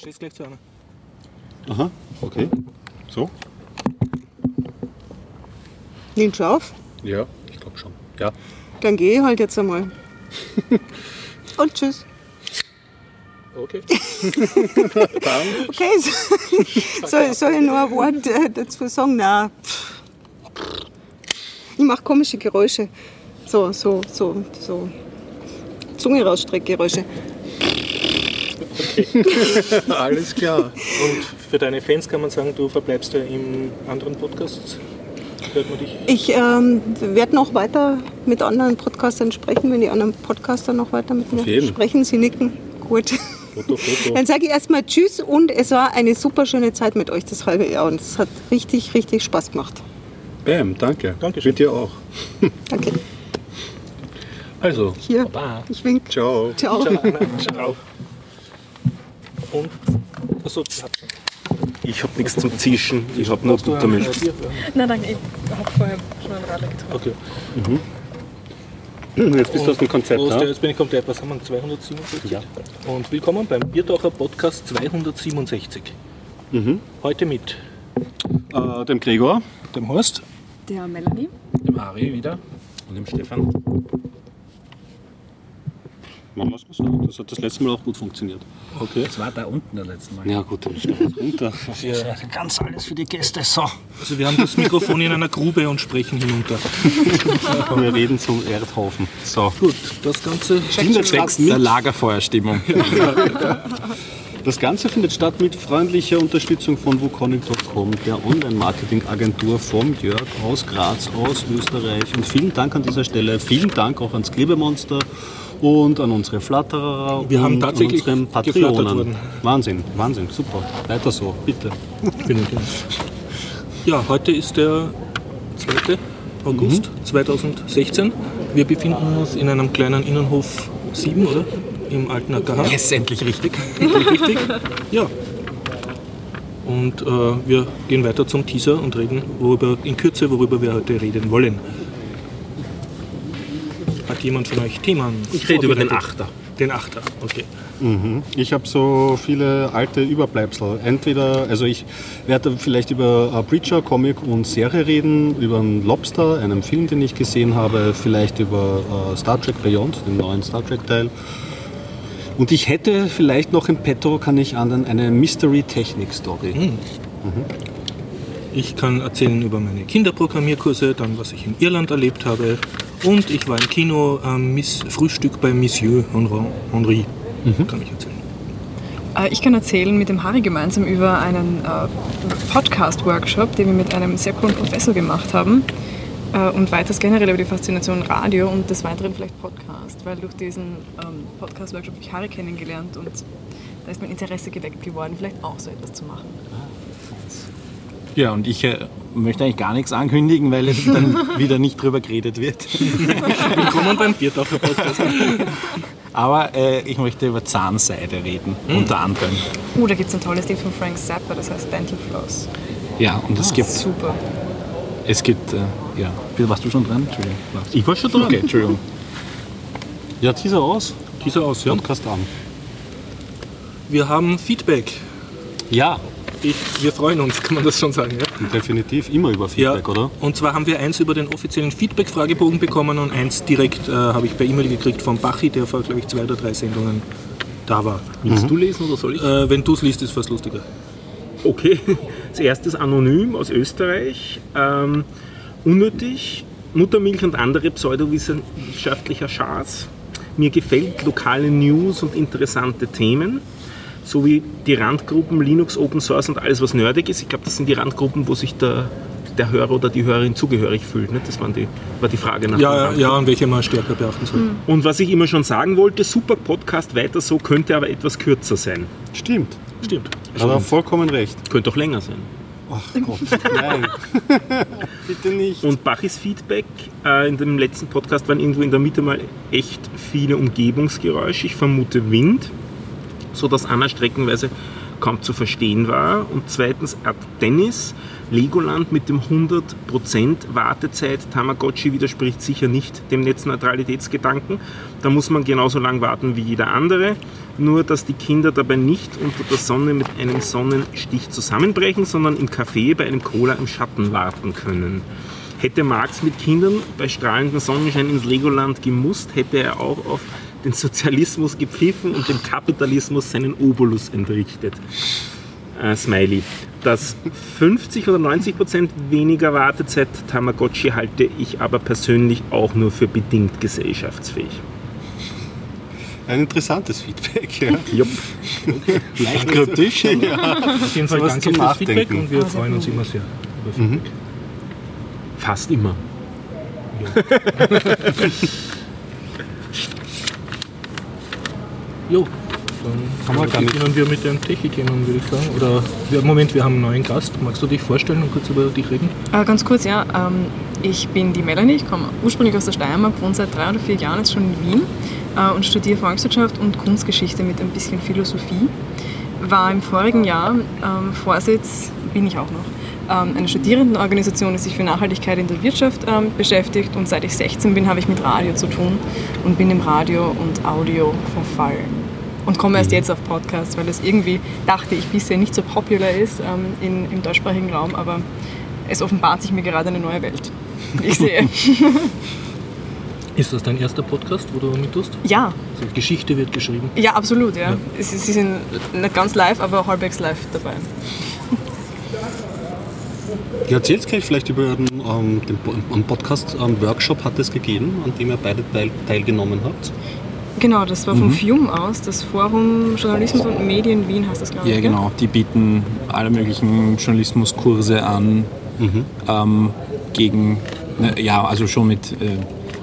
Stehst gleich zu einer. Aha, okay. So? Nimmst schon auf? Ja, ich glaube schon. Ja. Dann gehe ich halt jetzt einmal. Und tschüss. Okay. Okay, so, soll, soll ich noch ein Wort äh, dazu sagen? Nein. Ich mache komische Geräusche. So, so, so, so. Zunge rausstreckgeräusche. Alles klar. Und für deine Fans kann man sagen, du verbleibst ja im anderen Podcast. Hört man dich? Ich ähm, werde noch weiter mit anderen Podcastern sprechen, wenn die anderen Podcaster noch weiter mit mir sprechen. Sie nicken. Gut. Foto, Foto. Dann sage ich erstmal Tschüss und es war eine super schöne Zeit mit euch das halbe Jahr und es hat richtig, richtig Spaß gemacht. Bam, danke. Dankeschön. Mit dir auch. Danke. Also, Hier, Baba. ich wink. ciao. Ciao. Ciao, Anna. Ciao. Und, achso. Ich habe nichts zum Zischen. Ich habe nur Buttermilch. Nein, danke, ich habe vorher schon ein Radler getrunken. Okay. Jetzt bist du aus dem Konzept, Prost, ne? Jetzt bin ich komplett. Was haben wir? 267? Ja. Und willkommen beim Biertaucher Podcast 267. Mhm. Heute mit Äh, dem Gregor. dem Horst, Der Melanie. dem Ari wieder. Und dem Stefan. Machen wir es so. Das hat das letzte Mal auch gut funktioniert. Okay. Das war da unten das letzte Mal. Ja gut, dann stellen wir es runter. Ja. Ganz alles für die Gäste. So. Also wir haben das Mikrofon in einer Grube und sprechen hinunter. Wir reden zum Erdhaufen. So. Gut, das Ganze Findet statt Der mit, Lagerfeuerstimmung. das Ganze findet statt mit freundlicher Unterstützung von wukonic.com, der Online-Marketing-Agentur vom Jörg aus Graz, aus Österreich. Und vielen Dank an dieser Stelle. Vielen Dank auch ans Klebemonster und an unsere Flatterer Wir haben und tatsächlich an unseren Patreonen. Wahnsinn, Wahnsinn, super. Weiter so, bitte. Vielen Dank. Ja, heute ist der 2. August 2016. Wir befinden uns in einem kleinen Innenhof 7, oder? Im alten AKH. Ist endlich richtig. Richtig? Ja. Und äh, wir gehen weiter zum Teaser und reden worüber, in Kürze, worüber wir heute reden wollen. Hat jemand von euch Themen? Ich rede über den? Achter. Den Achter, okay. Ich habe so viele alte Überbleibsel. Entweder, also ich werde vielleicht über äh, Preacher, Comic und Serie reden, über einen Lobster, einen Film, den ich gesehen habe, vielleicht über äh, Star Trek Beyond, den neuen Star Trek Teil. Und ich hätte vielleicht noch im Petto, kann ich anderen, eine Mystery-Technik-Story. Ich kann erzählen über meine Kinderprogrammierkurse, dann was ich in Irland erlebt habe. Und ich war im Kino am Miss Frühstück bei Monsieur Henri. Henri. Kann ich erzählen. Äh, Ich kann erzählen mit dem Harry gemeinsam über einen äh, Podcast-Workshop, den wir mit einem sehr coolen Professor gemacht haben. Äh, Und weiters generell über die Faszination Radio und des Weiteren vielleicht Podcast, weil durch diesen ähm, Podcast-Workshop habe ich Harry kennengelernt und da ist mein Interesse geweckt geworden, vielleicht auch so etwas zu machen. Ja, und ich äh, möchte eigentlich gar nichts ankündigen, weil dann wieder nicht drüber geredet wird. Willkommen beim Biertaucher Podcast. Aber äh, ich möchte über Zahnseide reden, unter anderem. Oh, da gibt es ein tolles Ding von Frank Zappa, das heißt Dental Floss. Ja, und es gibt, Super. es gibt, äh, ja. Warst du schon dran? Entschuldigung. Ich war schon dran. Okay, Entschuldigung. Ja, Teaser aus. Dieser aus, ja. Podcast an. Wir haben Feedback. Ja, Ich, wir freuen uns, kann man das schon sagen. Ja? definitiv immer über Feedback, oder? Und zwar haben wir eins über den offiziellen Feedback-Fragebogen bekommen und eins direkt äh, habe ich per E-Mail gekriegt von Bachi, der vor, glaube ich, zwei oder drei Sendungen da war. Willst du lesen oder soll ich? Äh, wenn du es liest, ist fast lustiger. Okay. Als erstes anonym aus Österreich. Ähm, unnötig. Muttermilch und andere pseudowissenschaftlicher Schaß. Mir gefällt lokale News und interessante Themen. Sowie die Randgruppen Linux, Open Source und alles, was nerdig ist. Ich glaube, das sind die Randgruppen, wo sich der, der Hörer oder die Hörerin zugehörig fühlt. Ne? Das waren die, war die Frage nach Ja, ja, und welche man stärker beachten soll. Und was ich immer schon sagen wollte, super Podcast, weiter so, könnte aber etwas kürzer sein. Stimmt. Stimmt. Hat er vollkommen recht. Könnte auch länger sein. Ach Gott, nein. Bitte nicht. Und Bachis Feedback, äh, in dem letzten Podcast waren irgendwo in der Mitte mal echt viele Umgebungsgeräusche. Ich vermute Wind, so dass Anna streckenweise kaum zu verstehen war. Und zweitens hat Dennis Legoland mit dem 100% Wartezeit Tamagotchi widerspricht sicher nicht dem Netzneutralitätsgedanken. Da muss man genauso lang warten wie jeder andere. Nur, dass die Kinder dabei nicht unter der Sonne mit einem Sonnenstich zusammenbrechen, sondern im Café bei einem Cola im Schatten warten können. Hätte Marx mit Kindern bei strahlendem Sonnenschein ins Legoland gemusst, hätte er auch auf den Sozialismus gepfiffen und dem Kapitalismus seinen Obolus entrichtet. Äh, Smiley. Das 50 oder 90 Prozent weniger Wartezeit Tamagotchi halte ich aber persönlich auch nur für bedingt gesellschaftsfähig. Ein interessantes Feedback, ja. Jupp. Leicht kritisch. Auf jeden Fall Sowas danke fürs Feedback und wir freuen uns immer sehr über Feedback. Fast immer. Jo, dann Haben wir gar nicht. beginnen wir mit den Techie-Themen, würde ich sagen. Oder wir, Moment, wir haben einen neuen Gast. Magst du dich vorstellen und kurz über dich reden? Äh, ganz kurz, ja. Ähm, ich bin die Melanie, ich komme ursprünglich aus der Steiermark, wohne seit drei oder vier Jahren jetzt schon in Wien äh, und studiere Volkswirtschaft und Kunstgeschichte mit ein bisschen Philosophie. War im vorigen Jahr ähm, Vorsitz, bin ich auch noch, ähm, einer Studierendenorganisation, die sich für Nachhaltigkeit in der Wirtschaft ähm, beschäftigt und seit ich 16 bin, habe ich mit Radio zu tun und bin im Radio und Audio verfallen. Und komme erst jetzt auf Podcasts, weil das irgendwie, dachte ich, bisher nicht so popular ist ähm, in, im deutschsprachigen Raum, aber es offenbart sich mir gerade eine neue Welt. wie Ich sehe. Ist das dein erster Podcast, wo du mittust? ja, Also Geschichte wird geschrieben. ja, absolut. Ja. Es- Sie sind nicht ganz live, aber halbwegs live dabei. Ja, erzählt gleich vielleicht über den, ähm, den Po- einen Podcast-Workshop hat es gegeben, an dem ihr beide teil, teilgenommen habt. Genau, das war vom FIUM aus, das Forum Journalismus und Medien Wien heißt das, glaube ich. Ja, gell? genau. Die bieten alle möglichen Journalismuskurse an. Ähm, gegen, ne, ja, also schon mit, äh,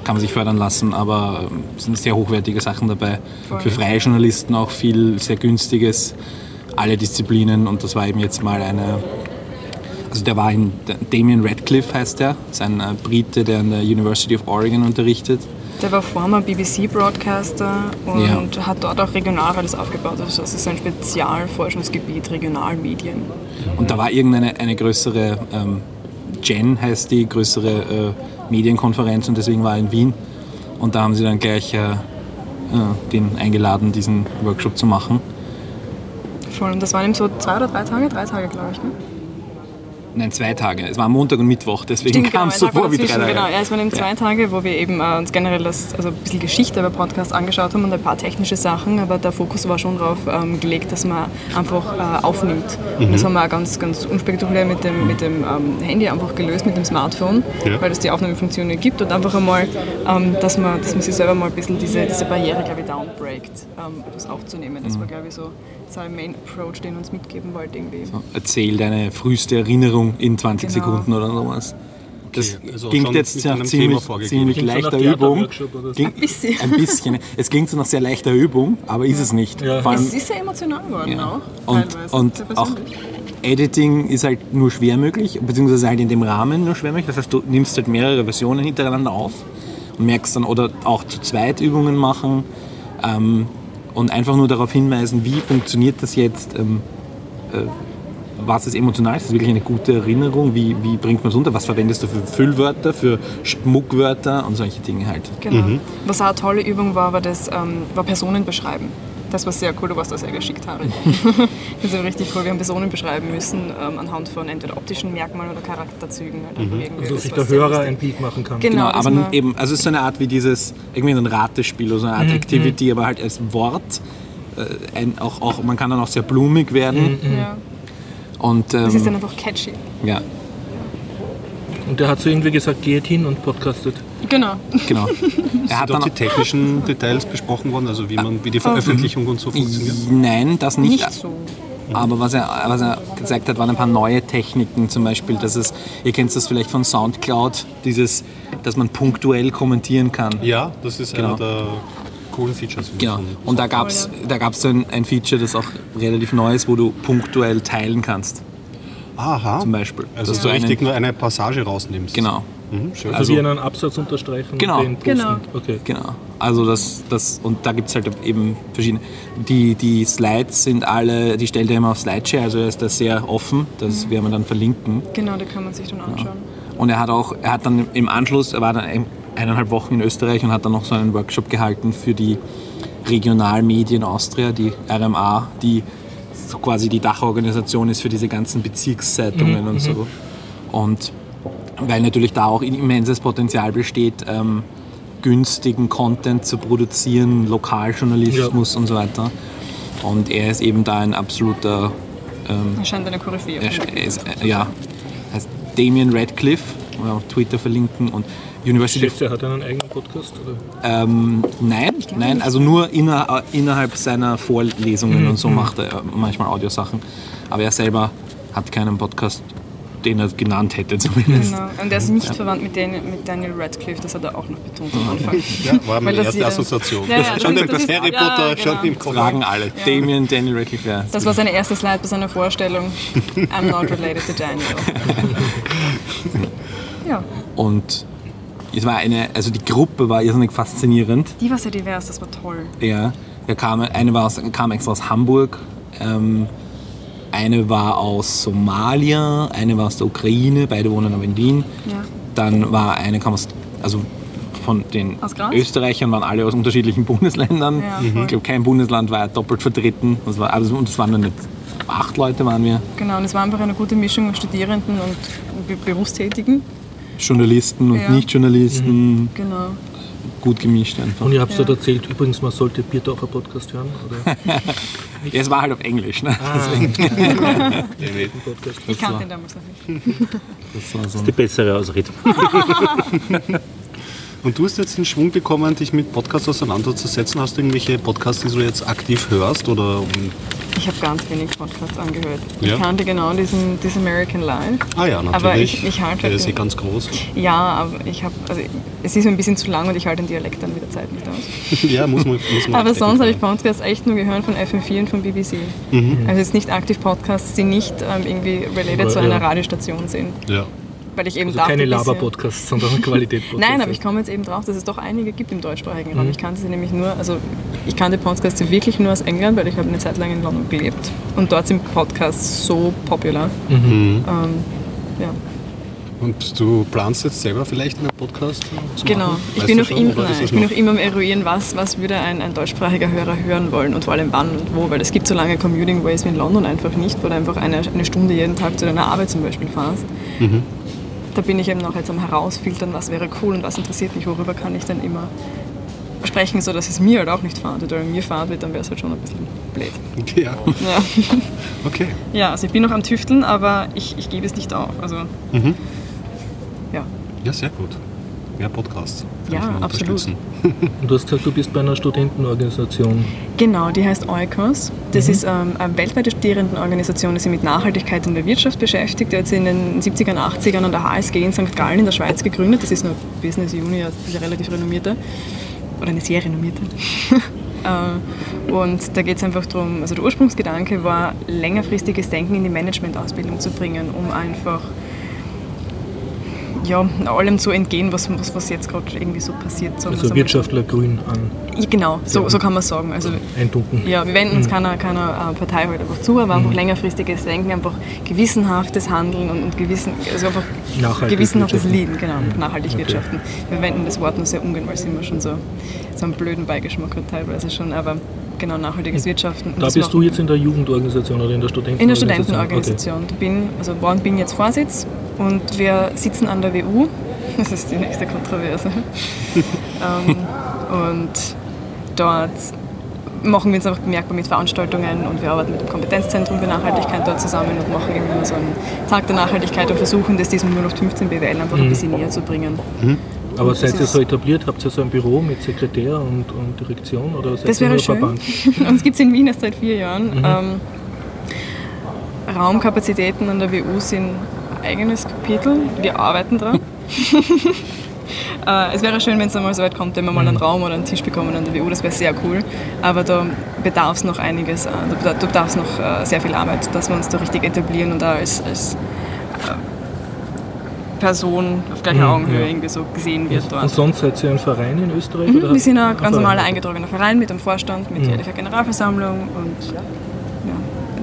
kann man sich fördern lassen, aber ähm, es sind sehr hochwertige Sachen dabei. Voll. Für freie Journalisten auch viel sehr günstiges, alle Disziplinen und das war eben jetzt mal eine. Also der war in Damien Radcliffe heißt der, ist ein äh, Brite, der an der University of Oregon unterrichtet. Der war former BBC-Broadcaster und hat dort auch Regionalradios aufgebaut. Also das ist ein Spezialforschungsgebiet, Regionalmedien. Und da war irgendeine eine größere, ähm, Gen heißt die, größere äh, Medienkonferenz und deswegen war er in Wien. Und da haben sie dann gleich äh, äh, den eingeladen, diesen Workshop zu machen. Voll. Und das waren eben so zwei oder drei Tage, drei Tage, glaube ich. Ne? Nein, zwei Tage. Es war Montag und Mittwoch, deswegen Stimmt, kam es genau, so vor wie drei Tage. Genau, ja, es waren eben zwei Tage, wo wir eben äh, uns generell das, also ein bisschen Geschichte über Podcasts angeschaut haben und ein paar technische Sachen, aber der Fokus war schon darauf ähm, gelegt, dass man einfach äh, aufnimmt. Und das haben wir auch ganz, ganz unspektakulär mit dem, mit dem ähm, Handy einfach gelöst, mit dem Smartphone, Ja. weil es die Aufnahmefunktionen gibt und einfach einmal, ähm, dass, man, dass man sich selber mal ein bisschen diese, diese Barriere, glaube ich, downbreakt, ähm, das aufzunehmen. Das war, glaube ich, so, so ein Main Approach, den uns mitgeben wollte irgendwie. Erzähl deine früheste Erinnerung in 20 Genau. Sekunden oder sowas. Das Okay, also klingt schon jetzt nach ziemlich, ziemlich Klingt so nach leichter Übung. Klingt- Ein bisschen. Ein bisschen. Es klingt so nach sehr leichter Übung, aber ist es nicht. Ja. Allem, Es ist sehr emotional geworden Ja. auch. Und, teilweise, und auch. Editing ist halt nur schwer möglich, beziehungsweise halt in dem Rahmen nur schwer möglich. Das heißt, du nimmst halt mehrere Versionen hintereinander auf und merkst dann, oder auch zu zweit Übungen machen ähm, und einfach nur darauf hinweisen, wie funktioniert das jetzt, ähm, äh, was ist emotional, ist das wirklich eine gute Erinnerung, wie, wie bringt man es unter, was verwendest du für Füllwörter, für Schmuckwörter und solche Dinge halt. Genau. Was auch eine tolle Übung war, war das ähm, war Personen beschreiben. Das war sehr cool, du warst da sehr geschickt, Harry. das war richtig cool. Wir haben Personen beschreiben müssen ähm, anhand von entweder optischen Merkmalen oder Charakterzügen. Halt irgendwie. Also Das sich der Hörer ein Bild machen kann. Genau, Genau, dass aber eben, also es ist so eine Art wie dieses, irgendwie so ein Ratespiel oder so eine Art Activity, aber halt als Wort. Äh, ein, auch, auch, man kann dann auch sehr blumig werden. Ja. Und ähm, Das ist dann einfach catchy. ja, Und der hat so irgendwie gesagt, geht hin und podcastet. Genau. genau. er hat Sind auch dann die technischen Details besprochen worden, also wie, man, wie die Veröffentlichung und so funktioniert? Nein, das nicht. Nicht so. Aber was er, was er gezeigt hat, waren ein paar neue Techniken. Zum Beispiel, dass es, ihr kennt das vielleicht von Soundcloud, dieses, dass man punktuell kommentieren kann. Ja, das ist Genau. einer der coolen Features. Genau. Und da gab es da gab's ein, Feature, das auch relativ neu ist, wo du punktuell teilen kannst. Aha. Zum Beispiel. Also Dass du einen- richtig nur eine Passage rausnimmst. Genau. Mhm, schön. Also, Also- wie einen Absatz unterstreichen Genau. den posten. Genau. Okay. Genau. Also das, das und da gibt es halt eben verschiedene. Die, die Slides sind alle, die stellt er immer auf Slideshare, also er ist da sehr offen, das werden wir dann verlinken. Genau, da kann man sich dann anschauen. Und er hat auch, er hat dann im Anschluss, er war dann ein- eineinhalb Wochen in Österreich und hat dann noch so einen Workshop gehalten für die Regionalmedien Austria, die RMA, die so quasi die Dachorganisation ist für diese ganzen Bezirkszeitungen und so. Und weil natürlich da auch immenses Potenzial besteht, ähm, günstigen Content zu produzieren, Lokaljournalismus und so weiter. Und er ist eben da ein absoluter ähm, Er scheint eine Koryphäe. er er ist, äh, ja, heißt Damien Radcliffe, auf Twitter verlinken und University Schätze, er hat einen eigenen Podcast? Ähm, nein, nein, also nur inner, innerhalb seiner Vorlesungen und so macht er manchmal Audiosachen, aber er selber hat keinen Podcast, den er genannt hätte zumindest. Genau. Und er ist nicht verwandt mit, Dan mit Daniel Radcliffe, das hat er auch noch betont am Anfang. Ja, war meine Weil das erste jeder- Assoziation. Ja, ja, das schon das ist- Harry ja, Potter, genau. schon im Kopf. Fragen alle. Damien, Daniel Radcliffe, ja. Das war seine erste Slide bei seiner Vorstellung. I'm not related to Daniel. Ja, Und es war eine, also die Gruppe war irrsinnig faszinierend. die war sehr divers, das war toll. Ja, da kam, eine war aus, kam extra aus Hamburg, ähm, eine war aus Somalia, eine war aus der Ukraine, beide wohnen aber in Wien. Ja. Dann war eine kam aus, also von den? Österreichern waren alle aus unterschiedlichen Bundesländern. Ja, ich voll. glaube, kein Bundesland war doppelt vertreten. Das war, also, und es waren dann nicht acht Leute, waren wir. Genau, und es war einfach eine gute Mischung aus Studierenden und Be Berufstätigen. Journalisten und Ja. Nicht-Journalisten, Genau. Gut gemischt einfach. Und ihr habt Ja. dort erzählt, übrigens, man sollte Biertaucher Podcast hören. Oder? Ja, es war halt auf Englisch. Ne? Podcast. Ich kannte ihn damals noch nicht. Das war so Die bessere Ausrede. Und du hast jetzt in Schwung gekommen, dich mit Podcasts auseinanderzusetzen. Hast du irgendwelche Podcasts, die du jetzt aktiv hörst? Oder, Ich habe ganz wenig Podcasts angehört. Ja? Ich kannte genau diesen This American Life. ah ja, natürlich. Aber ich, ich halte Der halt ist eh den- ganz groß. Ja, aber ich habe, also es ist mir ein bisschen zu lang und ich halte den Dialekt dann mit der Zeit nicht aus. ja, muss man, muss man Aber sonst habe ich. Podcasts echt nur gehört von FM4 und von BBC. Mhm. Also jetzt nicht aktiv Podcasts, die nicht ähm, irgendwie related Ja, zu einer ja. Radiostation sind. Ja. Weil ich eben Also dachte, keine Laber-Podcasts, sondern Qualität-Podcasts. Nein, aber ich komme jetzt eben drauf, dass es doch einige gibt im deutschsprachigen Mhm. Raum. Ich kannte sie nämlich nur, also ich kannte Podcasts wirklich nur aus England, weil ich habe eine Zeit lang in London gelebt. Und dort sind Podcasts so popular. Mhm. Ähm, ja. Und du planst jetzt selber vielleicht einen Podcast zu Genau. machen? Ich bin, noch, schon, im, nein, ich bin noch- noch immer am Eruieren, was, was würde ein, ein deutschsprachiger Hörer hören wollen und vor allem wann und wo, weil es gibt so lange Commuting Ways wie in London einfach nicht, wo du einfach eine, eine Stunde jeden Tag zu deiner Arbeit zum Beispiel fahrst. Mhm. Da bin ich eben noch jetzt am herausfiltern, was wäre cool und was interessiert mich, worüber kann ich dann immer sprechen, sodass es mir halt auch nicht fahrt. Oder wenn mir fahrt wird, dann wäre es halt schon ein bisschen blöd. Ja, Ja, okay. ja also ich bin noch am Tüfteln, aber ich, ich gebe es nicht auf. Also, Mhm. ja. Ja, sehr gut. Mehr Podcasts. Kann Ja, absolut. unterstützen. Und du hast gesagt, du bist bei einer Studentenorganisation. Genau, die heißt Oikos. Das ist ähm, eine weltweite Studierendenorganisation, die sich mit Nachhaltigkeit in der Wirtschaft beschäftigt. Die hat sie in den 70er, 80ern an der HSG in St. Gallen in der Schweiz gegründet. Das ist eine Business Uni, also eine relativ renommierte. Oder eine sehr renommierte. Äh, Und da geht es einfach darum, also der Ursprungsgedanke war, längerfristiges Denken in die Managementausbildung zu bringen, um einfach ja, allem zu entgehen, was, was, was jetzt gerade irgendwie so passiert. sagen wir's Also Wirtschaftler grün an. so. Ja, Genau, so, so kann man sagen. Also Eintunken. ja, wir wenden uns keiner, keiner äh, Partei heute einfach zu, aber einfach längerfristiges Denken, einfach gewissenhaftes Handeln und, und gewissen, also einfach Nachhaltig gewissenhaftes. Lieden, genau, nachhaltig Okay. wirtschaften. Wir wenden das Wort nur sehr ungern, weil es immer schon so, so einen blöden Beigeschmack hat teilweise schon, aber genau, nachhaltiges Wirtschaften. und Da bist du jetzt in der Jugendorganisation oder in der Studentenorganisation? in der Studentenorganisation. Ich bin, also war und bin jetzt Vorsitz und wir sitzen an der WU. Das ist die nächste Kontroverse. ähm, und dort machen wir uns einfach bemerkbar mit Veranstaltungen und wir arbeiten mit dem Kompetenzzentrum für Nachhaltigkeit dort zusammen und machen immer so einen Tag der Nachhaltigkeit und versuchen das diesem 0815 BWL einfach ein bisschen näher zu bringen. Okay. Aber seid ihr so etabliert? Habt ihr so ein Büro mit Sekretär und, und Direktion? Oder seid Das ihr wäre schön. Uns gibt es in Wien erst seit vier Jahren. Ähm, Raumkapazitäten an der WU sind ein eigenes Kapitel. Wir arbeiten dran. äh, es wäre schön, wenn es einmal so weit kommt, wenn wir mal einen Raum oder einen Tisch bekommen an der WU. Das wäre sehr cool. Aber da bedarf es noch einiges. Äh, da da bedarf es noch äh, sehr viel Arbeit, dass wir uns da richtig etablieren und da als, als Person auf gleicher Augenhöhe irgendwie so gesehen wird Und dort. sonst seid ihr ein Verein in Österreich? Mhm, oder? wir sind ein ganz normaler eingetragener Verein mit einem Vorstand, mit jährlicher Generalversammlung und ja,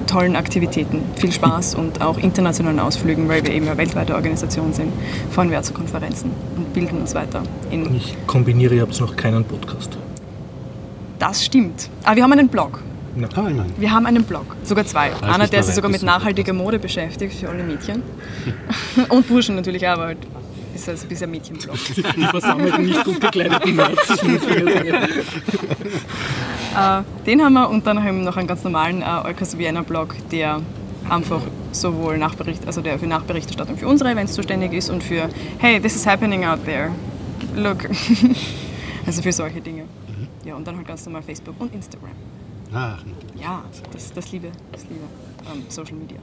tollen Aktivitäten. Viel Spaß und auch internationalen Ausflügen, weil wir eben eine weltweite Organisation sind. Fahren wir zu Konferenzen und bilden uns weiter. Ich kombiniere, ihr habt noch keinen Podcast. das stimmt. Aber wir haben einen Blog. Ah, nein. Wir haben einen Blog, sogar zwei. ist Einer, nicht der sich sogar mit nachhaltiger Mode beschäftigt für alle Mädchen. und Burschen natürlich auch, aber halt ist also ein bisschen Mädchenblog. Die versammelten nicht gut gekleideten Nerds. Äh, den haben wir und dann haben wir noch einen ganz normalen äh, Eukos Vienna Blog, der einfach sowohl Nachbericht, also der für Nachberichterstattung für unsere Events zuständig ist und für Hey, this is happening out there. Look. also für solche Dinge. Ja, und dann halt ganz normal Facebook und Instagram. Ah, Ja, das, das liebe, das liebe ähm, Social Media.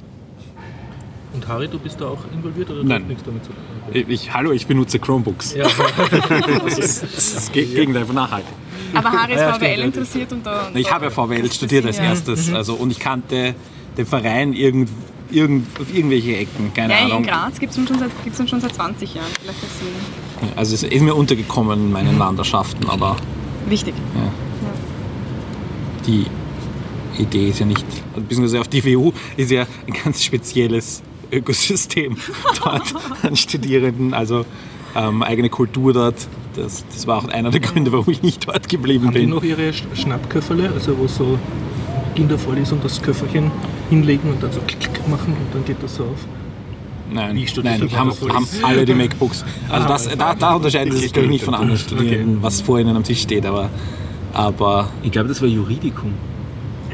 Und Harry, du bist da auch involviert oder du Nein. hast nichts damit zu tun? Ich, hallo, ich benutze Chromebooks. Ja, Das ist das Ge- Gegenteil von nachhaltig. Aber Harry ist Ja, VWL stimmt, interessiert und da. Ich habe ja VWL studiert als ja- erstes. Also, und ich kannte den Verein irgend, irgend, auf irgendwelche Ecken, keine Ja, in Ahnung. Graz gibt es uns, schon seit- gibt's uns schon seit 20 Jahren. Vielleicht deswegen. Also es ist mir untergekommen in meinen Landerschaften, aber Wichtig. die Idee ist ja nicht, beziehungsweise auf die WU ist ja ein ganz spezielles Ökosystem dort an Studierenden, also ähm, eigene Kultur dort. Das, das war auch einer der Gründe, warum ich nicht dort geblieben Haben die bin. noch ihre Sch- Schnappköfferle, also wo so Kindervorlesung das Köfferchen hinlegen und dann so klick, klick machen und dann geht das so auf? Nein, Wie nein ihr haben, haben alle die MacBooks. Also das, da, da unterscheiden sie sich, glaube ich, nicht von anderen Okay. Studierenden, was vor ihnen am Tisch steht, aber, aber Ich glaube, das war Juridikum,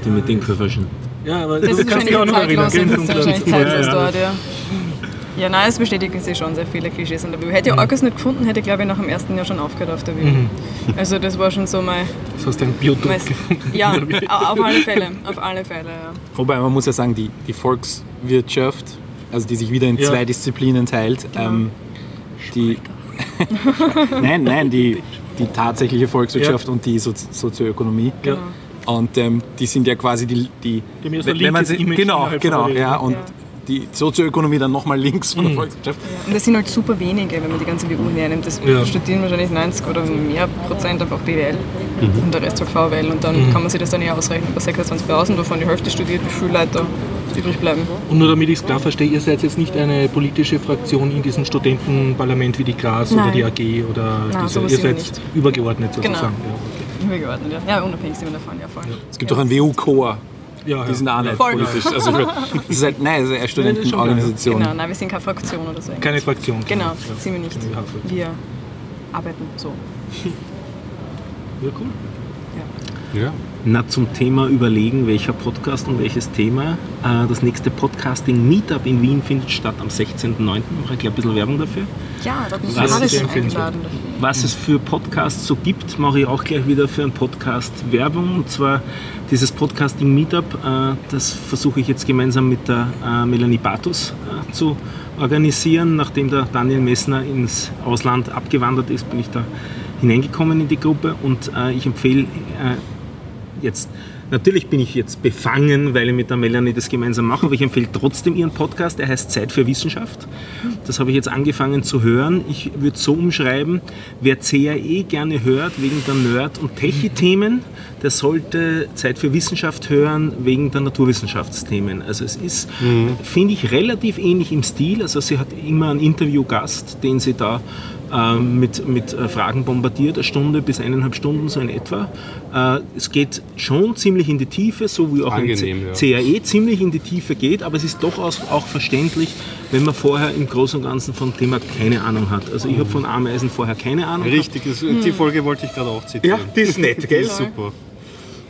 die mit den Köfferchen. Ja, aber Das du ist kannst dich auch noch wahrscheinlich erinnern. gell? das ist wahrscheinlich Ja, ja. zeitlos dort, ja. Ja, nein, es bestätigen sich schon sehr viele Klischees an der WU. Hätte ich Orcas nicht gefunden, hätte ich glaube ich nach dem ersten Jahr schon aufgehört auf der WU. Also das war schon so mein... Das hast du ein Biotop mein gefunden. ja, au- auf alle Fälle, auf alle Fälle, ja. Wobei man muss ja sagen, die, die Volkswirtschaft, also die sich wieder in Ja. zwei Disziplinen teilt, ähm, die nein, nein, die, die tatsächliche Volkswirtschaft Ja. und die Sozi Sozioökonomie. Ja. Und ähm, die sind ja quasi die, die ja so wenn, wenn man sie, Image genau, genau, ja, und Ja. die Sozioökonomie dann nochmal links von der Volkswirtschaft. Und das sind halt super wenige, wenn man die ganze WU hernimmt. Das Ja. studieren wahrscheinlich 90 oder mehr Prozent einfach BWL Mhm. und der Rest halt VWL. Und dann kann man sich das dann eher ausrechnen. Bei 26.000, wovon die Hälfte studiert, wie viele Leute übrig bleiben. Und nur damit ich es klar verstehe, ihr seid jetzt nicht eine politische Fraktion in diesem Studentenparlament wie die oder Nein. die AG oder Nein, diese, ihr seid nicht. übergeordnet Genau. sozusagen. Übergeordnet, ja. Ja, unabhängig sind wir davon, ja voll. Es gibt auch einen WU-Chor, Ja, ja. die sind auch nicht Voll. politisch. Also, das ist halt, nein, es ist eine Studentenorganisation. Genau, nein, wir sind keine Fraktion oder so. Keine Fraktion. Genau, Ja. sind wir nicht. Ja. Wir arbeiten so. Ja, cool. Ja. Na, zum Thema überlegen, welcher Podcast und welches Thema. Äh, Das nächste Podcasting-Meetup in Wien findet statt am 16.09. Mache ich gleich ein bisschen Werbung dafür. Ja, da bin ich Was alles empfehlenswert. eingeladen dafür. Was es für Podcasts so gibt, mache ich auch gleich wieder für einen Podcast Werbung. Und zwar dieses Podcasting Meetup, äh, das versuche ich jetzt gemeinsam mit der äh, Melanie Batus äh, zu organisieren. Nachdem der Daniel Messner ins Ausland abgewandert ist, bin ich da hineingekommen in die Gruppe und ich empfehle jetzt, natürlich bin ich jetzt befangen, weil ich mit der Melanie das gemeinsam mache, aber ich empfehle trotzdem ihren Podcast, der heißt Zeit für Wissenschaft. Das habe ich jetzt angefangen zu hören. Ich würde so umschreiben, wer CAE gerne hört, wegen der Nerd- und Techie-Themen, der sollte Zeit für Wissenschaft hören, wegen der Naturwissenschaftsthemen. Also es ist, finde ich, relativ ähnlich im Stil. Also sie hat immer einen Interviewgast, den sie da mit, mit äh, Fragen bombardiert, eine Stunde bis eineinhalb Stunden so in etwa. Äh, es geht schon ziemlich in die Tiefe, so wie auch Angenehm, ein ja. C CAE ziemlich in die Tiefe geht, aber es ist doch auch, auch verständlich, wenn man vorher im Großen und Ganzen vom Thema keine Ahnung hat. Also ich habe von Ameisen vorher keine Ahnung. Richtig, das, die Folge wollte ich gerade auch zitieren. Ja, die ist nett, Die gell? ist super.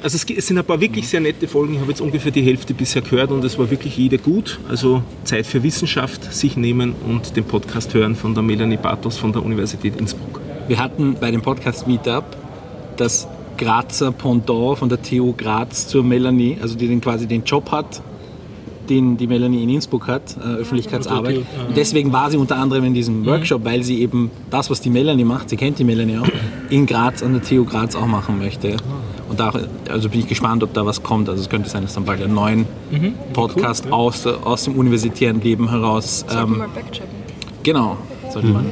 Also es, es sind ein paar wirklich sehr nette Folgen. Ich habe jetzt ungefähr die Hälfte bisher gehört und es war wirklich jede gut. Also Zeit für Wissenschaft sich nehmen und den Podcast hören von der Melanie Bartos von der Universität Innsbruck. Wir hatten bei dem Podcast Meetup das Grazer Pendant von der TU Graz zur Melanie, also die den quasi den Job hat, den die Melanie in Innsbruck hat, äh, Öffentlichkeitsarbeit. Und deswegen war sie unter anderem in diesem Workshop, weil sie eben das, was die Melanie macht, sie kennt die Melanie auch, in Graz an der TU Graz auch machen möchte. Und da, also bin ich gespannt, ob da was kommt. Also es könnte sein, dass dann bald einen neuen Podcast aus, aus dem universitären Leben heraus. Sollten wir Ähm, mal backchecken. genau. sollte man.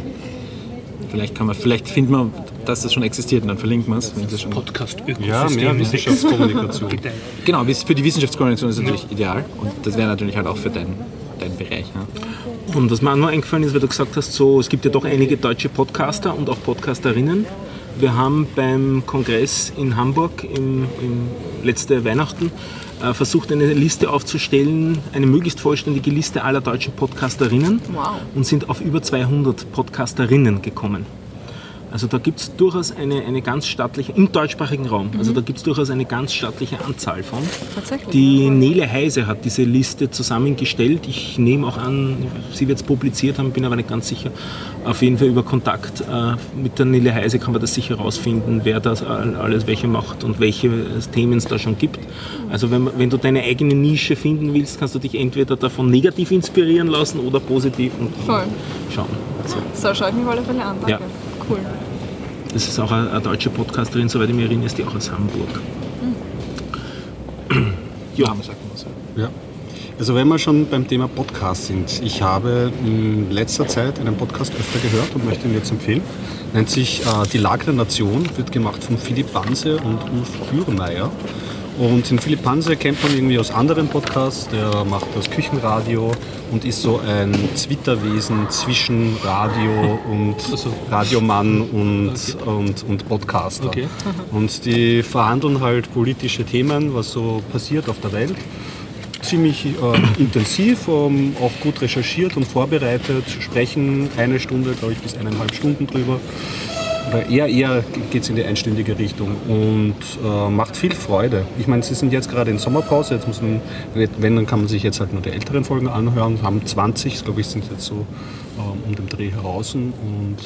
Vielleicht kann man, vielleicht findet man, dass das schon existiert und dann verlinkt man es, schon. Podcast-Ökosystem. Ja, mehr Wissenschaftskommunikation. Genau, für die Wissenschaftskommunikation ist es natürlich ideal und das wäre natürlich halt auch für deinen dein Bereich. Ne? Und was mir auch noch eingefallen ist, weil du gesagt hast, so, es gibt ja doch einige deutsche Podcaster und auch Podcasterinnen. Wir haben beim Kongress in Hamburg im, im letzte Weihnachten äh, versucht, eine Liste aufzustellen, eine möglichst vollständige Liste aller deutschen Podcasterinnen Wow. und sind auf über 200 Podcasterinnen gekommen. Also da gibt es durchaus eine, eine ganz stattliche, im deutschsprachigen Raum, also da gibt es durchaus eine ganz stattliche Anzahl von. Tatsächlich. Die Nele Heise hat diese Liste zusammengestellt. Ich nehme auch an, sie wird es publiziert haben, bin aber nicht ganz sicher. Auf jeden Fall über Kontakt äh, mit der Nele Heise kann man das sicher herausfinden, wer das all- alles welche macht und welche Themen es da schon gibt. Also wenn, wenn du deine eigene Nische finden willst, kannst du dich entweder davon negativ inspirieren lassen oder positiv und Voll. schauen. Also, So, schaue ich mir auf alle Fälle an. Danke. Ja. Cool. Das ist auch eine, eine deutsche Podcasterin, soweit ich mich erinnere, ist die auch aus Hamburg. Ja, man sagt mal so. Ja. Also wenn wir schon beim Thema Podcast sind, ich habe in letzter Zeit einen Podcast öfter gehört und möchte ihn jetzt empfehlen. Nennt sich äh, Die Lage der Nation, wird gemacht von Philipp Banse und Ulf Bürmeier. Und den Philipp Banse kennt man irgendwie aus anderen Podcasts, der macht das Küchenradio und ist so ein Zwitterwesen zwischen Radio und Radiomann und, und, und Podcaster. Okay. Und die verhandeln halt politische Themen, was so passiert auf der Welt ziemlich äh, intensiv, ähm, auch gut recherchiert und vorbereitet, sprechen eine Stunde, glaube ich, bis eineinhalb Stunden drüber. Oder eher, eher geht es in die einstündige Richtung und äh, macht viel Freude. Ich meine, sie sind jetzt gerade in Sommerpause, jetzt muss man, wenn, dann kann man sich jetzt halt nur die älteren Folgen anhören, haben 20, glaube ich, sind jetzt so ähm, um den Dreh heraus und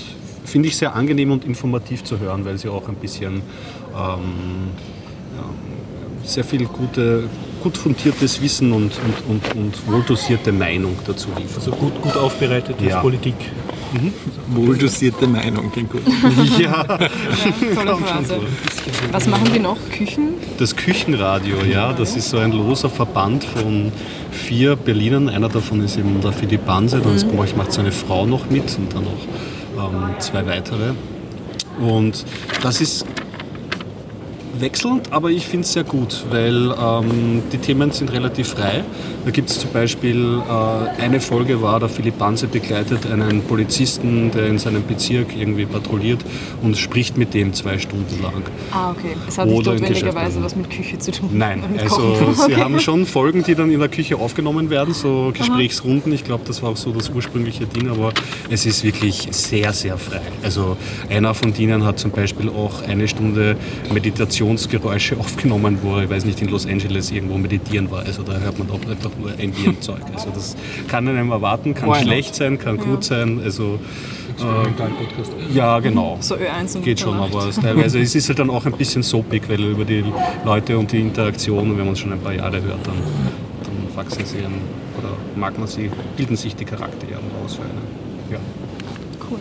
finde ich sehr angenehm und informativ zu hören, weil sie auch ein bisschen ähm, sehr viel gute, gut fundiertes Wissen und, und, und, und wohldosierte Meinung dazu liefern. Also gut, gut aufbereitet Ja. als Politik. Wohldosierte Meinung, klingt gut. Ja, Tolle Phrase. Was machen die noch? Küchen? das Küchenradio, ja, das ist so ein loser Verband von vier Berlinern. Einer davon ist eben der Philipp Banse, dann mhm. macht seine Frau noch mit und dann noch ähm, zwei weitere. Und das ist wechselnd, aber ich finde es sehr gut, weil ähm, die Themen sind relativ frei. Da gibt es zum Beispiel äh, eine Folge war, der Philipp Banse begleitet einen Polizisten, der in seinem Bezirk irgendwie patrouilliert und spricht mit dem zwei Stunden lang. Ah, okay. Es hat nicht Oder in notwendigerweise was mit Küche zu tun. Nein, also sie Okay. haben schon Folgen, die dann in der Küche aufgenommen werden, so Gesprächsrunden. Ich glaube, das war auch so das ursprüngliche Ding, aber es ist wirklich sehr, sehr frei. Also einer von denen hat zum Beispiel auch eine Stunde Meditationsgeräusche aufgenommen, wo er, ich weiß nicht, in Los Angeles irgendwo meditieren war. Also da hört man auch einfach nur Ambient-Zeug. Also das kann einem erwarten, kann Why not? schlecht sein, kann gut sein. Also Experimental-Podcast. ja, genau. So Ö1 und Geht schon, aber es teilweise es ist halt dann auch ein bisschen soapig, weil über die Leute und die Interaktion, wenn man es schon ein paar Jahre hört, dann, dann wachsen sie an, oder mag man sie, bilden sich die Charaktere aus für eine. Ja. Cool.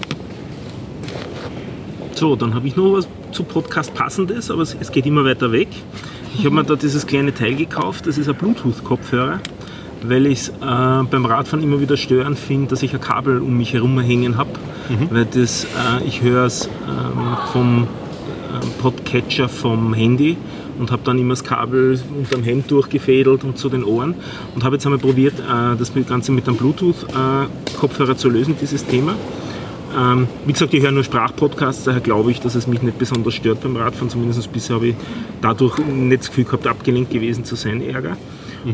So, dann habe ich noch was zu Podcast passendes, aber es, es geht immer weiter weg. Ich habe mir da dieses kleine Teil gekauft, das ist ein Bluetooth-Kopfhörer, weil ich es äh, beim Radfahren immer wieder störend finde, dass ich ein Kabel um mich herum hängen habe, weil das, äh, ich höre es ähm, vom ähm, Podcatcher vom Handy und habe dann immer das Kabel unterm Hemd durchgefädelt und zu den Ohren und habe jetzt einmal probiert, äh, das Ganze mit einem Bluetooth-Kopfhörer zu lösen, dieses Thema. Ähm, wie gesagt, ich höre nur Sprachpodcasts, daher glaube ich, dass es mich nicht besonders stört beim Radfahren. Zumindest bisher habe ich dadurch nicht das Gefühl gehabt, abgelenkt gewesen zu sein, Ärger.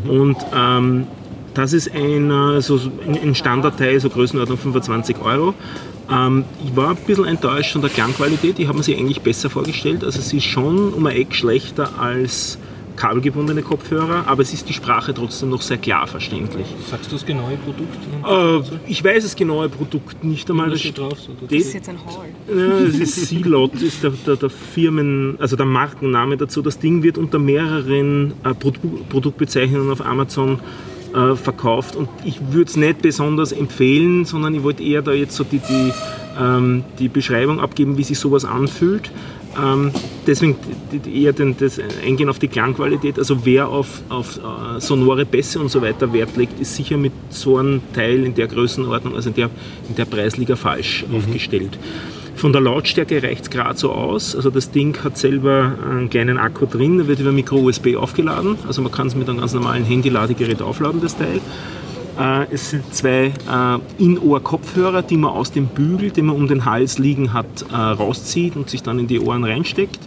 Und ähm, das ist ein, äh, so ein- Standardteil, so Größenordnung 25 Euro. Ähm, ich war ein bisschen enttäuscht von der Klangqualität, die haben mir sie eigentlich besser vorgestellt. Also sie ist schon um ein Eck schlechter als kabelgebundene Kopfhörer, aber es ist die Sprache trotzdem noch sehr klar verständlich. Sagst du das genaue Produkt? Äh, ich weiß das genaue Produkt nicht einmal. Das steht drauf? So, Das ist jetzt ein Hall. ja, das ist Silot, ist der, der, der Firmen, also der Markenname dazu. Das Ding wird unter mehreren äh, Produ Produktbezeichnungen auf Amazon äh, verkauft und ich würde es nicht besonders empfehlen, sondern ich wollte eher da jetzt so die, die, ähm, die Beschreibung abgeben, wie sich sowas anfühlt. Ähm, deswegen eher den, das Eingehen auf die Klangqualität. Also wer auf, auf äh, sonore Bässe und so weiter Wert legt, ist sicher mit so einem Teil in der Größenordnung, also in der, in der Preisliga falsch aufgestellt. Von der Lautstärke reicht es gerade so aus. Also das Ding hat selber einen kleinen Akku drin, der wird über Micro-USB aufgeladen. Also man kann es mit einem ganz normalen Handy-Ladegerät aufladen, das Teil. Äh, Es sind zwei äh, In-Ohr-Kopfhörer, die man aus dem Bügel, den man um den Hals liegen hat, äh, rauszieht und sich dann in die Ohren reinsteckt.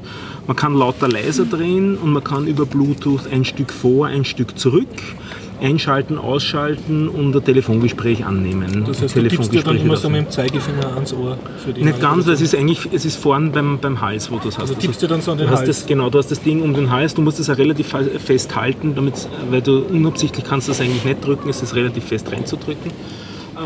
Man kann lauter leiser drehen und man kann über Bluetooth ein Stück vor, ein Stück zurück einschalten, ausschalten und ein Telefongespräch annehmen. Das heißt, du gibst dir dann immer so mit dem Zeigefinger ans Ohr. Für die Nicht ganz, weil es ist eigentlich, es ist vorn beim, beim Hals, wo du es hast. Also tippst du dann so an den Hals? Das, genau, du hast das Ding um den Hals, du musst es auch relativ fe- fest halten, damit, weil du unabsichtlich kannst das eigentlich nicht drücken, es ist relativ fest reinzudrücken.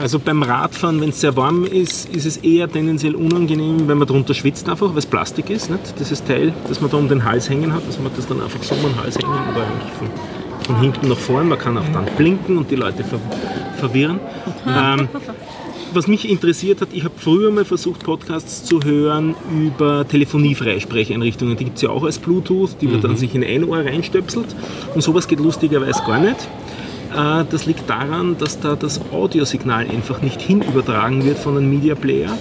Also beim Radfahren, wenn es sehr warm ist, ist es eher tendenziell unangenehm, wenn man drunter schwitzt einfach, weil es Plastik ist, nicht? dieses Teil, das man da um den Hals hängen hat, dass man das dann einfach so um den Hals hängen oder eigentlich von, hinten nach vorn. Man kann auch dann blinken und die Leute ver verwirren. Ähm, was mich interessiert hat, ich habe früher mal versucht, Podcasts zu hören über Telefoniefreisprecheinrichtungen. Die gibt es ja auch als Bluetooth, die man dann sich in ein Ohr reinstöpselt. Und sowas geht lustigerweise gar nicht. Äh, Das liegt daran, dass da das Audiosignal einfach nicht hinübertragen wird von einem Media Player,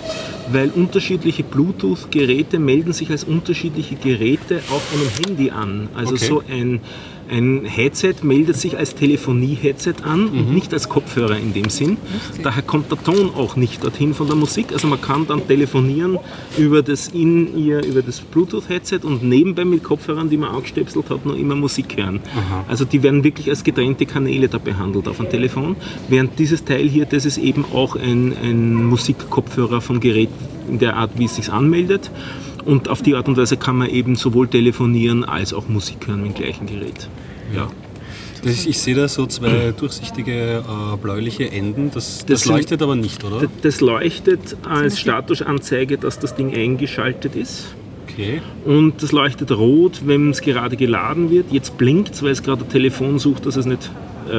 weil unterschiedliche Bluetooth-Geräte melden sich als unterschiedliche Geräte auf einem Handy an. Also Okay. so ein, ein Headset meldet sich als Telefonie-Headset an und nicht als Kopfhörer in dem Sinn. Daher kommt der Ton auch nicht dorthin von der Musik. Also man kann dann telefonieren über das in ihr, über das Bluetooth-Headset und nebenbei mit Kopfhörern, die man angestöpselt hat, noch immer Musik hören. Also die werden wirklich als getrennte Kanäle da behandelt auf dem Telefon. Während dieses Teil hier, das ist eben auch ein, ein Musikkopfhörer vom Gerät in der Art, wie es sich anmeldet. Und auf die Art und Weise kann man eben sowohl telefonieren als auch Musik hören mit dem gleichen Gerät. Ja. Das, ich sehe da so zwei durchsichtige äh, bläuliche Enden. Das, das, Das sind- leuchtet aber nicht, oder? Das leuchtet als Statusanzeige, dass das Ding eingeschaltet ist. Okay. Und das leuchtet rot, wenn es gerade geladen wird. Jetzt blinkt es, weil es gerade ein Telefon sucht, das es nicht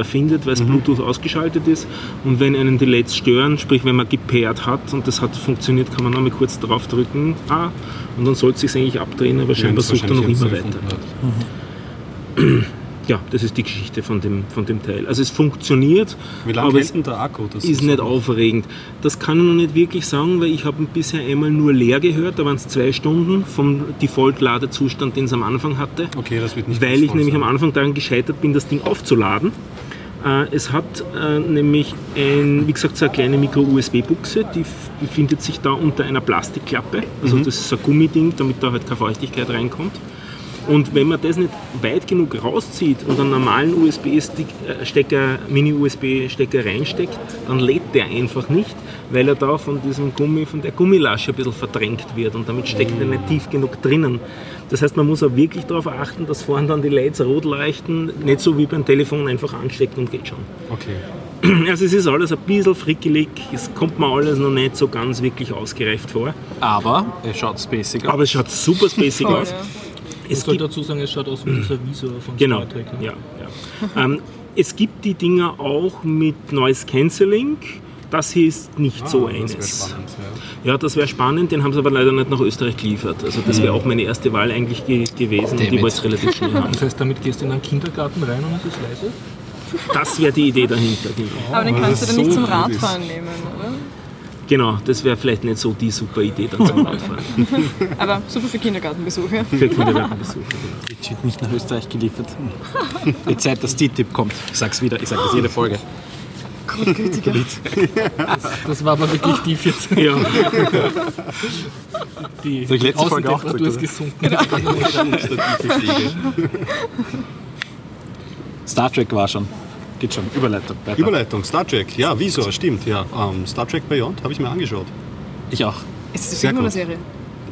findet, weil es Bluetooth ausgeschaltet ist. Und wenn einen die LEDs stören, sprich wenn man gepaart hat und das hat funktioniert, kann man nochmal kurz drauf drücken. Ah, und dann sollte es sich eigentlich abdrehen, aber scheinbar sucht er noch immer weiter. hat. Ja, das ist die Geschichte von dem, von dem Teil. Also es funktioniert, Wie lange aber es denn der Akku? Das ist nicht aufregend. Das kann ich noch nicht wirklich sagen, weil ich habe bisher einmal nur leer gehört, da waren es zwei Stunden vom Default-Ladezustand, den es am Anfang hatte. Okay, das wird nicht Weil ich nämlich sein. am Anfang daran gescheitert bin, das Ding aufzuladen. Äh, Es hat äh, nämlich, ein, wie gesagt, so eine kleine Micro-USB-Buchse, die befindet sich da unter einer Plastikklappe. Also Mhm. das ist so ein Gummiding, damit da halt keine Feuchtigkeit reinkommt. Und wenn man das nicht weit genug rauszieht und einen normalen USB-Stecker, Mini-USB-Stecker reinsteckt, dann lädt der einfach nicht, weil er da von diesem Gummi, von der Gummilasche ein bisschen verdrängt wird und damit steckt er nicht tief genug drinnen. Das heißt, man muss auch wirklich darauf achten, dass vorne dann die Lights rot leuchten, nicht so wie beim Telefon einfach ansteckt und geht schon. Okay. Also es ist alles ein bisschen frickelig, es kommt mir alles noch nicht so ganz wirklich ausgereift vor, Aber er schaut spacig aus. aber es schaut super spacig Voll, aus. ja. Es soll gibt dazu sagen, es schaut aus wie dieser Visor von Genau, Star Trek. ne? ja. ja. ähm, es gibt die Dinger auch mit Noise Cancelling. Das hier ist nicht so Ah, das wäre eines. spannend. Ja. Ja, das wäre spannend, den haben sie aber leider nicht nach Österreich geliefert. Also das wäre auch meine erste Wahl eigentlich ge gewesen und die wollte es relativ schnell haben. Das heißt, damit gehst du in einen Kindergarten rein und es ist leise? Das wäre die Idee dahinter. Genau, Aber den kannst du das dann nicht so zum gut ist. Radfahren nehmen, oder? Genau das wäre vielleicht nicht so die super Idee dann zum Radfahren. Aber super für Kindergartenbesuche. Für Kindergartenbesuche. Legit nicht nach Österreich geliefert. Die Zeit, dass TTIP kommt. Ich sag's wieder, ich sag das jede Folge. Das war aber wirklich tief jetzt. Ja, Die, Soll ich letzte Folge auch Außentemperatur ist gesunken. Star Trek war schon. Geht schon. Überleitung. Weiter. Überleitung, Star Trek. Ja, wieso? Stimmt, ja. Ähm, Star Trek Beyond habe ich mir angeschaut. Ich auch. Ist es Sehr Film oder gut. Serie?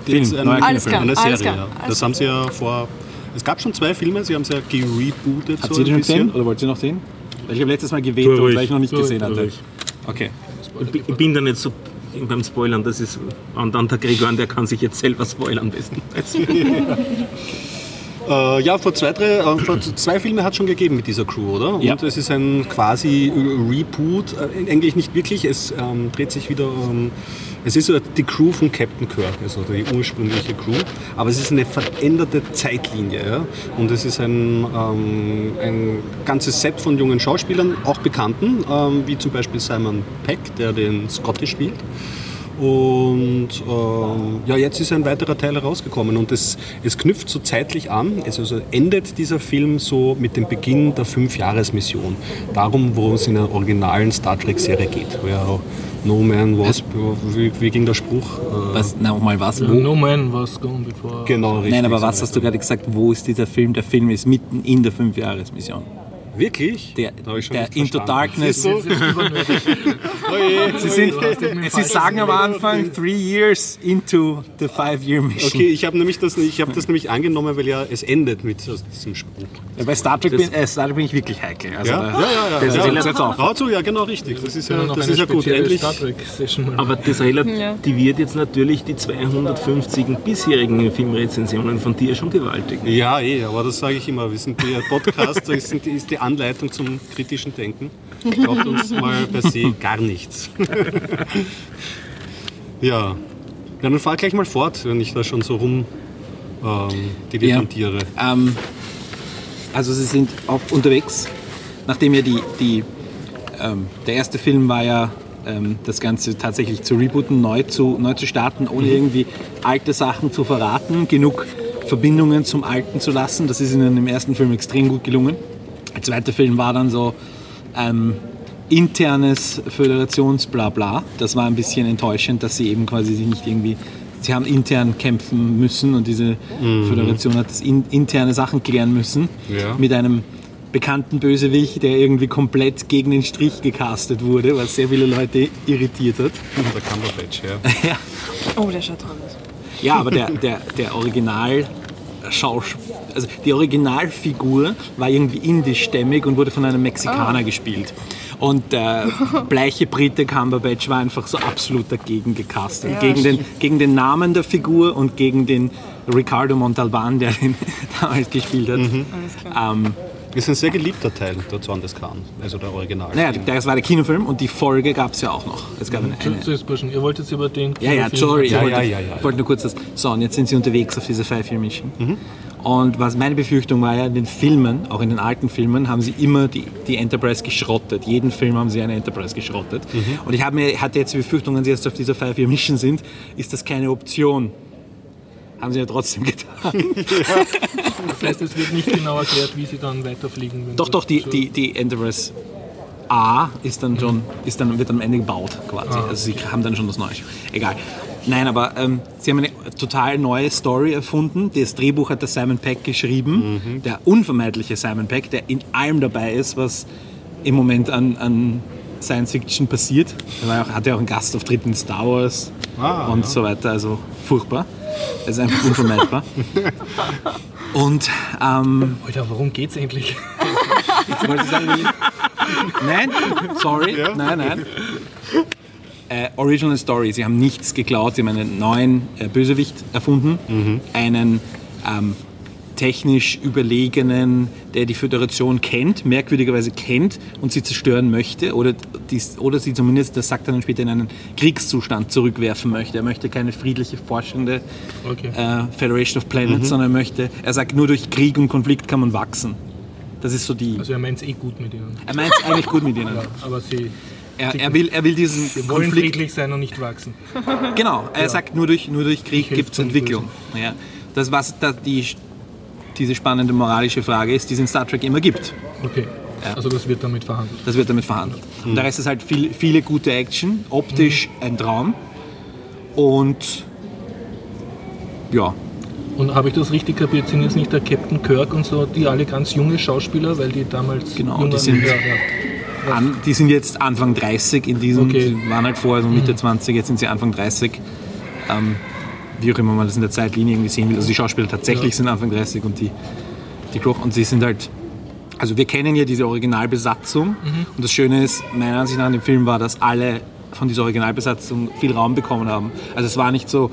Film, Das ist neuer Alles Kinofilm. Eine klar, Serie, alles klar, ja. alles Das haben sie ja vor. Es gab schon zwei Filme, sie haben sie ja gerebootet. Habt so ihr die ein schon gesehen? bisschen. Oder wollt ihr noch sehen? Weil Ich habe letztes Mal gewählt, weil ich noch nicht gesehen hatte. Okay. ich bin- da nicht so beim Spoilern, das ist und dann der Gregor, der kann sich jetzt selber spoilern besten. Äh, ja, vor zwei, drei, äh, vor zwei Filme hat es schon gegeben mit dieser Crew, oder? Ja. Und es ist ein quasi Reboot, äh, eigentlich nicht wirklich, es ähm, dreht sich wieder um, es ist so die Crew von Captain Kirk, also die ursprüngliche Crew, aber es ist eine veränderte Zeitlinie. Ja? Und es ist ein, ähm, ein ganzes Set von jungen Schauspielern, auch Bekannten, ähm, wie zum Beispiel Simon Peck, der den Scotty spielt. Und ähm, ja, jetzt ist ein weiterer Teil herausgekommen und es, es knüpft so zeitlich an. Es also endet dieser Film so mit dem Beginn der Fünfjahresmission. Darum, worum es in der originalen Star Trek-Serie geht. Wo ja auch No Man was, wie, wie ging der Spruch? Äh, Was, na, mal was? Wo? No man was gone before. Genau, richtig. Nein, aber was hast du gerade gesagt? Wo ist dieser Film? Der Film ist mitten in der Fünfjahresmission. Wirklich? Der, Da hab ich schon der nicht Into. Darkness. Sie, sind, Sie sagen am Anfang three years into the five-year mission. Okay, ich habe nämlich das, ich hab das nämlich angenommen, weil ja es endet mit diesem Spruch. Ja, Bei Star Trek, bin, äh, Star Trek bin ich wirklich heikel. Also Ja, da- ja, ja. ja. Das ist ja, jetzt auf. Hau zu, ja, genau richtig. Das ist ja, das ist ja gut. Endlich. Aber das relativiert jetzt natürlich die 250 bisherigen Filmrezensionen von dir schon gewaltig. Ja, eh, aber das sage ich immer. Wir sind der Podcast, das ist die- ist die Anleitung zum kritischen Denken. Glaubt uns mal per se gar nichts. ja. ja, dann fahr gleich mal fort, wenn ich da schon so rum ähm, dilettantiere. Ähm, also sie sind auch unterwegs, nachdem ja die, die ähm, der erste Film war ja ähm, das Ganze tatsächlich zu rebooten, neu zu, neu zu starten, ohne irgendwie alte Sachen zu verraten, genug Verbindungen zum Alten zu lassen. Das ist ihnen im ersten Film extrem gut gelungen. Der zweite Film war dann so ähm, internes Föderationsblabla. Das war ein bisschen enttäuschend, dass sie eben quasi sich nicht irgendwie. Sie haben intern kämpfen müssen und diese Föderation hat das in, interne Sachen klären müssen. Ja. Mit einem bekannten Bösewicht, der irgendwie komplett gegen den Strich gecastet wurde, was sehr viele Leute irritiert hat. Der Cumberbatch, ja. ja. Oh, der schaut toll aus. Ja, aber der, der, der Original Schausch also die Originalfigur war irgendwie indischstämmig und wurde von einem Mexikaner gespielt. Und der bleiche Brite Cumberbatch war einfach so absolut dagegen gecastet. Ja, gegen, den, gegen den Namen der Figur und gegen den Ricardo Montalban, der den damals gespielt hat. Klar. Ähm, Ist ein sehr geliebter Teil der Zorn des Khan, also der Original. naja, das war der Kinofilm und die Folge gab es ja auch noch. Es gab eine, eine, ihr wollt jetzt über den Ja, ja, Kinofilm sorry. Ja, ich, wollte, ja, ja, ja, ich wollte nur kurz das. So, und jetzt sind sie unterwegs auf dieser Five-Year-Mission. Und was meine Befürchtung war ja, in den Filmen, auch in den alten Filmen, haben sie immer die, die Enterprise geschrottet. Jeden Film haben sie eine Enterprise geschrottet. Und ich mir, hatte jetzt die Befürchtung, wenn sie jetzt auf dieser Five-Year-Mission sind, ist das keine Option. Haben sie ja trotzdem getan. Das heißt, es wird nicht genau erklärt, wie sie dann weiterfliegen. wenn doch, doch, die, so- die, die Enterprise A ist dann schon, ist dann, wird am Ende gebaut quasi. Ah, Also sie haben dann schon das Neue. Egal. Nein, aber ähm, sie haben eine total neue Story erfunden. Das Drehbuch hat der Simon Peck geschrieben. Der unvermeidliche Simon Peck, der in allem dabei ist, was im Moment an, an Science Fiction passiert. Er war auch, hatte auch einen Gastauftritt in Star Wars Ah, und ja. so weiter. Also furchtbar. Das ist einfach unvermeidbar. und ähm, Alter, worum geht's endlich? ich wollte sagen, wie- nein, sorry, nein, nein. Äh, Original Story, sie haben nichts geklaut, sie haben einen neuen äh, Bösewicht erfunden, einen ähm, technisch überlegenen, der die Föderation kennt, merkwürdigerweise kennt und sie zerstören möchte oder, dies, oder sie zumindest, das sagt er dann später, in einen Kriegszustand zurückwerfen möchte. Er möchte keine friedliche, forschende Okay. äh, Federation of Planets, sondern er möchte, er sagt, nur durch Krieg und Konflikt kann man wachsen. Das ist so die. Also er meint es eh gut mit ihnen. Er meint es eigentlich gut mit ihnen. Ja, aber sie, Er, er, will, er will diesen sie wollen Konflikt. friedlich sein und nicht wachsen. Genau, er sagt, nur durch, nur durch Krieg gibt es Entwicklung. Ja. Das, was da die, diese spannende moralische Frage ist, die es in Star Trek immer gibt. Okay. Also das wird damit verhandelt. Das wird damit verhandelt. Und der Rest ist halt viel, viele gute Action, optisch ein Traum. Und ja, Und habe ich das richtig kapiert, sind jetzt nicht der Captain Kirk und so, die alle ganz junge Schauspieler, weil die damals Genau, die sind- ja, ja. an, die sind jetzt Anfang 30 in diesem, Okay. die waren halt vorher so Mitte 20, jetzt sind sie Anfang 30. Ähm, wie auch immer man das in der Zeitlinie irgendwie sehen will. Also die Schauspieler tatsächlich Ja. sind Anfang 30 und die, die Crew. Und sie sind halt, also wir kennen ja diese Originalbesatzung und das Schöne ist, meiner Ansicht nach an dem Film war, dass alle von dieser Originalbesatzung viel Raum bekommen haben. Also es war nicht so,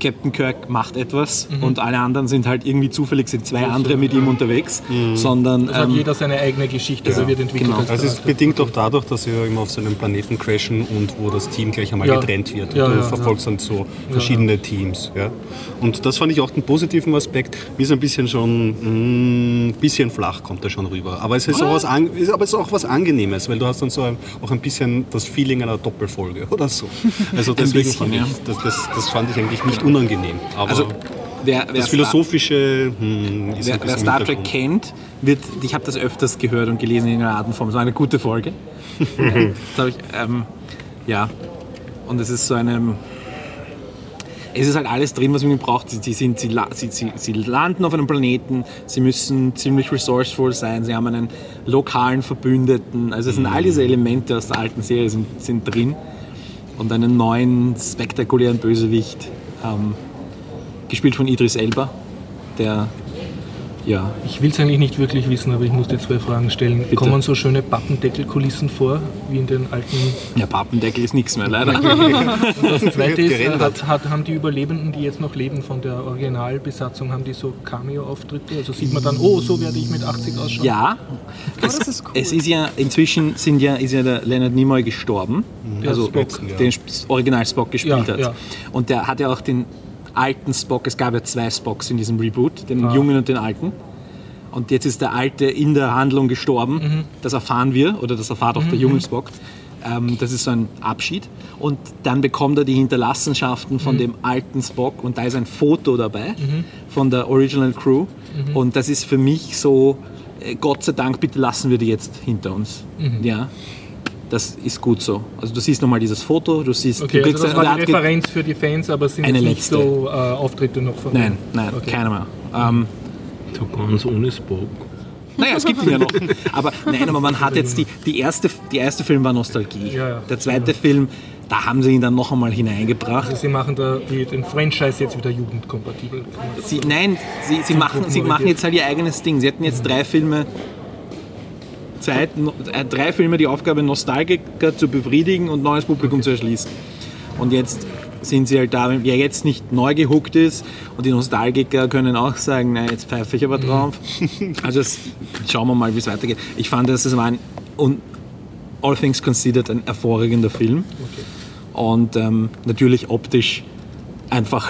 Captain Kirk macht etwas und alle anderen sind halt irgendwie zufällig sind zwei andere mit ihm unterwegs, sondern Es hat ähm, jeder seine eigene Geschichte, also wird entwickelt. genau. Also es ist Charakter. bedingt auch dadurch, dass sie ja immer auf so einem Planeten crashen und wo das Team gleich einmal Ja. getrennt wird. Ja, und du ja, verfolgst dann so verschiedene Teams. Ja. Und das fand ich auch einen positiven Aspekt. Mir ist ein bisschen schon, ein bisschen flach kommt er schon rüber. Aber es ist, auch was, an, ist, aber es ist auch was Angenehmes, weil du hast dann so ein, auch ein bisschen das Feeling einer Doppelfolge oder so. Also deswegen bisschen, fand ich, ja. das, das, das fand ich eigentlich nicht unangenehm. Aber also wer, wer das Star- Philosophische hm, ist Wer, wer Star Trek kennt, wird, ich habe das öfters gehört und gelesen in einer Art und Form. Es war eine gute Folge. ich, ähm, ja, und es ist so eine. Es ist halt alles drin, was man braucht. Sie, sind, sie, sie, sie, sie landen auf einem Planeten, sie müssen ziemlich resourceful sein, sie haben einen lokalen Verbündeten. Also es sind all diese Elemente aus der alten Serie sind, sind drin. Und einen neuen, spektakulären Bösewicht, ähm, gespielt von Idris Elba, der ja, Ich will es eigentlich nicht wirklich wissen, aber ich muss dir zwei Fragen stellen. Kommen so schöne Pappendeckelkulissen vor, wie in den alten... Ja, Pappendeckel ist nichts mehr, leider. Das zweite ist, hat, hat, haben die Überlebenden, die jetzt noch leben von der Originalbesatzung, haben die so Cameo-Auftritte? Also sieht man dann, oh, so werde ich mit 80 ausschauen? Ja, das ist cool. es ist ja, inzwischen sind ja, ist ja der Leonard Nimoy gestorben, Der also Spock. den Original Spock gespielt Ja, hat. ja. Und der hat ja auch den alten Spock, es gab ja zwei Spocks in diesem Reboot, den Ah. jungen und den alten. Und jetzt ist der alte in der Handlung gestorben. Mhm. Das erfahren wir, oder das erfahrt auch der junge Spock. Ähm, das ist so ein Abschied. Und dann bekommt er die Hinterlassenschaften von Mhm. dem alten Spock und da ist ein Foto dabei von der Original Crew. Mhm. Und das ist für mich so, äh, Gott sei Dank, bitte lassen wir die jetzt hinter uns. Mhm. Ja. Das ist gut so. Also du siehst nochmal dieses Foto, du siehst, Okay, du also das war die Referenz für die Fans, aber es sind Eine nicht letzte. so äh, Auftritte noch von Nein, nein, Okay. keiner mehr. Ähm, So ganz ohne Spock. Naja, es gibt ihn ja noch. Aber nein, aber man hat jetzt die, die erste, die erste Film war Nostalgie. Ja, ja. Der zweite Film, da haben sie ihn dann noch einmal hineingebracht. Also sie machen da die, den Franchise jetzt wieder jugendkompatibel. Sie, nein, sie, sie, machen, sie machen jetzt halt ihr eigenes Ding. Sie hätten jetzt drei Filme Zeit, äh, drei Filme die Aufgabe, Nostalgiker zu befriedigen und neues Publikum zu erschließen. Und jetzt sind sie halt da, wer jetzt nicht neu gehuckt ist und die Nostalgiker können auch sagen, nein, jetzt pfeife ich aber drauf. Also es, schauen wir mal, wie es weitergeht. Ich fand, dass es war ein, un, all things considered, ein hervorragender Film. Und ähm, natürlich optisch einfach,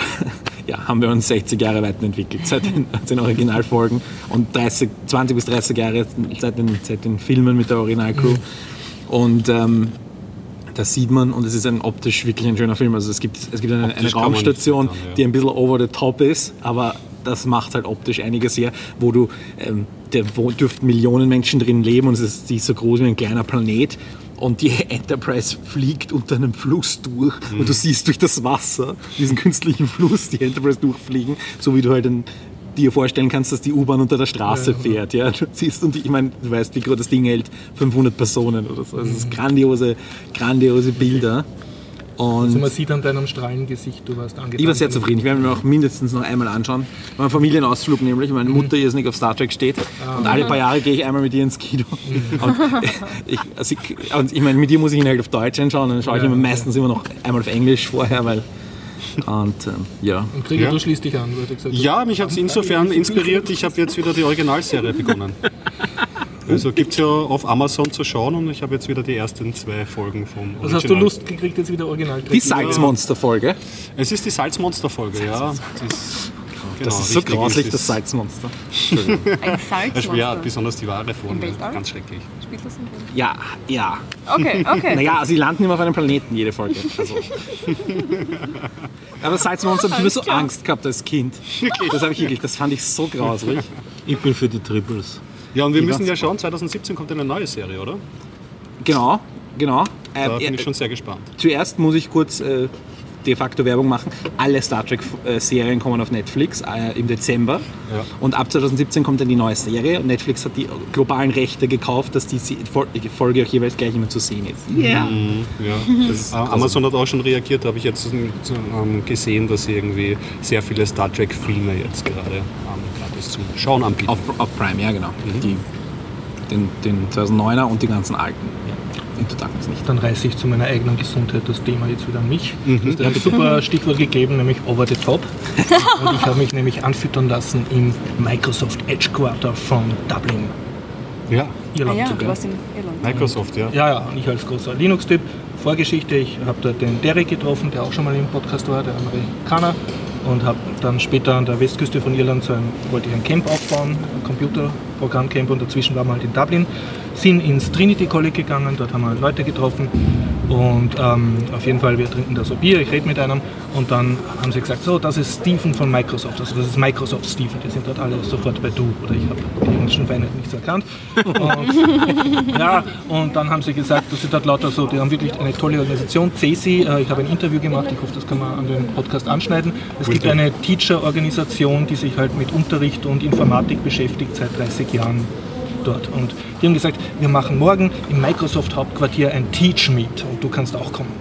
ja, haben wir uns 60 Jahre weiterentwickelt seit den, den Originalfolgen und 30, 20 bis 30 Jahre seit den, seit den Filmen mit der Originalcrew. Und ähm, das sieht man und es ist ein optisch wirklich ein schöner Film. Also es gibt, es gibt eine, eine Raumstation, meckern, ja. die ein bisschen over the top ist, aber das macht halt optisch einiges her, wo du, ähm, da wo dürften Millionen Menschen drin leben und es ist, die ist so groß wie ein kleiner Planet und die Enterprise fliegt unter einem Fluss durch Mhm. und du siehst durch das Wasser diesen künstlichen Fluss die Enterprise durchfliegen, so wie du halt ein, dir vorstellen kannst, dass die U-Bahn unter der Straße fährt. Ja? Du siehst und ich meine, du weißt, wie groß das Ding hält, 500 Personen oder so. Also es ist grandiose, grandiose Bilder. Und Also man sieht an deinem Strahlengesicht, du warst angetan. ich war sehr zufrieden. Ich werde mir auch mindestens noch einmal anschauen. Mein Familienausflug nämlich, weil meine Mutter irrsinnig auf Star Trek steht. Und alle paar Jahre gehe ich einmal mit ihr ins Kino. Und ich, also ich, und ich meine, mit ihr muss ich ihn halt auf Deutsch anschauen. Dann schaue ich Ja, immer meistens immer noch einmal auf Englisch vorher, weil. Und ähm, ja. Und Krieger, Ja. du schließt dich an, würde ich gesagt. Ja, mich hat es insofern inspiriert, ich habe jetzt wieder die Originalserie begonnen. Also gibt es ja auf Amazon zu schauen und ich habe jetzt wieder die ersten zwei Folgen vom Also hast du Original. Lust gekriegt, jetzt wieder original Die Salzmonster-Folge. Es ist die Salzmonster-Folge, ja. Das ist, genau, Das ist so grauslich, das Salzmonster. Ein Ja, Salzmonster. besonders die wahre Form, ja, ganz schrecklich. Spielt das im Weltall? Ja, ja. Okay, okay. Naja, sie landen immer auf einem Planeten, jede Folge. Also. Aber Salzmonster habe ich immer so Angst gehabt als Kind. Das habe ich wirklich, das fand ich so grauslich. Ich bin für die Triples. Ja, und wir müssen ja schauen, 2017 kommt eine neue Serie, oder? Genau, genau. Da Äh, bin ich äh, schon sehr gespannt. Zuerst muss ich kurz äh, de facto Werbung machen. Alle Star Trek-Serien kommen auf Netflix äh, im Dezember. Ja. Und ab 2017 kommt dann die neue Serie. Und Netflix hat die globalen Rechte gekauft, dass die Folge auch jeweils gleich immer zu sehen ist. Ja. Ja. Äh, Amazon hat auch schon reagiert, da habe ich jetzt ähm, gesehen, dass sie irgendwie sehr viele Star Trek-Filme jetzt gerade ähm, gratis zum Schauen anbieten. Auf, auf Prime, ja genau. Die, den, den 2009er und die ganzen alten. In total nicht. Dann reiße ich zu meiner eigenen Gesundheit das Thema jetzt wieder an mich. Mhm. Du hast ein super Stichwort gegeben, nämlich over the top. Und ich habe mich nämlich anfüttern lassen im Microsoft Edgequarter von Dublin, Ja, Ah Irland. ja, sogar. du warst in Irland. Microsoft, ja. Ja, ja, und ich als großer Linux-Typ. Vorgeschichte, ich habe da den Derek getroffen, der auch schon mal im Podcast war, der Amerikaner. Und habe dann später an der Westküste von Irland so ein, wollte ich ein Camp aufbauen, ein Computerprogrammcamp und dazwischen waren wir halt in Dublin. Sind ins Trinity College gegangen, dort haben wir Leute getroffen und ähm, auf jeden Fall, wir trinken da so Bier, ich rede mit einem und dann haben sie gesagt, so, das ist Steven von Microsoft, also das ist Microsoft Steven, die sind dort alle sofort bei du oder ich habe die englischen Feinheiten nicht so erkannt. Und, ja, und dann haben sie gesagt, dass sie dort lauter so, die haben wirklich eine tolle Organisation, CESI, äh, ich habe ein Interview gemacht, ich hoffe, das kann man an dem Podcast anschneiden. Es gibt eine Teacher-Organisation, die sich halt mit Unterricht und Informatik beschäftigt seit 30 Jahren dort. Und die haben gesagt, wir machen morgen im Microsoft-Hauptquartier ein Teach Meet und du kannst auch kommen.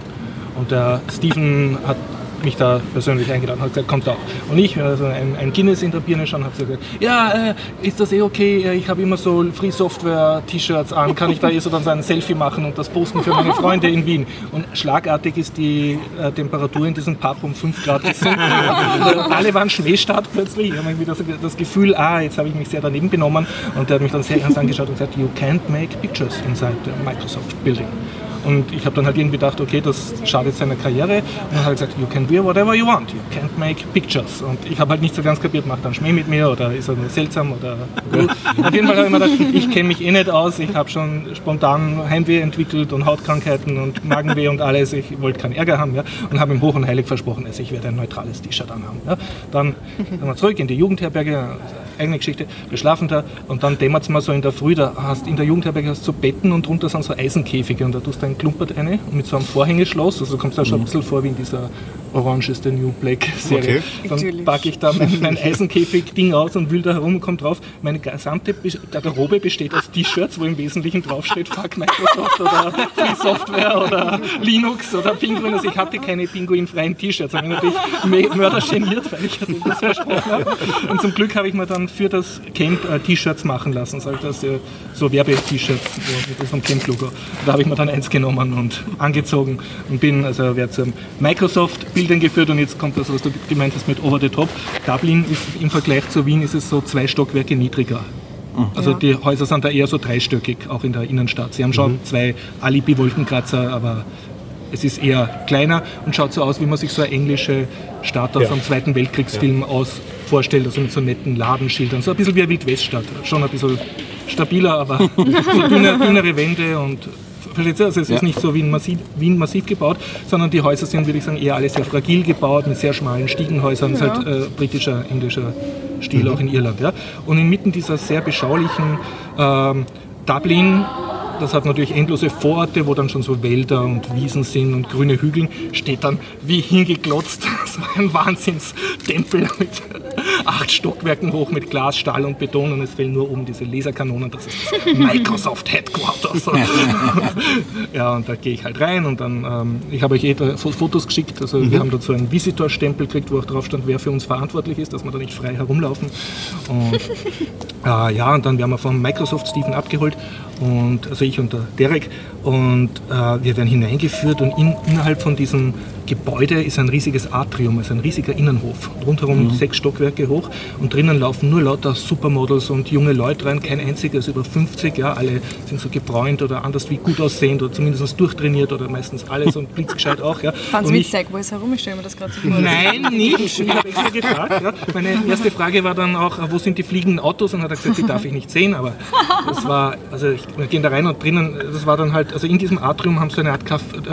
Und der Steven hat mich da persönlich eingeladen, hat gesagt, kommt auch. Und ich, also ein, ein Guinness in der Birne schon, habe gesagt, ja, äh, ist das eh okay? Äh, Ich habe immer so Free Software T-Shirts an, kann ich da eh so dann so ein Selfie machen und das posten für meine Freunde in Wien? Und schlagartig ist die äh, Temperatur in diesem Pub um 5 Grad. Also alle waren Schneestart plötzlich. Ich habe irgendwie das, das Gefühl, ah, jetzt habe ich mich sehr daneben benommen. Und der hat mich dann sehr ernst angeschaut und gesagt, you can't make pictures inside the Microsoft Building. Und ich habe dann halt irgendwie gedacht, okay, das schadet seiner Karriere. Und er hat halt gesagt, you can wear whatever you want, you can't make pictures. Und ich habe halt nicht so ganz kapiert, macht er einen Schmäh mit mir oder ist er nur seltsam oder gut. Auf jeden Fall habe ich mir gedacht, ich kenne mich eh nicht aus, ich habe schon spontan Heimweh entwickelt und Hautkrankheiten und Magenweh und alles. Ich wollte keinen Ärger haben ja, und habe ihm hoch und heilig versprochen, also ich werde ein neutrales T-Shirt anhaben. Ja. Dann sind wir zurück in die Jugendherberge, eigene Geschichte, wir schlafen da und dann dämmert es mal so in der Früh, da hast in der Jugendherberge hast du so Betten und drunter sind so Eisenkäfige und da tust du ein Klumpert rein und mit so einem Vorhängeschloss, also du kommst da schon ein bisschen vor wie in dieser Orange is the New Black Serie. Okay. Dann packe ich da mein, mein Eisenkäfig-Ding aus und will da herum und komme drauf. Meine gesamte Be- Garderobe besteht aus T-Shirts, wo im Wesentlichen draufsteht Fuck Microsoft oder Free Software oder Linux oder Pinguin. Also ich hatte keine pinguinfreien T-Shirts. Ich bin natürlich mördergeniert, weil ich das versprochen habe. Und zum Glück habe ich mir dann für das Camp äh, T-Shirts machen lassen. Ich das, äh, so Werbe-T-Shirts so diesem Camp-Logo. Da habe ich mir dann eins genommen und angezogen und bin also wer zum Microsoft-Bildern geführt und jetzt kommt das, was du gemeint hast mit Over the Top. Dublin ist im Vergleich zu Wien ist es so zwei Stockwerke niedriger. Also die Häuser sind da eher so dreistöckig, auch in der Innenstadt. Sie haben schon zwei Alibi-Wolkenkratzer, aber es ist eher kleiner und schaut so aus, wie man sich so eine englische Stadt aus einem Zweiten Weltkriegsfilm aus vorstellt, also mit so netten Ladenschildern. So ein bisschen wie eine Wildweststadt. Schon ein bisschen stabiler, aber so dünner, dünnere Wände und Versteht ihr? Also es ist nicht so wie in Massiv, Wien massiv gebaut, sondern die Häuser sind, würde ich sagen, eher alle sehr fragil gebaut, mit sehr schmalen Stiegenhäusern. Das ist halt äh, britischer, englischer Stil auch in Irland. Ja? Und inmitten dieser sehr beschaulichen ähm, Dublin, das hat natürlich endlose Vororte, wo dann schon so Wälder und Wiesen sind und grüne Hügel, steht dann wie hingeglotzt so ein Wahnsinnstempel mit acht Stockwerken hoch mit Glas, Stahl und Beton und es fehlen nur oben diese Laserkanonen. Das ist das Microsoft Headquarters. ja, und da gehe ich halt rein und dann, ähm, ich habe euch eh Fotos geschickt, also wir haben dazu einen Visitorstempel gekriegt, wo auch drauf stand, wer für uns verantwortlich ist, dass wir da nicht frei herumlaufen. Und äh, ja, und dann werden wir vom Microsoft Steven abgeholt und also ich und der Derek und äh, wir werden hineingeführt und in, innerhalb von diesem Gebäude ist ein riesiges Atrium, also ein riesiger Innenhof, rundherum sechs Stockwerke hoch und drinnen laufen nur lauter Supermodels und junge Leute rein, kein einziger ist über 50, ja, alle sind so gebräunt oder anders wie gut aussehend oder zumindest durchtrainiert oder meistens alles und blitzgescheit auch. Ja. Ich- witzig, wo ist herum? Ich stelle mir das gerade so vor. Nein, nicht. Ich habe extra gefragt. Ja. Meine erste Frage war dann auch, wo sind die fliegenden Autos? Und hat er gesagt, die darf ich nicht sehen. Aber das war, also ich, wir gehen da rein und drinnen, das war dann halt, also in diesem Atrium haben sie eine Art Kaff, äh,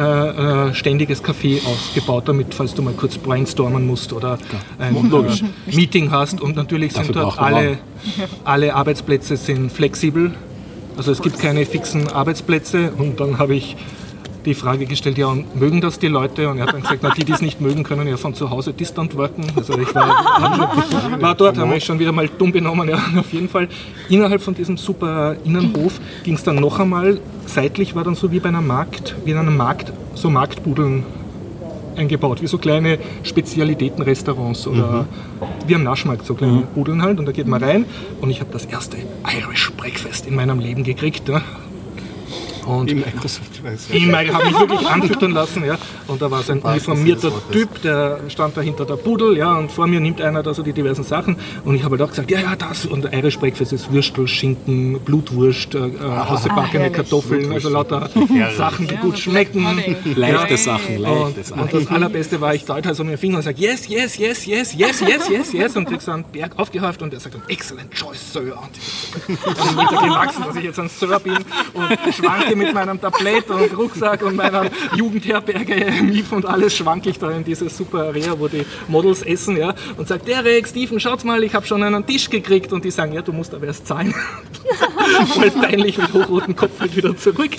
äh, ständiges Café ausgebaut, damit, falls du mal kurz brainstormen musst oder ein äh, Meeting hast. Und natürlich sind dort alle, alle Arbeitsplätze sind flexibel. Also es gibt keine fixen Arbeitsplätze. Und dann habe ich die Frage gestellt, ja, und mögen das die Leute? Und er hat dann gesagt, na, die, die es nicht mögen, können ja von zu Hause distant worken. Also ich war, war dort, haben wir schon wieder mal dumm benommen. Ja, auf jeden Fall. Innerhalb von diesem super Innenhof ging es dann noch einmal, seitlich war dann so wie bei einer Markt, wie in einem Markt, so Marktbudeln eingebaut, wie so kleine Spezialitätenrestaurants oder wie am Naschmarkt, so kleine Budeln halt. Und da geht man rein und ich habe das erste Irish Breakfast in meinem Leben gekriegt. Ja. Und Im Microsoft. Ich habe mich wirklich anfüttern lassen, ja. Und da war so ein uniformierter Typ, der stand da hinter der Pudel, ja, und vor mir nimmt einer da so die diversen Sachen. Und ich habe halt auch gesagt, ja, ja, das. Und Irish Breakfast ist Würstel, Schinken, Blutwurst, äh, ausgebackene Kartoffeln, also lauter Sachen, die gut schmecken. Leichte Sachen, leichte Und, Sachen. und das Allerbeste war, ich deute halt so mit dem Finger und sage, yes, yes, yes, yes, yes, yes, yes, yes. Und krieg so einen Berg aufgehäuft und er sagt excellent choice, Sir. Und ich bin gewachsen, dass ich jetzt ein Sir bin und schwanke mit meinem Tablett und Rucksack und meiner Jugendherberge, Mief und alles schwanke ich da in dieses super Area, wo die Models essen, ja. Und sagt, Derek, Steven, schaut mal, ich habe schon einen Tisch gekriegt. Und die sagen, ja, du musst aber erst zahlen. Voll peinlich mit hochrotem Kopf halt wieder zurück.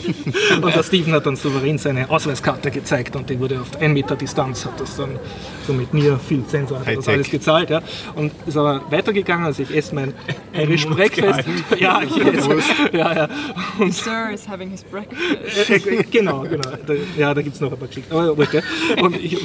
Und der Steven hat dann souverän seine Ausweiskarte gezeigt und die wurde auf ein Meter Distanz, hat das dann so mit mir viel Sensor hat das alles gezahlt. Ja. Und ist aber weitergegangen, also ich esse mein Irish Breakfast. Ja, ich esse. Ja, ja. Und Sir is having his breakfast. äh, äh, genau, genau. Da, ja, da gibt es noch ein paar Geschichten. Aber gell? Und ich,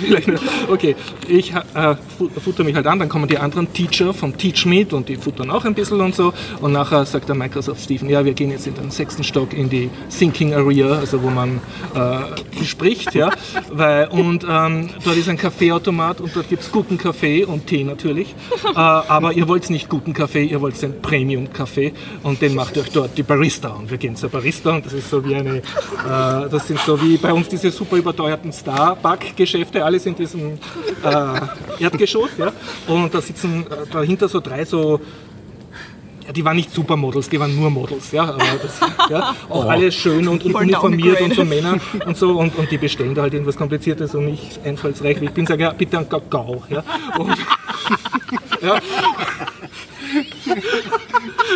okay, ich äh, fu- futter mich halt an, dann kommen die anderen Teacher vom Teach Meet und die futtern auch ein bisschen und so. Und nachher sagt der Microsoft Stephen, ja, wir gehen jetzt in den sechsten Stock in die Thinking Area, also wo man äh, spricht, ja. Weil, und ähm, dort ist ein Kaffeeautomat und dort gibt es guten Kaffee und Tee natürlich. Äh, aber ihr wollt nicht guten Kaffee, ihr wollt den Premium-Kaffee und den macht euch dort die Barista. Und wir gehen zur Barista und das ist so wie eine, äh, das sind so wie bei uns diese super überteuerten Starbuck-Geschäfte, alles in diesem äh, Erdgeschoss. Ja? Und da sitzen äh, dahinter so drei so die waren nicht Supermodels, die waren nur Models, ja, das, ja, auch alles schön und, und uniformiert und so. Männer und so und, und die bestellen da halt irgendwas Kompliziertes und ich einfallsreich, wie ich bin, sage ja, bitte einen Kakao, ja, und, ja.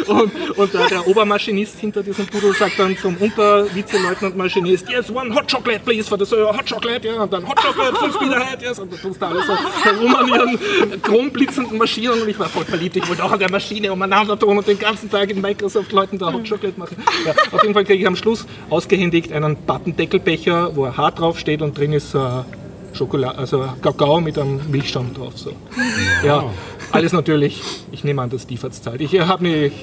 Und, und der, der Obermaschinist hinter diesem Pudel sagt dann zum Untervizeleutnant Maschinist, yes, one hot chocolate please for the sir, hot chocolate, ja, und dann hot chocolate, speed ahead, yes, und dann tust da alles so herum an ihren chromblitzenden Maschinen und ich war voll verliebt, ich wollte auch an der Maschine umeinander tun und den ganzen Tag in Microsoft-Leuten da Hot Chocolate machen. Ja, auf jeden Fall kriege ich am Schluss ausgehändigt einen Pappendeckelbecher, wo ein Haar drauf steht und drin ist äh, Schokolade, also Kakao mit einem Milchschaum drauf. So. Ja, alles natürlich, ich nehme an, dass hat's zahlt. Ich habe ich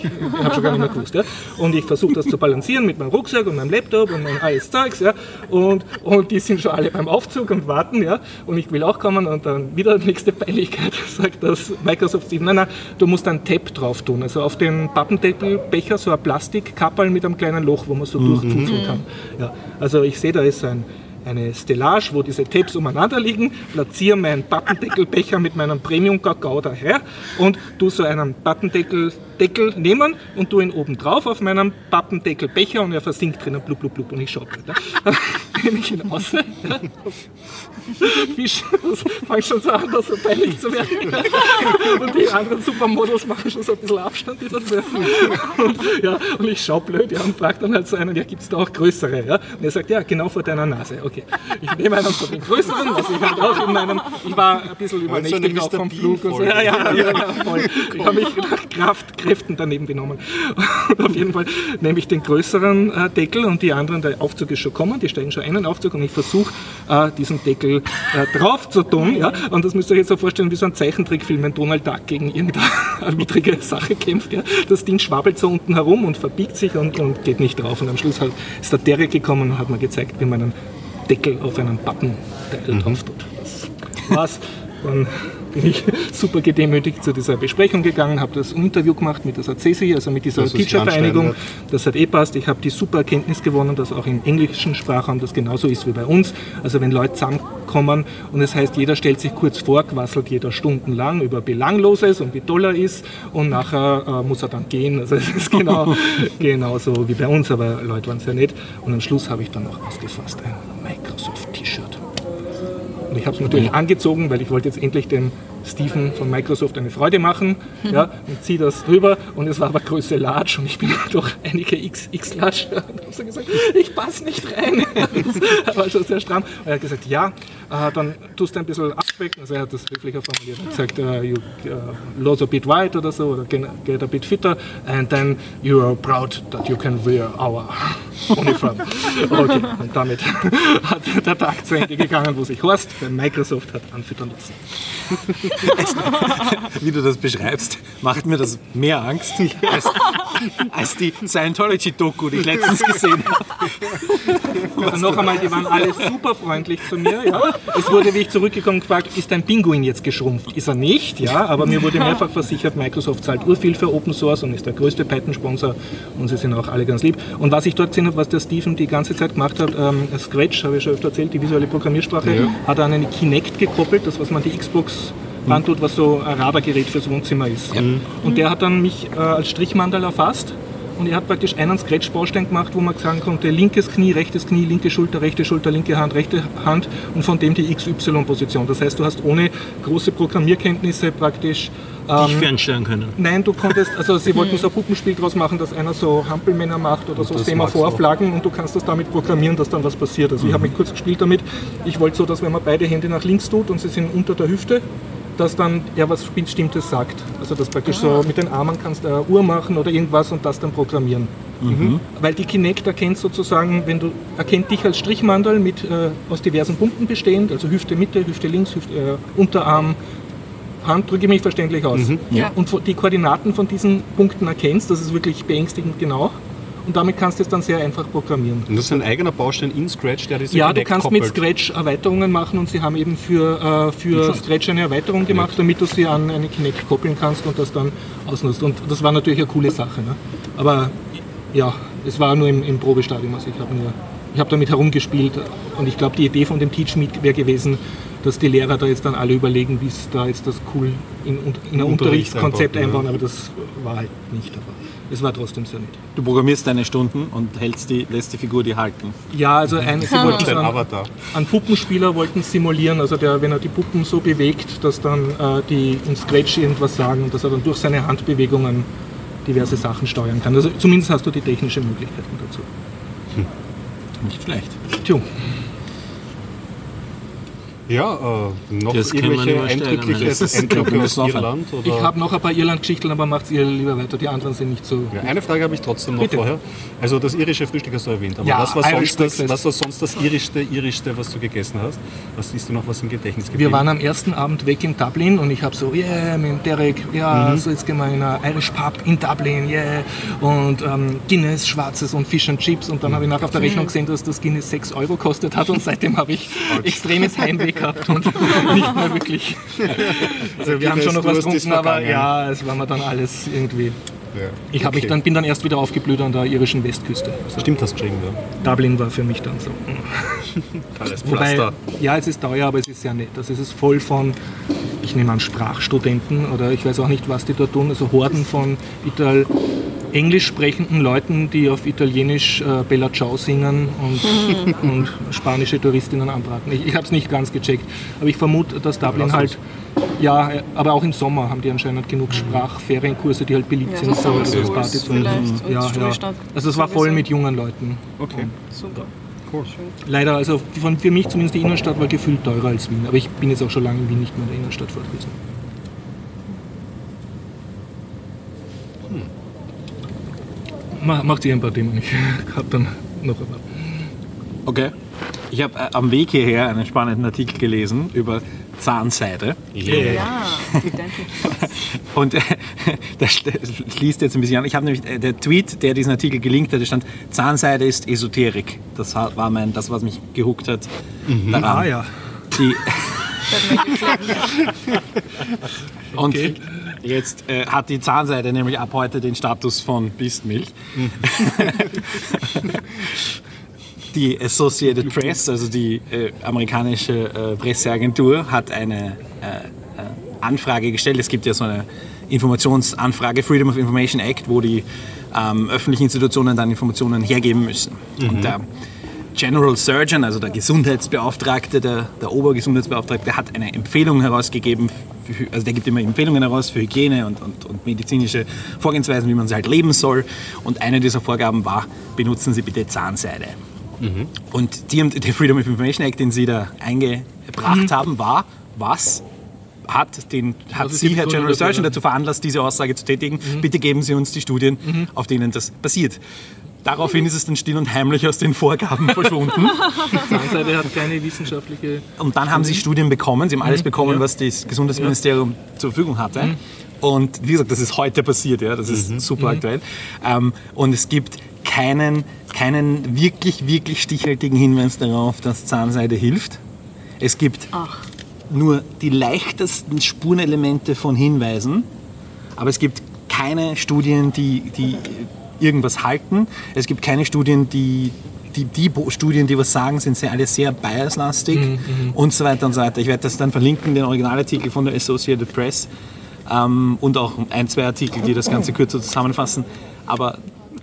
hab schon gar nicht mehr gewusst. Ja? Und ich versuche das zu balancieren mit meinem Rucksack und meinem Laptop und mein alles Zeugs. Ja? Und, und die sind schon alle beim Aufzug und warten. Ja? Und ich will auch kommen und dann wieder die nächste Peinlichkeit sagt das Microsoft Steve, nein, nein, du musst einen Tab drauf tun. Also auf den Pappendeckelbecher so ein Plastikkapperl mit einem kleinen Loch, wo man so durchzuzeln kann. Ja? Also ich sehe, da ist ein eine Stellage, wo diese Tapes umeinander liegen, platziere meinen Pappendeckelbecher mit meinem Premium-Kakao daher. Und tu so einen Pappendeckel Deckel nehmen und tu ihn oben drauf auf meinem Pappendeckelbecher und er versinkt drinnen, blub, blub, blub und ich schaue ja. Nehme ich ihn aus. Ja. Fisch, fängt schon so an, das so peinlich zu werden. Und die anderen Supermodels machen schon so ein bisschen Abstand, die das werfen. Und, ja, und ich schaue blöd ja, und frage dann halt so einen, ja, gibt es da auch größere? Ja? Und er sagt, ja, genau vor deiner Nase. Okay. Ich nehme einen von den größeren, was ich halt auch in meinem, ich war ein bisschen Also eine übernächtig auch Mr. vom Flug und so. Ja, ja, ja, ja, voll. Ich habe mich Kraft, Kräften daneben benommen. Und auf jeden Fall nehme ich den größeren äh, Deckel und die anderen, der Aufzug ist schon kommen, die steigen schon einen Aufzug und ich versuche äh, diesen Deckel äh, drauf zu tun. Ja? Und das müsst ihr euch jetzt so vorstellen, wie so ein Zeichentrickfilm, wenn Donald Duck gegen irgendeine widrige Sache kämpft. Ja? Das Ding schwabbelt so unten herum und verbiegt sich und, und geht nicht drauf. Und am Schluss halt ist der Derek gekommen und hat mir gezeigt, wie man einen Deckel auf einen Pappendeckel drauf tut. Das war's. Dann bin ich super gedemütigt zu dieser Besprechung gegangen, habe das Interview gemacht mit der SACESI, also mit dieser Das Teacher-Vereinigung. Das hat eh passt. Ich habe die super Erkenntnis gewonnen, dass auch im englischen Sprachraum das genauso ist wie bei uns. Also wenn Leute zusammenkommen und es heißt, jeder stellt sich kurz vor, quasselt jeder stundenlang über Belangloses und wie toll er ist und nachher äh, muss er dann gehen. Also es ist genau, genauso wie bei uns, aber Leute waren es ja nicht. Und am Schluss habe ich dann noch ausgefasst ein Microsoft-T-Shirt. Und ich habe es natürlich angezogen, weil ich wollte jetzt endlich dem Stephen von Microsoft eine Freude machen ja, und ziehe das rüber und es war aber Größe Large und ich bin doch einige X, X Large und habe so gesagt, ich passe nicht rein. Das war schon sehr stramm. Und er hat gesagt, ja, äh, dann tust du ein bisschen abspecken. Also er hat das höflicher formuliert. Er hat gesagt, uh, you uh, lose a bit weight oder so oder get, get a bit fitter and then you are proud that you can wear our uniform. Okay, und damit hat der Tag zu Ende gegangen, wo sich Horst bei Microsoft hat anfüttern lassen. Wie du das beschreibst, macht mir das mehr Angst als, als die Scientology-Doku, die ich letztens gesehen habe. Also noch einmal, die waren alle super freundlich zu mir. Ja. Es wurde, wie ich zurückgekommen gefragt, ist dein Pinguin jetzt geschrumpft? Ist er nicht, ja, aber mir wurde mehrfach versichert, Microsoft zahlt urviel für Open Source und ist der größte Python-Sponsor und sie sind auch alle ganz lieb. Und was ich dort gesehen habe, was der Steven die ganze Zeit gemacht hat, ähm, Scratch, habe ich schon öfter erzählt, die visuelle Programmiersprache, hat er an eine Kinect gekoppelt, das was man die Xbox tut, was so ein Radargerät fürs Wohnzimmer ist. Und der hat dann mich äh, als Strichmandel erfasst und er hat praktisch einen Scratch-Baustein gemacht, wo man sagen konnte, linkes Knie, rechtes Knie, linke Schulter, rechte Schulter, linke Hand, rechte Hand und von dem die XY-Position. Das heißt, du hast ohne große Programmierkenntnisse praktisch Dich fernsteuern können. Nein, du konntest, also sie wollten so ein Puppenspiel draus machen, dass einer so Hampelmänner macht oder so das Semaphorflaggen und du kannst das damit programmieren, dass dann was passiert. Also ich habe mich kurz gespielt damit. Ich wollte so, dass wenn man beide Hände nach links tut und sie sind unter der Hüfte, dass dann er was Bestimmtes sagt. Also dass praktisch so mit den Armen kannst du eine Uhr machen oder irgendwas und das dann programmieren. Mhm. Weil die Kinect erkennt sozusagen, wenn du erkennt dich als Strichmandel mit äh, aus diversen Punkten bestehend, also Hüfte Mitte, Hüfte links, Hüfte, äh, Unterarm, Hand, drücke ich mich verständlich aus. Ja. Und die Koordinaten von diesen Punkten erkennst, das ist wirklich beängstigend genau. Und damit kannst du es dann sehr einfach programmieren. Und das ist ein eigener Baustein in Scratch, der diese Ja, du kannst mit koppelt. Scratch Erweiterungen machen und sie haben eben für, äh, für Scratch eine Erweiterung gemacht, damit du sie an eine Kinect koppeln kannst und das dann ausnutzt. Und das war natürlich eine coole Sache. Ne? Aber ja, es war nur im, im Probestadium. Also ich habe nur, ich habe damit herumgespielt und ich glaube, die Idee von dem Teach Meet wäre gewesen, dass die Lehrer da jetzt dann alle überlegen, wie es da jetzt das cool in, in ein Unterricht Unterrichtskonzept einbauen, einbauen, aber das war halt nicht. Aber es war trotzdem sehr nett. Du programmierst deine Stunden und hältst die, lässt die Figur die halten. Ja, also ein, sie wollten Dein so einen, Avatar. einen Puppenspieler wollten simulieren, also der, wenn er die Puppen so bewegt, dass dann äh, die in Scratch irgendwas sagen und dass er dann durch seine Handbewegungen diverse Sachen steuern kann. Also zumindest hast du die technischen Möglichkeiten dazu. Nicht schlecht. Tja, Ja, äh, noch Das irgendwelche nicht mehr stellen, eindrückliche das ist- Eindrücke aus. Irland? Oder? ich habe noch ein paar Irland-Geschichten, aber macht ihr lieber weiter. Die anderen sind nicht so. Ja, eine Frage habe ich trotzdem noch Bitte. vorher. Also das irische Frühstück hast du erwähnt, aber Ja, was, war Irish sonst das, Breakfast. was war sonst das irischste, irischste, was du gegessen hast? Was ist dir noch was im Gedächtnis geblieben? Wir waren am ersten Abend weg in Dublin und ich habe so, yeah, mit dem Derek, ja, so jetzt gehen wir in einen Irish Pub in Dublin, yeah. Und ähm, Guinness, Schwarzes und Fish and Chips. Und dann habe ich nachher auf der Rechnung gesehen, dass das Guinness 6 Euro kostet hat und seitdem habe ich extremes Heimweh gehabt und nicht mehr wirklich. Also wir haben schon noch was getrunken, aber ja, es war mir dann alles irgendwie. Ja. Ich hab mich Okay. dann, bin dann erst wieder aufgeblüht an der irischen Westküste. Also Stimmt das geschrieben, ja. Dublin war für mich dann so. Alles Wobei, Pflaster. ja, es ist teuer, aber es ist sehr nett. Also es ist voll von, ich nehme an, Sprachstudenten oder ich weiß auch nicht, was die dort tun, also Horden von Ital englisch sprechenden Leuten, die auf Italienisch äh, Bella Ciao singen und, und spanische Touristinnen anbraten. Ich, ich habe es nicht ganz gecheckt, aber ich vermute, dass Dublin halt, ja, äh, aber auch im Sommer haben die anscheinend genug Sprachferienkurse, die halt beliebt Ja, sind, so so als Party zu und ja, ja. Also es war voll mit jungen Leuten. Okay. Super. Cool. Leider, also von, für mich zumindest die Innenstadt war gefühlt teurer als Wien. Aber ich bin jetzt auch schon lange in Wien nicht mehr in der Innenstadt fort gewesen. Ma- Macht ihr ein paar Themen. Ich habe dann noch ein paar. Okay. Ich habe äh, am Weg hierher einen spannenden Artikel gelesen über Zahnseide. Ja, identisch. Und äh, das schließt jetzt ein bisschen an. Ich habe nämlich äh, der Tweet, der diesen Artikel gelinkt hat, stand Zahnseide ist Esoterik. Das war mein, das, was mich gehuckt hat. Daran. Ah ja. Die, und jetzt äh, hat die Zahnseide nämlich ab heute den Status von Bistmilch. die Associated Press, also die äh, amerikanische äh, Presseagentur, hat eine äh, äh, Anfrage gestellt. Es gibt ja so eine Informationsanfrage, Freedom of Information Act, wo die ähm, öffentlichen Institutionen dann Informationen hergeben müssen. Und der General Surgeon, also der Gesundheitsbeauftragte, der, der Obergesundheitsbeauftragte, hat eine Empfehlung herausgegeben, für, also der gibt immer Empfehlungen heraus für Hygiene und, und, und medizinische Vorgehensweisen, wie man sie halt leben soll. Und eine dieser Vorgaben war, benutzen Sie bitte Zahnseide. Und die, der Freedom of Information Act, den Sie da eingebracht haben, war, was hat, den, hat ist Sie, Herr General Surgeon, dazu veranlasst, diese Aussage zu tätigen. Bitte geben Sie uns die Studien, auf denen das basiert. Daraufhin ist es dann still und heimlich aus den Vorgaben verschwunden. Zahnseide hat keine wissenschaftliche. Und dann haben sie Studien bekommen, sie haben alles bekommen, ja. was das Gesundheitsministerium zur Verfügung hatte. Und wie gesagt, das ist heute passiert, ja, das ist super aktuell. Ähm, und es gibt keinen, keinen wirklich, wirklich stichhaltigen Hinweis darauf, dass Zahnseide hilft. Es gibt nur die leichtesten Spurenelemente von Hinweisen, aber es gibt keine Studien, die, die irgendwas halten. Es gibt keine Studien, die die, die Studien, die was sagen, sind sehr, alle sehr biaslastig und so weiter und so weiter. Ich werde das dann verlinken, den Originalartikel von der Associated Press ähm, und auch ein, zwei Artikel, die das Ganze kürzer zusammenfassen. Aber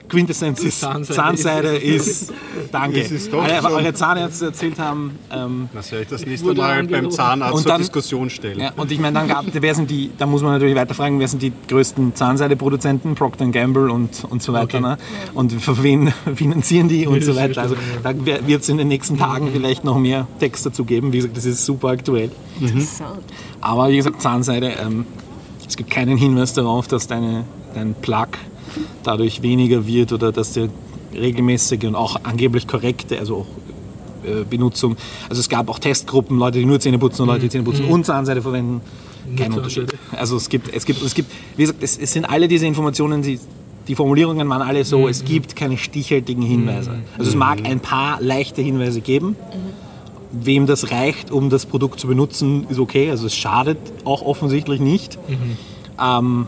Quintessenz ist, Zahnseide Zahnseide ist, danke. Es ist doch Alle, so. eure Zahnärzte erzählt haben, ähm, Na, soll ich das nächste Mal beim. Zahnarzt Und zur dann- Diskussion stellen? ja, und ich meine, dann gab, wer sind die, da muss man natürlich weiter fragen, wer sind die größten Zahnseideproduzenten, Procter Gamble und, und so weiter. Okay. Ne? Und für wen finanzieren die und so weiter. Also da wird es in den nächsten Tagen vielleicht noch mehr Text dazu geben. Wie gesagt, das ist super aktuell. Interessant. Aber wie gesagt, Zahnseide, ähm, es gibt keinen Hinweis darauf, dass deine, dein Plug dadurch weniger wird oder dass der regelmäßige und auch angeblich korrekte, also auch äh, Benutzung. Also es gab auch Testgruppen, Leute, die nur Zähne putzen und Leute, die Zähne putzen und Zahnseide verwenden. Kein Unterschied. Also es gibt, es gibt, es gibt, wie gesagt, es, es sind alle diese Informationen, die, die Formulierungen waren alle so, es gibt keine stichhaltigen Hinweise. Also es mag ein paar leichte Hinweise geben. Wem das reicht, um das Produkt zu benutzen, ist okay. Also es schadet auch offensichtlich nicht. Ähm,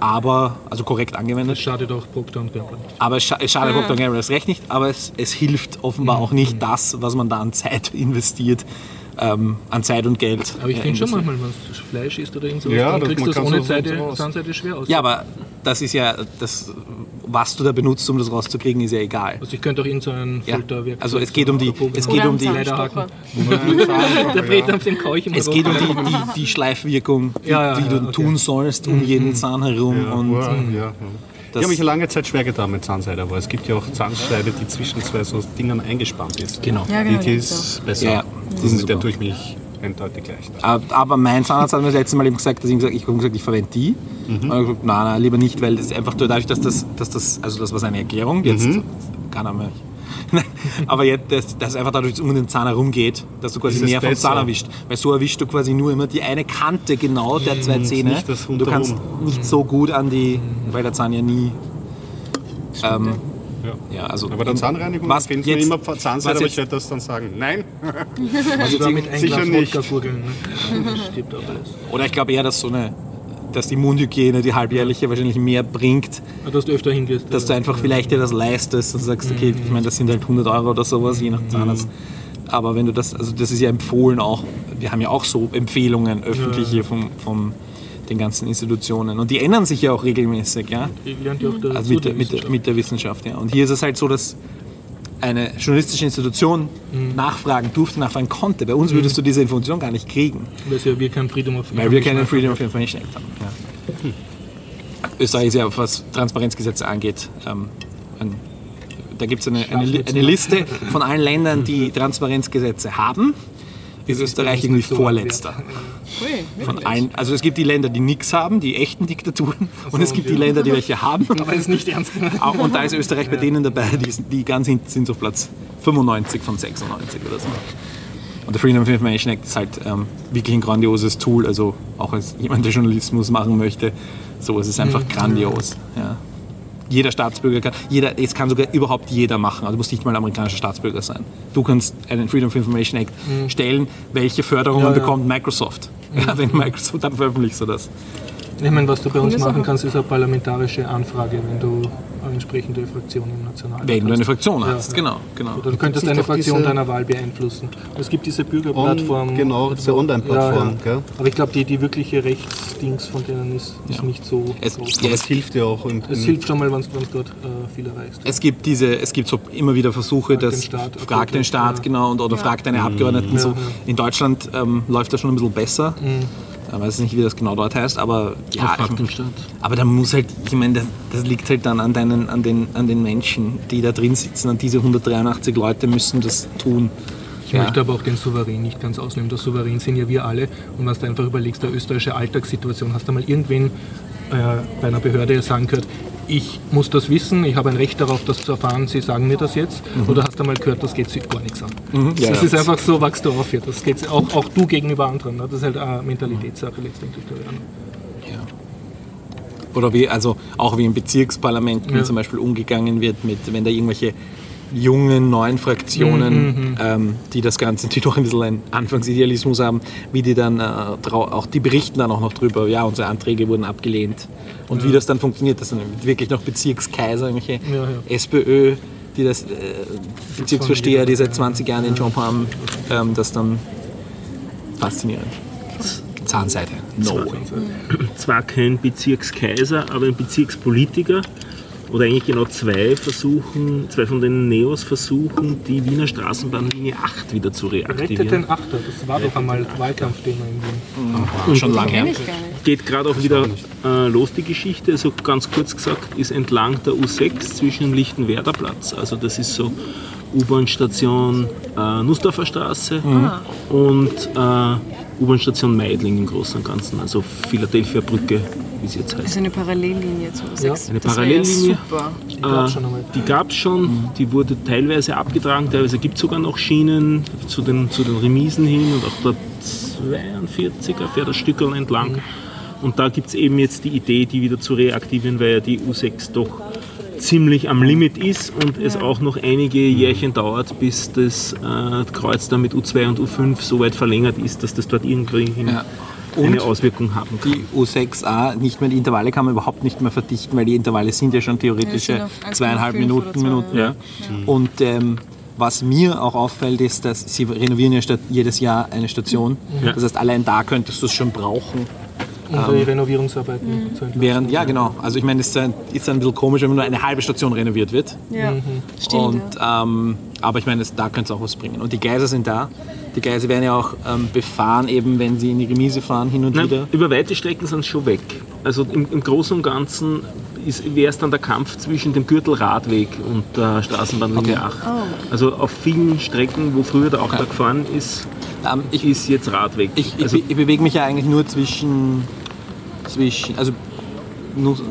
aber, also korrekt angewendet. schadet auch Procter Gamble. Aber es, scha es schadet Procter Gamble das recht nicht, aber es, es hilft offenbar auch nicht das, was man da an Zeit investiert, ähm, an Zeit und Geld. Aber ich äh, finde schon manchmal, wenn du Fleisch isst oder irgend sowas, Ja, dann das- kriegst man du das ohne raus. Zahnseide schwer aus. Ja, aber das ist ja, das, was du da benutzt, um das rauszukriegen, ist ja egal. Also ich könnte auch irgend so ein Ja. Also es geht um die, es geht um die. Der dreht auf den Kauch im es geht um die, die, die Schleifwirkung, die, Ja, ja, die du okay. tun sollst um jeden Zahn herum. Ja, und ja, ja. Das- Ich habe mich lange Zeit schwer getan mit Zahnseide, aber es gibt ja auch Zahnseide, die zwischen zwei so Dingern eingespannt ist. Genau. Ja, genau, Die, die ist besser. Ja, Die sind mit der tue ich mich eindeutig leichter. Ab- Aber mein Zahnarzt hat mir das letzte Mal eben gesagt, dass ich, gesagt, ich habe gesagt, ich verwende die. Mhm. Und er hat gesagt, nein, nein, lieber nicht, weil das einfach dadurch, dass das, dass das, also das war seine Erklärung, jetzt Mhm. kann er mehr. Aber jetzt, dass, dass einfach dadurch um den Zahn herum geht, dass du quasi mehr vom? Zahn erwischt. Weil so erwischst du quasi nur immer die eine Kante genau der zwei Zähne. nicht das und du kannst nicht so gut an die, weil der Zahn ja nie. Ähm, Ja. ja, also Aber der Zahnreinigung was empfiehlt mir jetzt- immer Zahnseide, aber jetzt- ich werde das dann sagen. Nein, Also da mit ein Sicher Glas nicht. Gurgeln. Ne? Oder ich glaube eher, dass so eine, dass die Mundhygiene, die halbjährliche, wahrscheinlich mehr bringt, dass du öfter hingehst. dass du einfach vielleicht dir das leistest und sagst, okay, ich meine, das sind halt 100 Euro oder sowas, je nach Zahnarzt. Aber wenn du das, also das ist ja empfohlen auch, wir haben ja auch so Empfehlungen öffentliche von, von den ganzen Institutionen. Und die ändern sich ja auch regelmäßig, ja, Ich lernt ja auch dazu also mit die der, mit, der, mit der Wissenschaft, ja. Und hier ist es halt so, dass eine journalistische Institution nachfragen durfte, nachfragen konnte. Bei uns würdest du diese Information gar nicht kriegen. Weil wir kein Freedom of Weil wir keinen Freedom of Information Act haben. Ja. Österreich ist ja, was Transparenzgesetze angeht, ähm, ein, da gibt es eine, eine, eine Liste von allen Ländern, die Transparenzgesetze haben. Ist Österreich irgendwie so vorletzter. Von allen, also es gibt die Länder, die nichts haben, die echten Diktaturen, und es gibt die Länder, die welche haben. Aber ist nicht ernst. Auch- Und da ist Österreich bei denen dabei, die, die ganz hinten sind auf Platz 95 von 96 oder so. Und der Freedom of Information Act ist halt ähm, wirklich ein grandioses Tool, also auch als jemand, der Journalismus machen möchte, so es ist einfach grandios. Ja. Jeder Staatsbürger kann, jeder, es kann sogar überhaupt jeder machen, also du musst nicht mal amerikanischer Staatsbürger sein. Du kannst einen Freedom of Information Act stellen, welche Förderungen Ja, ja. bekommt Microsoft. Ja, wenn Microsoft, dann veröffentlichst du das. Ich meine, was du bei uns machen kannst, ist eine parlamentarische Anfrage, wenn du eine entsprechende Fraktion im Nationalrat Wenn du hast. eine Fraktion Ja, hast, ja. genau. genau. Oder du könntest Gibt eine es doch Fraktion deiner Wahl beeinflussen. Es gibt diese Bürgerplattform. On- genau, diese Online-Plattform, Ja, ja. Aber ich glaube, die, die wirkliche Rechtsdings von denen ist, ist Ja. nicht so Es, groß. ja, Es hilft ja auch. In, Es hilft schon mal, wenn du dort äh, viel erreichst. es gibt diese, es gibt so immer wieder Versuche, Frag den dass Staat, frag den Staat ja. genau und oder frag deine Abgeordneten so. In Deutschland ähm, läuft das schon ein bisschen besser. Ich weiß nicht, wie das genau dort heißt, aber ja, ich, aber da muss halt, ich meine, das, das liegt halt dann an, deinen, an, den, an den Menschen, die da drin sitzen. Und diese 183 Leute müssen das tun. Ich möchte aber auch den Souverän nicht ganz ausnehmen. Der Souverän sind ja wir alle. Und wenn du einfach überlegst, der österreichische Alltagssituation, hast du mal irgendwen äh, bei einer Behörde sagen gehört, ich muss das wissen, ich habe ein Recht darauf, das zu erfahren, Sie sagen mir das jetzt, oder hast du mal gehört, das geht Sie gar nichts an. Mhm. Ja, das ja. ist einfach so, wachst du auf hier. Das geht auch, auch du gegenüber anderen. Ne? Das ist halt eine Mentalitätssache letztendlich. glaube ich? Ja. Oder wie, also auch wie im Bezirksparlament zum Beispiel umgegangen wird mit, wenn da irgendwelche jungen, neuen Fraktionen, ähm, die das Ganze, die doch ein bisschen einen Anfangsidealismus haben, wie die dann äh, auch die berichten dann auch noch drüber, ja, unsere Anträge wurden abgelehnt. Und wie das dann funktioniert, dass dann wirklich noch Bezirkskaiser, irgendwelche Ja, ja. SPÖ, die das äh, Bezirksvorsteher, die seit 20 Jahren den Job haben, ähm, das dann faszinierend. Zahnseite. No. zwar kein Bezirkskaiser, aber ein Bezirkspolitiker oder eigentlich genau zwei versuchen, zwei von den Neos versuchen, die Wiener Straßenbahnlinie 8 wieder zu Rettet reaktivieren. den Achter, das war doch einmal Wahlkampfthema in Wien. Schon lange her. Geht gerade auch wieder äh, los, die Geschichte. Also ganz kurz gesagt, ist entlang der U6 zwischen dem Lichtenwerder Platz, also das ist so U-Bahn-Station äh, Nussdorfer Straße und äh, U-Bahn-Station Meidling im Großen und Ganzen, also Philadelphia Brücke, wie sie jetzt heißt. Also eine Parallellinie zu sechs. Eine Das Parallellinie. Ja super. Die gab's schon einmal. Die gab es schon, die wurde teilweise abgetragen, teilweise gibt es sogar noch Schienen zu den, zu den Remisen hin und auch der 42er fährt das Stückel entlang. Und da gibt es eben jetzt die Idee, die wieder zu reaktivieren, weil ja die U6 doch ziemlich am Limit ist und es auch noch einige Jährchen dauert, bis das äh, Kreuz dann mit U2 und U5 so weit verlängert ist, dass das dort irgendwie Ja. eine Auswirkung haben kann. die U6a nicht mehr, die Intervalle kann man überhaupt nicht mehr verdichten, weil die Intervalle sind ja schon Ja, theoretische sind 1,5 zweieinhalb Minuten. zwei, Minuten ja. Und ähm, was mir auch auffällt, ist, dass sie renovieren ja statt jedes Jahr eine Station. Ja. Das heißt, allein da könntest du es schon brauchen. Um die Renovierungsarbeiten zu entlasten. Während, ja, genau. Also ich meine, es ist ein, ist ein bisschen komisch, wenn nur eine halbe Station renoviert wird. Ja, stimmt. Und, ja. ähm, aber ich meine, es- da könnte es auch was bringen. Und die Geiser sind da. Die Geiser werden ja auch ähm, befahren, eben wenn sie in die Remise fahren, hin und Nein, wieder. über weite Strecken sind sie schon weg. Also im, im Großen und Ganzen wäre es dann der Kampf zwischen dem Gürtelradweg und der Straßenbahnlinie Okay. 8. Also auf vielen Strecken, wo früher der Achter gefahren ist, Ähm, ich, ist jetzt Radweg. Ich, ich, also, be- ich bewege mich ja eigentlich nur zwischen, zwischen also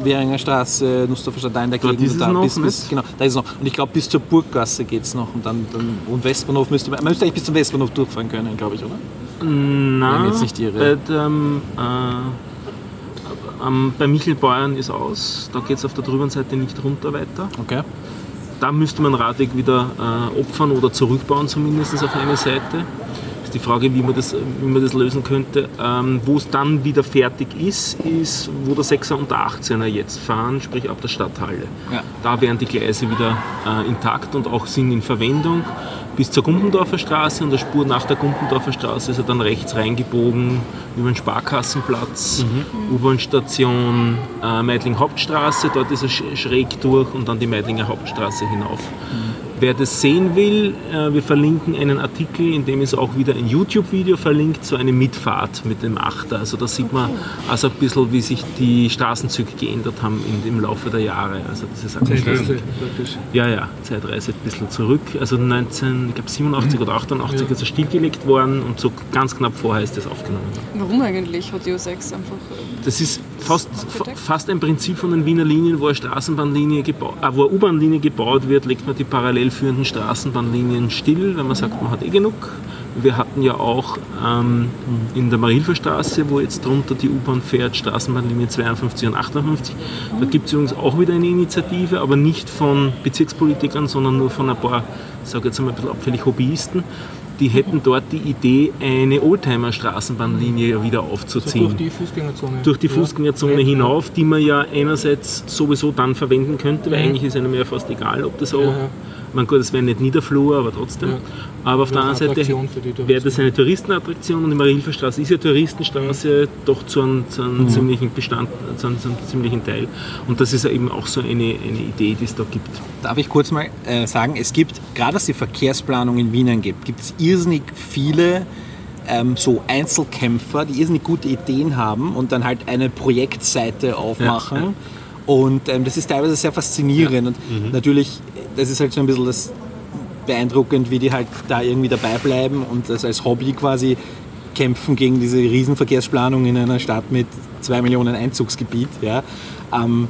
Währinger Straße, Nussdorfer Stadt, da in der Gegend. da noch, bis, bis, genau, da ist es noch. Und ich glaube, bis zur Burggasse geht es noch. Und, dann, dann, und Westbahnhof müsste man, man müsste eigentlich bis zum Westbahnhof durchfahren können, glaube ich, oder? wenn ich jetzt nicht irre. bei, dem, äh, am- bei Michelbeuern ist aus. Da geht es auf der drüben Seite nicht runter weiter. Okay. Da müsste man Radweg wieder äh, opfern oder zurückbauen, zumindest auf eine Seite. Ist die Frage, wie man das, wie man das lösen könnte. Ähm, wo es dann wieder fertig ist, ist, wo der 6er und der 18er jetzt fahren, sprich ab der Stadthalle. Ja. Da wären die Gleise wieder äh, intakt und auch sind in Verwendung. Bis zur Gumpendorfer Straße und der Spur nach der Gumpendorfer Straße ist er dann rechts reingebogen über den Sparkassenplatz, U-Bahn-Station äh, Meidling Hauptstraße, dort ist er sch schräg durch und dann die Meidlinger Hauptstraße hinauf. Wer das sehen will, äh, wir verlinken einen Artikel, in dem ist auch wieder ein YouTube-Video verlinkt, so eine Mitfahrt mit dem Achter. Also da sieht man also ein bisschen, wie sich die Straßenzüge geändert haben in, im Laufe der Jahre. Also das ist Zeitreise praktisch. ja, ja, Zeitreise ein bisschen zurück. Also 19, ich glaube 87 oder 88 ist er stillgelegt worden und so ganz knapp vorher ist das aufgenommen worden. Warum eigentlich hat die U6 einfach. äh, Das ist fast, fast ein Prinzip von den Wiener Linien, wo eine Straßenbahnlinie gebaut, äh, wo eine U-Bahn-Linie gebaut wird, legt man die parallel führenden Straßenbahnlinien still, wenn man sagt, man hat eh genug. Wir hatten ja auch ähm, in der Marilferstraße, wo jetzt drunter die U-Bahn fährt, Straßenbahnlinie 52 und 58. Da gibt es übrigens auch wieder eine Initiative, aber nicht von Bezirkspolitikern, sondern nur von ein paar, ich sage jetzt einmal ein bisschen abfällig Hobbyisten. Die hätten dort die Idee, eine Oldtimer-Straßenbahnlinie wieder So aufzuziehen durch die Fußgängerzone. durch die. Fußgängerzone Ja. hinauf, die man ja einerseits sowieso dann verwenden könnte, weil eigentlich ist einem ja fast egal, ob das auch, Ja, ja. Mein Gott, das wäre nicht Niederflur, aber trotzdem. Ja. Aber auf der anderen Seite wäre das eine Touristenattraktion und die Marilferstraße ist ja Touristenstraße doch zu einem, zu einem ziemlichen Bestand, zu einem, zu einem ziemlichen Teil. Und das ist ja eben auch so eine, eine Idee, die es da gibt. Darf ich kurz mal äh, sagen, es gibt, gerade was die Verkehrsplanung in Wien angeht, gibt es irrsinnig viele ähm, so Einzelkämpfer, die irrsinnig gute Ideen haben und dann halt eine Projektseite aufmachen. Ja, ja. Und ähm, das ist teilweise sehr faszinierend. Und natürlich, das ist halt so ein bisschen das beeindruckend, wie die halt da irgendwie dabei bleiben und das als Hobby quasi kämpfen gegen diese Riesenverkehrsplanung in einer Stadt mit zwei Millionen Einzugsgebiet. Ja. Ähm,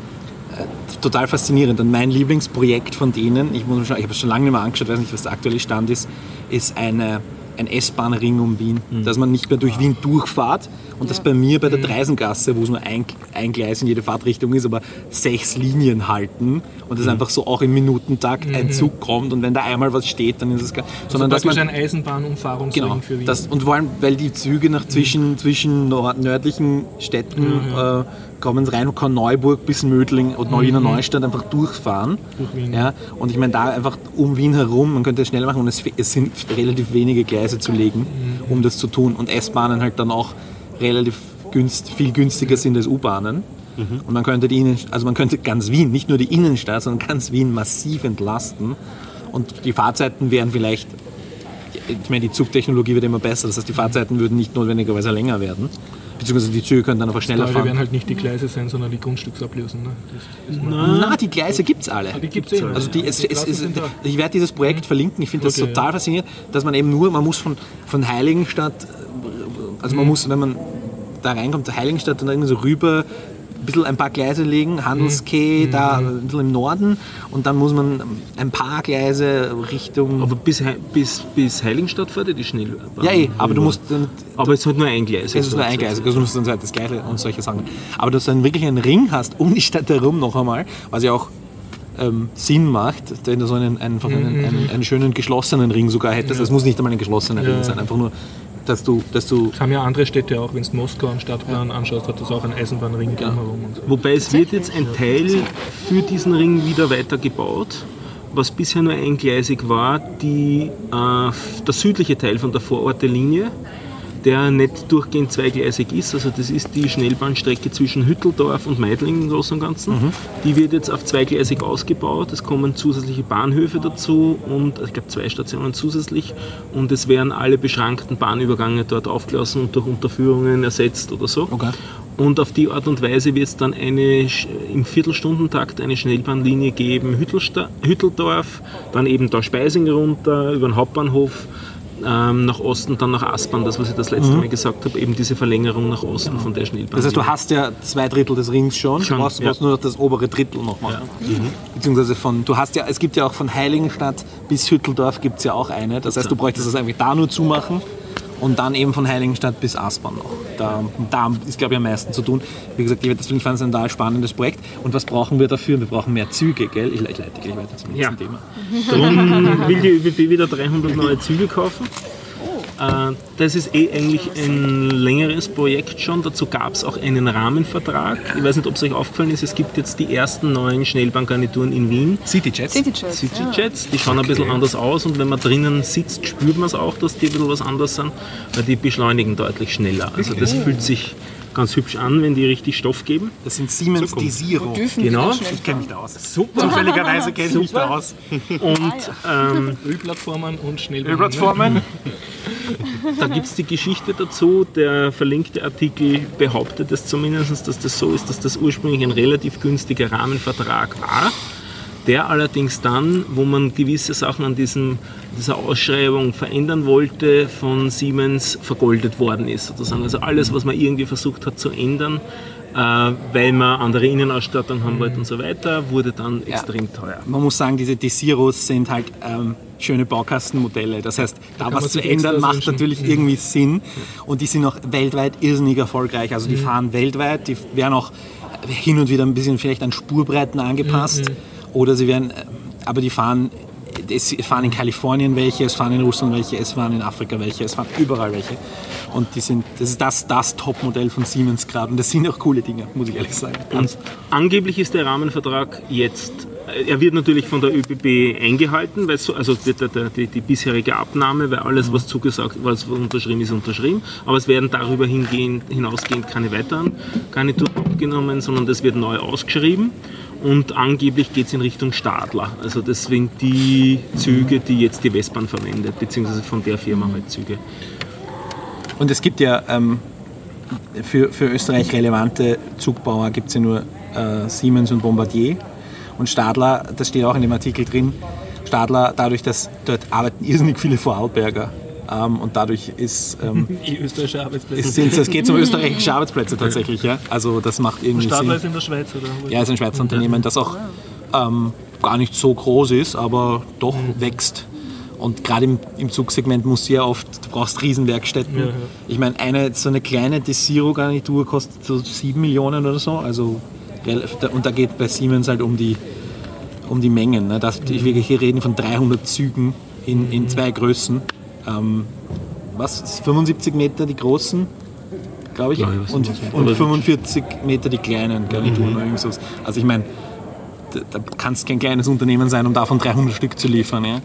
total faszinierend. Und mein Lieblingsprojekt von denen, ich, muss schon- ich habe es schon lange nicht mehr angeschaut, weiß nicht, was der aktuelle Stand ist, ist eine, ein S-Bahn-Ring um Wien. Dass man nicht mehr durch Wien durchfahrt. Und das bei mir bei der Dreisengasse, wo es nur ein, ein Gleis in jede Fahrtrichtung ist, aber sechs Linien halten und das einfach so auch im Minutentakt ein Zug kommt und wenn da einmal was steht, dann ist es gar sondern dass Praktisch man ein Eisenbahnumfahrungsring Genau. für Wien. Das, und vor allem, weil die Züge nach zwischen, zwischen nord nördlichen Städten Äh, kommen rein von Neuburg bis Mödling und Neu-Wiener Neustadt einfach durchfahren. Durch Wien. Ja, und ich meine, da einfach um Wien herum, man könnte es schnell machen und es, es sind relativ wenige Gleise zu legen, um das zu tun. Und S-Bahnen halt dann auch relativ günst, viel günstiger sind als U-Bahnen. Und man könnte die Innen, also man könnte ganz Wien, nicht nur die Innenstadt, sondern ganz Wien massiv entlasten. Und die Fahrzeiten wären vielleicht ich meine, die Zugtechnologie wird immer besser, das heißt, die Fahrzeiten würden nicht notwendigerweise länger werden. Beziehungsweise die Züge können dann einfach schneller Teure werden fahren. halt nicht die Gleise sein, sondern die Grundstücksablösen. Ne? Das Na, die Gleise gibt es alle. die gibt's eh. Also die, es, Die es, es, ich werde dieses Projekt verlinken. Ich finde das Okay, total faszinierend, dass man eben nur, man muss von, von Heiligenstadt, also Mhm. man muss, wenn man da reinkommt, der Heiligenstadt und dann irgendwie so rüber ein bisschen ein paar Gleise legen, Handelskeh Mhm. da ein bisschen im Norden und dann muss man ein paar Gleise Richtung... Aber bis, bis, bis Heiligenstadt fährt ja die Schnellbahn. ja, eh, aber du musst dann Aber es halt nur ein Gleis. Es ist nur ein Gleis, also du musst dann halt das Gleiche und solche Sachen. Aber dass du dann wirklich einen Ring hast um die Stadt herum noch einmal, was ja auch ähm, Sinn macht, wenn du so einen, einfach einen, einen, einen schönen geschlossenen Ring sogar hättest. Das muss nicht einmal ein geschlossener Ring Ja. sein, einfach nur, dass du, dass du Das haben ja andere Städte auch, wenn du Moskau am Stadtplan anschaust, hat das auch einen Eisenbahnring drumherum. Und so. Wobei es wird jetzt ein Teil für diesen Ring wieder weitergebaut, was bisher nur eingleisig war, die, äh, der südliche Teil von der Vorortelinie, der nicht durchgehend zweigleisig ist. Also das ist die Schnellbahnstrecke zwischen Hütteldorf und Meidling im Großen und Ganzen. Die wird jetzt auf zweigleisig ausgebaut. Es kommen zusätzliche Bahnhöfe dazu und ich glaube zwei Stationen zusätzlich. Und es werden alle beschrankten Bahnübergänge dort aufgelassen und durch Unterführungen ersetzt oder so. Okay. Und auf die Art und Weise wird es dann eine, im Viertelstundentakt eine Schnellbahnlinie geben, Hütteldorf, dann eben da Speising runter, über den Hauptbahnhof, ähm, nach Osten, dann nach Aspern, das was ich das letzte Mal gesagt habe, eben diese Verlängerung nach Osten von der Schnellbahn. Das heißt, du hast ja zwei Drittel des Rings schon, Schon, du brauchst, ja. nur noch das obere Drittel noch machen. Beziehungsweise von, du hast ja, es gibt ja auch von Heiligenstadt bis Hütteldorf gibt es ja auch eine. Das heißt, du bräuchtest das eigentlich da nur zumachen und dann eben von Heiligenstadt bis Aspern noch. Da, da ist, glaube ich, am meisten zu tun. Wie gesagt, ich- deswegen fand ich ein total spannendes Projekt. Und was brauchen wir dafür? Wir brauchen mehr Züge, gell? Ich, ich leite gleich weiter zum nächsten Ja. Thema. Darum will die ÖBB wieder 300 neue Züge kaufen. Äh, Das ist eh eigentlich ein längeres Projekt schon. Dazu gab es auch einen Rahmenvertrag. Ich weiß nicht, ob es euch aufgefallen ist, es gibt jetzt die ersten neuen Schnellbahngarnituren in Wien. Cityjets? Cityjets. Cityjets, die schauen ein bisschen anders aus und wenn man drinnen sitzt, spürt man es auch, dass die ein bisschen was anders sind, weil die beschleunigen deutlich schneller. Also das fühlt sich ganz hübsch an, wenn die richtig Stoff geben. Das sind Siemens komm. Desiro. Dürfen Genau. Ich kenne mich da aus. Super. Zufälligerweise kenne ich mich da aus. Und ähm, Ölplattformen und Schnellbahnen. Plattformen. da gibt es die Geschichte dazu. Der verlinkte Artikel behauptet es zumindest, dass das so ist, dass das ursprünglich ein relativ günstiger Rahmenvertrag war. Der allerdings dann, wo man gewisse Sachen an diesem, dieser Ausschreibung verändern wollte, von Siemens vergoldet worden ist. Sozusagen. Also alles, was man irgendwie versucht hat zu ändern, äh, weil man andere Innenausstattung haben wollte und so weiter, wurde dann extrem teuer. Man muss sagen, diese Desiros sind halt ähm, schöne Baukastenmodelle. Das heißt, da kann was zu ändern macht wünschen. natürlich irgendwie Sinn. Und die sind auch weltweit irrsinnig erfolgreich. Also die fahren weltweit, die werden auch hin und wieder ein bisschen vielleicht an Spurbreiten angepasst. Oder sie werden, äh, aber die fahren, es fahren in Kalifornien welche, es fahren in Russland welche, es fahren in Afrika welche, es fahren überall welche. Und die sind, das ist das, das Topmodell von Siemens gerade. Und das sind auch coole Dinge, muss ich ehrlich sagen. Und angeblich ist der Rahmenvertrag jetzt, äh, er wird natürlich von der ÖBB eingehalten, weil so, also die, die, die, bisherige Abnahme, weil alles, was zugesagt, was unterschrieben ist, unterschrieben. Aber es werden darüber hinausgehend keine weiteren Garnituren abgenommen, sondern das wird neu ausgeschrieben. Und angeblich geht es in Richtung Stadler. Also deswegen die Züge, die jetzt die Westbahn verwendet, beziehungsweise von der Firma halt Züge. Und es gibt ja ähm, für, für Österreich relevante Zugbauer gibt es ja nur äh, Siemens und Bombardier. Und Stadler, das steht auch in dem Artikel drin, Stadler, dadurch, dass dort arbeiten irrsinnig viele Vorarlberger Ähm, und dadurch ist, ähm, österreichische Arbeitsplätze. sind, es geht um österreichische Arbeitsplätze tatsächlich. Ja? Also das macht irgendwie Stadler ist in der Schweiz, oder? Ja, es ist ein Schweizer Unternehmen, das auch ähm, gar nicht so groß ist, aber doch wächst. Und gerade im, im Zugsegment musst du ja oft, du brauchst Riesenwerkstätten. Ja, ja. Ich meine, eine, so eine kleine Desiro-Garnitur kostet so 7 Millionen oder so. Also, und da geht bei Siemens halt um die, um die Mengen. Ne? Das, ich wirklich hier reden von 300 Zügen in, in zwei Größen. Ähm, was? 75 Meter die großen, glaube ich, Ja, und, und Oder- 45 Meter die kleinen Garnituren oder irgend sowas. Also ich meine, da, da kannst kein kleines Unternehmen sein, um davon 300 Stück zu liefern. Ja?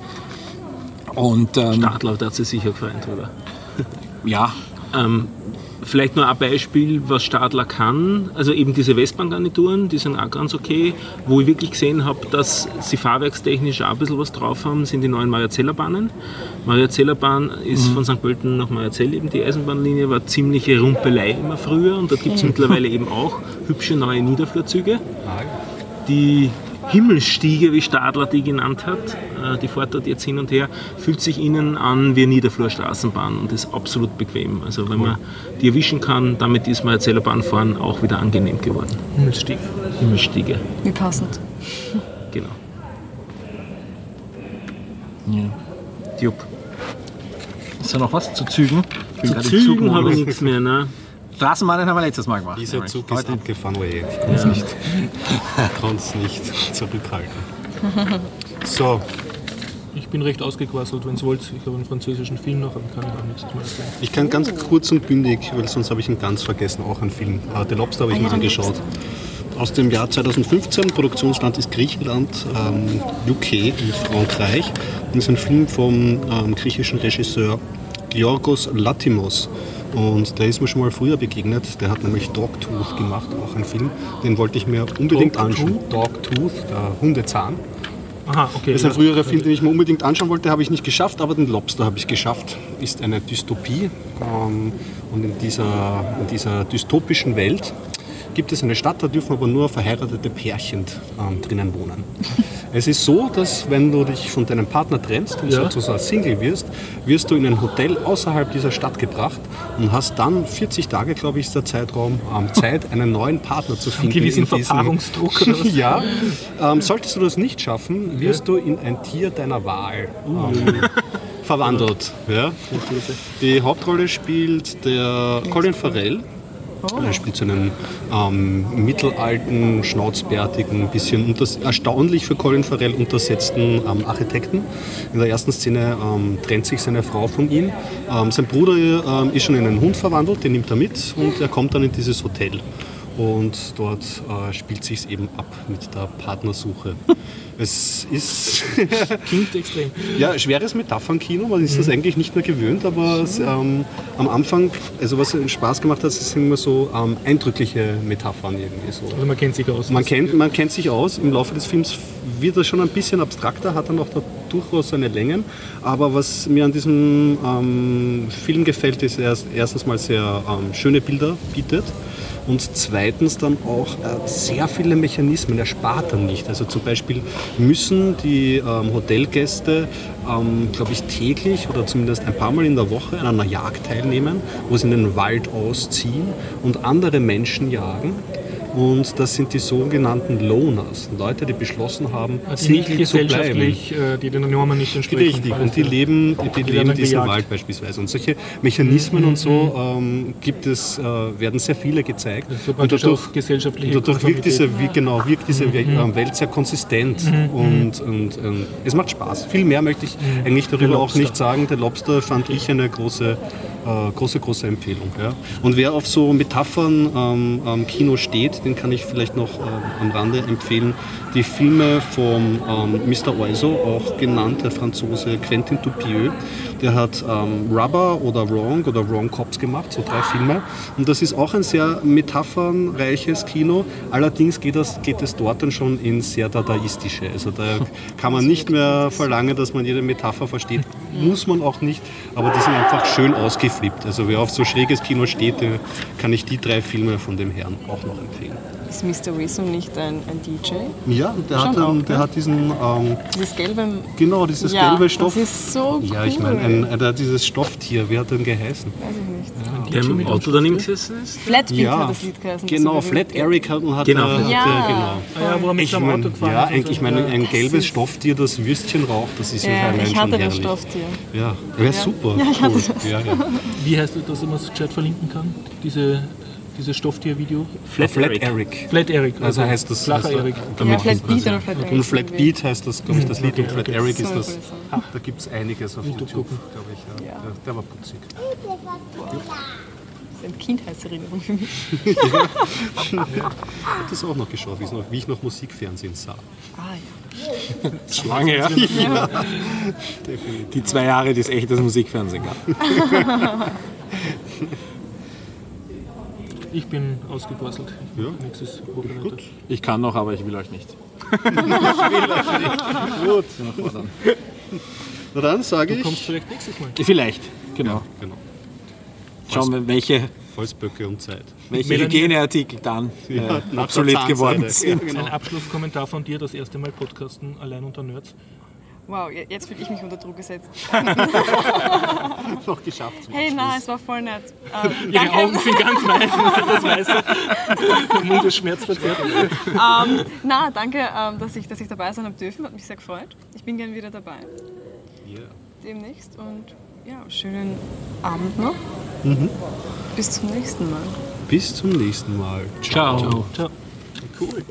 Und ähm, da hat sich sicher gefreut, oder? ja, Ähm, vielleicht nur ein Beispiel, was Stadler kann. Also eben diese Westbahn-Garnituren, die sind auch ganz okay. Wo ich wirklich gesehen habe, dass sie fahrwerkstechnisch auch ein bisschen was drauf haben, sind die neuen Mariazeller-Bahnen. Mariazeller-Bahn ist von St. Pölten nach Mariazell eben die Eisenbahnlinie, war ziemliche Rumpelei immer früher und da gibt es mittlerweile eben auch hübsche neue Niederflurzüge. Die Himmelstiege, wie Stadler die genannt hat, äh, die fährt dort jetzt hin und her, fühlt sich innen an wie eine Niederflurstraßenbahn und ist absolut bequem. Also wenn man die erwischen kann, damit ist man fahren auch wieder angenehm geworden. Himmelstieg. Himmelstiege, Wie passend. genau. ja. Jupp. Ist da noch was zu Zügen? Zu Zügen habe ich nichts mehr. Ne? Straßenbahnen haben wir letztes Mal gemacht. Dieser nämlich. Zug ist Heute abgefahren, oh je. Ich kann es nicht, kann's nicht zurückhalten. So, Ich bin recht ausgequasselt, wenn ihr wollt. Ich habe einen französischen Film noch, aber kann ich auch nichts mehr erzählen. ich kann ganz kurz und bündig, weil sonst habe ich ihn ganz vergessen, auch einen Film. Äh, The Lobster habe ich mir angeschaut. Aus dem Jahr 2015, Produktionsland ist Griechenland, ähm, UK und Frankreich. Und ist ein Film vom ähm, griechischen Regisseur Georgos Latimos. Und der ist mir schon mal früher begegnet. Der hat nämlich Dogtooth gemacht, auch ein Film. Den wollte ich mir unbedingt Dogtooth? anschauen. Dogtooth, der Hundezahn. Aha, okay. Das ist ein früherer Film, den ich mir unbedingt anschauen wollte, habe ich nicht geschafft, aber den Lobster habe ich geschafft. Ist eine Dystopie. Ähm, und in dieser, in dieser dystopischen Welt gibt es eine Stadt, da dürfen aber nur verheiratete Pärchen ähm, drinnen wohnen. Es ist so, dass wenn du dich von deinem Partner trennst und Ja. sozusagen Single wirst, wirst du in ein Hotel außerhalb dieser Stadt gebracht und hast dann 40 Tage, glaube ich, ist der Zeitraum, ähm, Zeit, einen neuen Partner zu finden. gewissen in diesem- Verpaarungsdruck oder was? ja. Ähm, solltest du das nicht schaffen, wirst du in ein Tier deiner Wahl ähm, verwandelt. Ja? Die Hauptrolle spielt der Colin Farrell. Er spielt so einen ähm, mittelalten, schnauzbärtigen, bisschen unters erstaunlich für Colin Farrell untersetzten ähm, Architekten. In der ersten Szene ähm, trennt sich seine Frau von ihm. Ähm, sein Bruder ähm, ist schon in einen Hund verwandelt, den nimmt er mit und er kommt dann in dieses Hotel. Und dort äh, spielt sich eben ab mit der Partnersuche. Es ist Klingt extrem. ja, schweres Metaphernkino, man ist das eigentlich nicht mehr gewöhnt, aber es, ähm, am Anfang, also was Spaß gemacht hat, sind immer so ähm, eindrückliche Metaphern irgendwie so. Also man kennt sich aus. Man kennt, man kennt sich aus, im Laufe des Films wird er schon ein bisschen abstrakter, hat dann auch da durchaus seine Längen, aber was mir an diesem ähm, Film gefällt, ist er erstens mal sehr ähm, schöne Bilder bietet und zweitens dann auch äh, sehr viele Mechanismen. Er dann nicht. Also zum Beispiel müssen die ähm, Hotelgäste, ähm, glaube ich, täglich oder zumindest ein paar Mal in der Woche an einer Jagd teilnehmen, wo sie in den Wald ausziehen und andere Menschen jagen. Und das sind die sogenannten Loners, Leute, die beschlossen haben, die nicht zu bleiben. gesellschaftlich, äh, die den Normen nicht entsprechen. Richtig, und die leben, die, die leben diesen gejagt. Wald beispielsweise. Und solche Mechanismen und so ähm, gibt es, äh, werden sehr viele gezeigt. Und dadurch, gesellschaftliche und dadurch wirkt diese, genau, wirkt diese ähm, Welt sehr konsistent. Und, und ähm, es macht Spaß. Viel mehr möchte ich eigentlich darüber auch nicht sagen. Der Lobster fand ich eine große, äh, große, große Empfehlung. Ja. Und wer auf so Metaphern ähm, am Kino steht, den kann ich vielleicht noch äh, am Rande empfehlen. Die Filme vom ähm, Mr. Oizo, auch genannt der Franzose Quentin Dupieux, der hat ähm, Rubber oder Wrong oder Wrong Cops gemacht, so drei Filme. Und das ist auch ein sehr metaphernreiches Kino. Allerdings geht, das, geht es dort dann schon ins sehr dadaistische. Also da kann man nicht mehr verlangen, dass man jede Metapher versteht. muss man auch nicht, aber die sind einfach schön ausgeflippt. Also wer auf so schräges Kino steht, kann ich die drei Filme von dem Herrn auch noch empfehlen. Ist Mr. Wisdom nicht ein, ein DJ? Ja, der, hat, auch, ähm, der ne? hat diesen, ähm, Dieses gelbe. genau, dieses ja, gelbe Stoff. Das ist so cool. ja, ich meine, ein, der hat dieses Stofftier, wer hat denn geheißen? Weiß ich nicht. Der im Auto daneben gesessen ist? Flatbeat Ja, hat das Lied geheißen. Genau, so Flat Eric hat, hat, Genau. äh, hat Ja. der, genau. Ah ja, wo er mit Ich seinem mein, Auto gefahren ja, ist. eigentlich, ich meine, ein gelbes Stofftier, das Würstchen raucht, das ist ja, Ja, ich hatte das. Stofftier. Ja, wäre super. Ja, ich hatte das. Ja, ja. Wie heißt das, dass man es gescheit verlinken kann? Diese, dieses Stofftier-Video? Flat, Eric. Flat Eric. Also heißt das Flacher also, Eric. Ja, Flat Beat oder Flat Und Eric. Flat Beat heißt das, glaube ich, das Lied. Und Flat okay. Eric So ist das. Ah, da gibt es einiges auf YouTube, gucken. glaube ich. Ja. Ja. Der, der war putzig. Das ist eine Kindheitserinnerung für mich. Ich habe das auch noch geschaut, wie, noch, wie ich noch Musikfernsehen sah. Ah ja. Lange, ja. Die zwei Jahre, die es echtes Musikfernsehen gab. Ich bin ausgeborselt. Ja. Nächstes Wochenende. Gut. Ich kann noch, aber ich will euch nicht. Gut. Na dann sage Du ich. kommst vielleicht nächstes Mal. Vielleicht, genau. Genau. Schauen wir, welche, Holzböcke und Zeit. welche Hygieneartikel dann äh, Ja, der obsolet geworden Ja, sind. genau. Ein Abschlusskommentar von dir, das erste Mal Podcasten allein unter Nerds. Wow, je- jetzt fühle ich mich unter Druck gesetzt. Noch geschafft. Hey, na, es war voll nett. Äh, Ihre danke. Augen sind ganz weiß, das weißt du. Der Mund ist schmerzverzerrt. Ähm, na, danke, ähm, dass, ich, dass ich dabei sein habe dürfen. Hat mich sehr gefreut. Ich bin gern wieder dabei. Ja. Demnächst. Und ja, schönen Abend noch. Bis zum nächsten Mal. Bis zum nächsten Mal. Ciao. Ciao. Cool.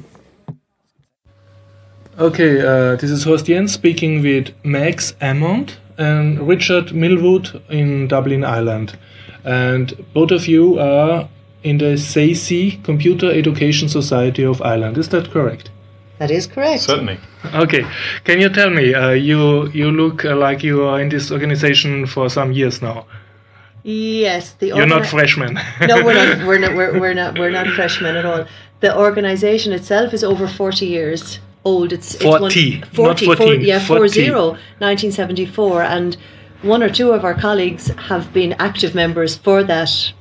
Okay, uh, this is Horst Jens speaking with Max Ammond and Richard Millwood in Dublin, Ireland. And both of you are in the SACI Computer Education Society of Ireland. Is that correct? That is correct. Certainly. Okay. Can you tell me, uh, you, you look uh, like you are in this organization for some years now. Yes, the You're not freshmen. no, we're not. We're not. We're, we're not. We're not freshmen at all. The organisation itself is over forty years old. It's it's 40, not 40, 14, yeah, 40. 40, 1974, and one or two of our colleagues have been active members for that.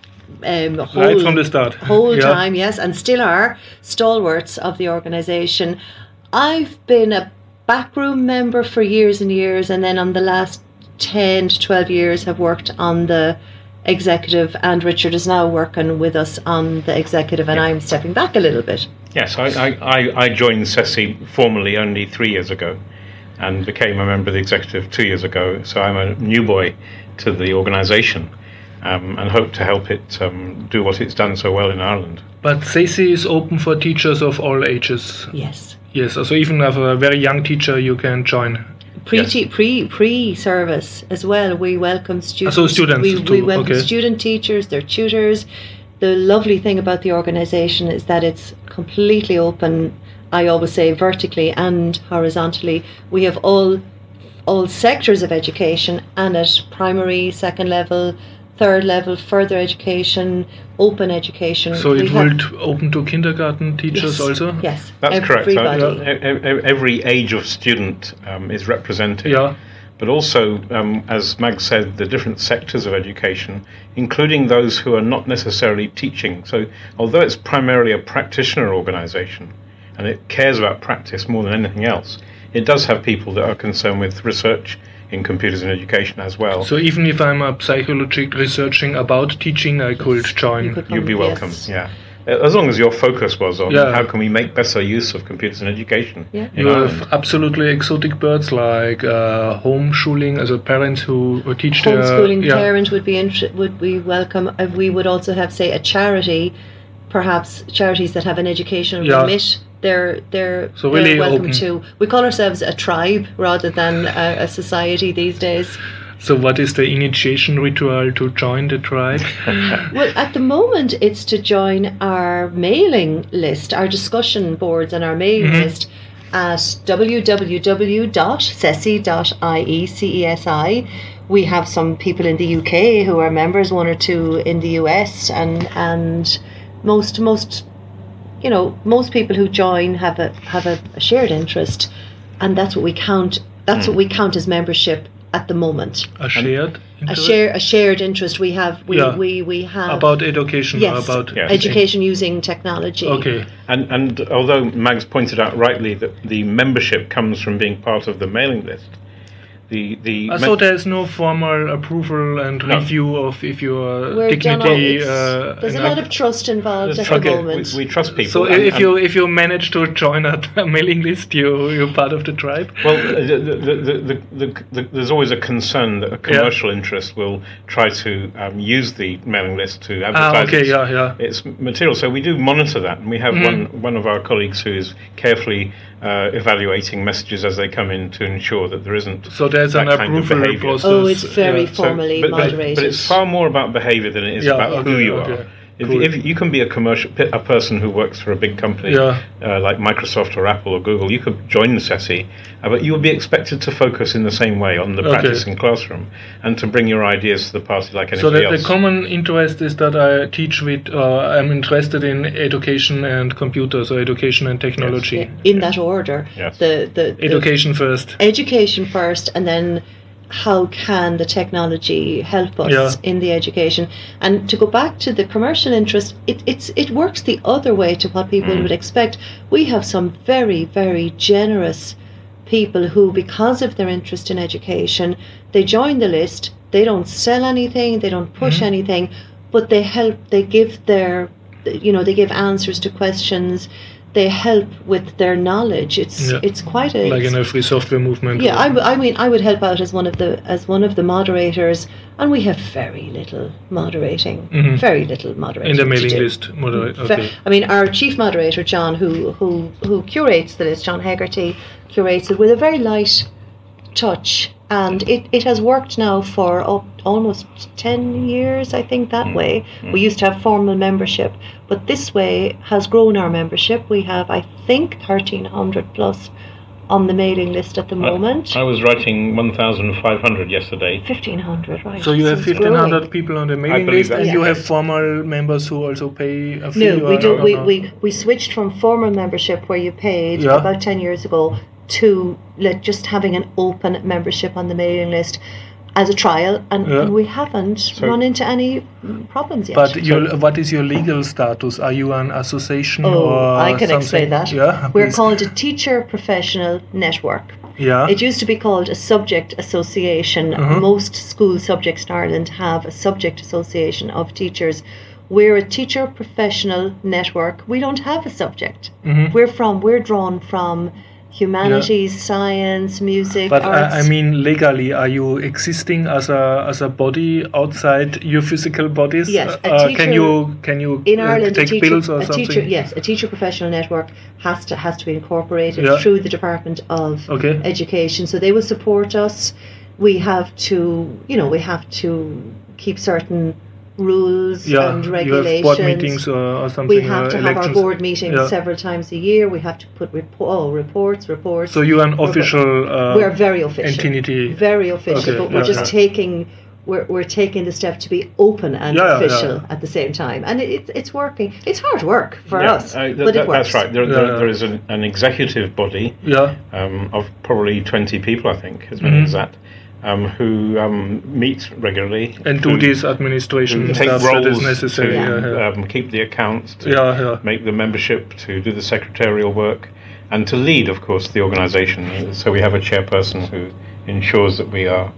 Um, whole, Right from the start. whole Yeah. time, yes, and still are stalwarts of the organisation. I've been a backroom member for years and years, and then on the last 10 to 12 years have worked on the executive, and Richard is now working with us on the executive, and I'm stepping back a little bit. Yes, I, I, I- I joined CESI formally only three years ago and became a member of the executive two years ago. So I'm a new boy to the organisation um, and hope to help it um, do what it's done so well in Ireland. But SACI is open for teachers of all ages. Yes. Yes, so even as a very young teacher, you can join. Pre Yes. pre pre service as well. We welcome students. so students We, we welcome okay. student teachers, their tutors. The lovely thing about the organisation is that it's completely open. I always say vertically and horizontally. We have all all sectors of education and at primary, second level, third level, further education, open education. So We it have- will open to kindergarten teachers yes, also? Yes, That's correct. So, everybody. e- every age of student um, is represented. Yeah. but also, um, as Mag said, the different sectors of education, including those who are not necessarily teaching. So, although it's primarily a practitioner organisation and it cares about practice more than anything else, it does have people that are concerned with research in computers and education as well. So even if I'm a psychology researching about teaching, I could join. You could come, You'd be welcome. yes. Yeah. As long as your focus was on Yeah. how can we make better use of computers and education Yeah. in You Ireland. have absolutely exotic birds like uh, homeschooling, as a parents who, who teach their homeschooling yeah. parent would be inter- would be welcome. Uh, we would also have say a charity, perhaps charities that have an educational Yeah. remit. They're they're, So they're really welcome open. too. We call ourselves a tribe rather than a, a society these days. So what is the initiation ritual to join the tribe? Well, at the moment, it's to join our mailing list, our discussion boards, and our mailing mm-hmm. list at www.cesi.ie, C-E-S-I. We have some people in the UK who are members, one or two in the US, and and most most you know most people who join have a have a, a shared interest, and that's what we count. That's what we mm. count as membership at the moment. A shared A interest? share a shared interest we have. We Yeah. we, we have about education yes, about Yes. education using technology. okay And, and although Mags pointed out rightly that the membership comes from being part of the mailing list, the the Uh, so there's no formal approval and No. review of if your We're done dignity. Uh, There's a lot of trust involved at Trust- the moment. we trust people. so and- if and- you if you manage to join a, a mailing list, you you're part of the tribe. Well, the, the, the, the, the, the, there's always a concern that a commercial interest will try to um, use the mailing list to advertise Ah, okay, its, yeah, yeah. its material. So we do monitor that, and we have one one of our colleagues who is carefully uh, evaluating messages as they come in to ensure that there isn't. So there's that an kind of approval behaviour. process. oh, it's very yeah. Formally but, but, moderated. but it's far more about behaviour than it is Yeah, about okay, who you okay. are. If, Cool. if you can be a commercial a person who works for a big company Yeah. uh, like Microsoft or Apple or Google, you could join the SESI, uh, but you will be expected to focus in the same way on the Okay. practice in classroom and to bring your ideas to the party like So anybody the, the else. common interest is that I teach with, uh, I'm interested in education and computers or education and technology. Yeah, in that order. Yes. The, the, the Education first. education first and then how can the technology help us Yeah. in the education? And to go back to the commercial interest it, it's it works the other way to what people mm. would expect. We have some very very generous people who because of their interest in education they join the list. They don't sell anything. They don't push mm-hmm. anything. But they help they give their you know they give answers to questions they help with their knowledge it's Yeah. it's quite a Like in a free software movement. yeah, I, w- I mean, I would help out as one of the as one of the moderators, and we have very little moderating, Mhm. very little moderating in the mailing list. Moderate. Okay. I mean, our chief moderator John, who who who curates the list, John Hegarty, curates it with a very light touch, and mm-hmm. it, it has worked now for up almost ten years, I think. That mm-hmm. way, we mm-hmm. used to have formal membership, but this way has grown our membership. We have, I think, thirteen hundred plus on the mailing list at the moment. I was writing 1,500 yesterday. Fifteen hundred, right? So you have 1,500 growing. people on the mailing list, that. and you have formal members who also pay a fee. No, we do. or We, not? we we switched from formal membership where you paid Yeah. about ten years ago to like just having an open membership on the mailing list as a trial, and, Yeah. and we haven't run into any problems yet. But your, what is your legal status? Are you an association oh, or I can something? explain that. Yeah, We're please. called a teacher professional network. Yeah. It used to be called a subject association. Uh-huh. Most school subjects in Ireland have a subject association of teachers. We're a teacher professional network. We don't have a subject. Mhm. We're from we're drawn from humanities, science, music, But arts. I, I mean, legally, are you existing as a as a body outside your physical bodies? Yes, a Uh, can you can you in uh, Ireland, take teacher, bills or something? teacher, yes, a teacher professional network has to has to be incorporated Yeah. through the Department of Okay. Education. So they will support us. We have to, you know, we have to keep certain rules Yeah, and you regulations. have board meetings or, or something. we have uh, to have our board meetings Yeah. several times a year. We have to put repo- oh, reports, reports. So you're an official. Uh, we're very official. entity. Very official, Okay, but we're yeah, just yeah. taking we're, we're taking the step to be open and Yeah, yeah, official yeah. at the same time, and it, it's it's working. It's hard work for Yeah, us, uh, th- but that- it works. That's right. There, Yeah, there, there is an, an executive body Yeah. um, of probably 20 people, I think, as many Mhm. as that, um, who um, meet regularly. And do who- this administration take stuff that is roles necessary. to Yeah, yeah. Um, keep the accounts, to Yeah, yeah. make the membership, to do the secretarial work, and to lead, of course, the organisation. So we have a chairperson who ensures that we are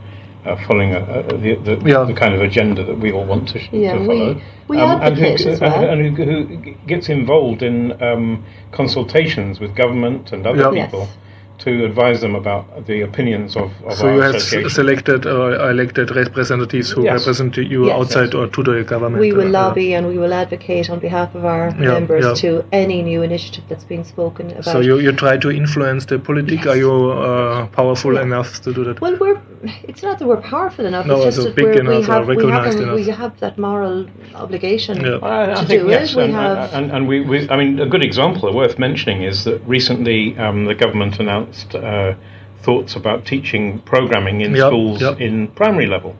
uh, following a, a, the, the, Yeah. the kind of agenda that we all want to, sh- Yeah, to we- follow. we and who, advocate as well. and who, who gets involved in um, consultations with government and other Yeah. people Yes. To advise them about the opinions of, of So our you have s- selected or elected representatives who Yes. represent you Yes. outside or to the government. we will uh, yeah. lobby and we will advocate on behalf of our Yeah, members yeah. to any new initiative that's been spoken about. So you, you try to influence the politic. Are you uh, powerful Yeah. enough to do that? well, we're. It's not that we're powerful enough. No, it's just so that big we're, we have we have, recognized a- we have that moral obligation Yeah. I, I to think do yes, it. We and, have. and, and we, we, I mean, a good example worth mentioning is that recently um, the government announced uh, thoughts about teaching programming in Yep, schools yep. in primary level.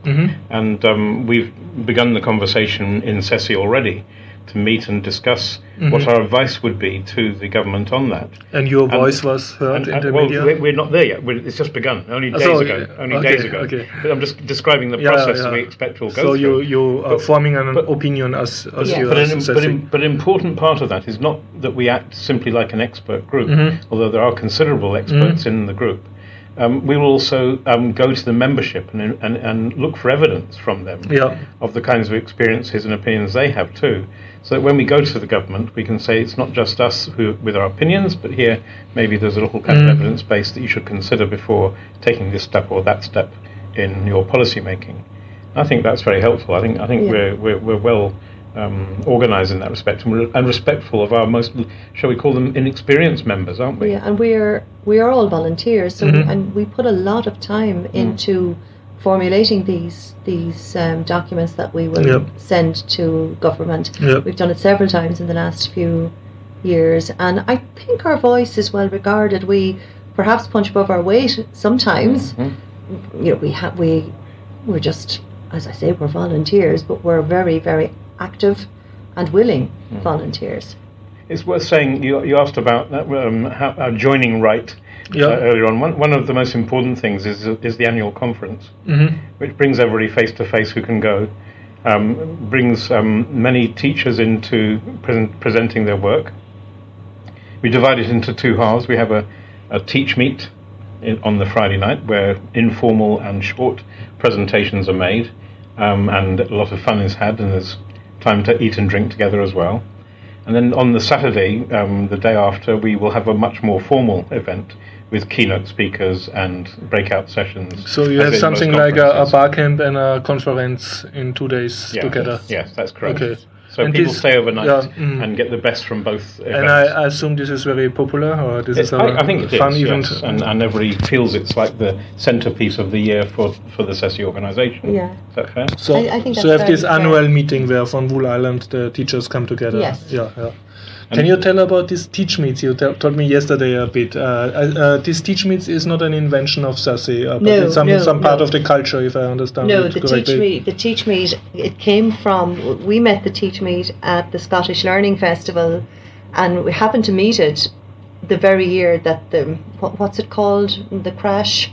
And um, we've begun the conversation in SESI already to meet and discuss what our advice would be to the government on that. And your And- voice was heard And- in and- the well, media? we're, we're not there yet. We're, it's just begun. Only Oh, days so, ago. Only okay, days ago. okay. But I'm just describing the Yeah, process yeah. that we expect will go so you, through. you are But- forming an but- opinion as, as Yeah. you But are an, but, assessing. an, but an important part of that is not that we act simply like an expert group, Mm-hmm. although there are considerable experts in the group. Um, we will also um, go to the membership and, and, and look for evidence from them Yeah. of the kinds of experiences and opinions they have too. So that when we go to the government, we can say it's not just us who with our opinions, but here maybe there's a little kind Mm. of evidence base that you should consider before taking this step or that step in your policy making. I think that's very helpful. I think I think Yeah. we're, we're we're well um, organised in that respect, and, we're, and respectful of our most, shall we call them, inexperienced members, aren't we? Yeah, and we're we are all volunteers, so and we put a lot of time into formulating these these um, documents that we will Yep. send to government. Yep. We've done it several times in the last few years, and I think our voice is well regarded. We perhaps punch above our weight sometimes. You know, we have we we're just as I say, we're volunteers, but we're very very active and willing volunteers. It's worth saying you, you asked about that, um, how, uh, joining right Yeah. uh, earlier on. One, one of the most important things is is the annual conference, Mhm. which brings everybody face to face who can go. Um, brings um, many teachers into present, presenting their work. We divide it into two halves. We have a, a teach meet in, on the Friday night where informal and short presentations are made, um, and a lot of fun is had, and there's time to eat and drink together as well. And then on the Saturday, um, the day after, we will have a much more formal event with keynote speakers and breakout sessions. So you have something like a, a bar camp and a conference in two days Yeah. together. Yes, that's correct. Okay. So And people this- stay overnight yeah, mm. and get the best from both events. And I, I assume this is very popular, or this is a I, I think it is, fun event. yes. and, and everybody feels it's like the centerpiece of the year for, for the SESI organisation. Yeah. Is that fair? So, I- I think so you have this fair. annual meeting where from Wool Island the teachers come together. Yes. Yeah, yeah. Can you tell about this teach meets? You tell told me yesterday a bit. Uh, uh, uh, this teach meets is not an invention of SASE, uh, but No, it's some, no, some part no. of the culture, if I understand No, it the correctly. Teach Meet, the Teach Meet, it came from, we met the Teach Meet at the Scottish Learning Festival and we happened to meet it the very year that the, what, what's it called, the crash,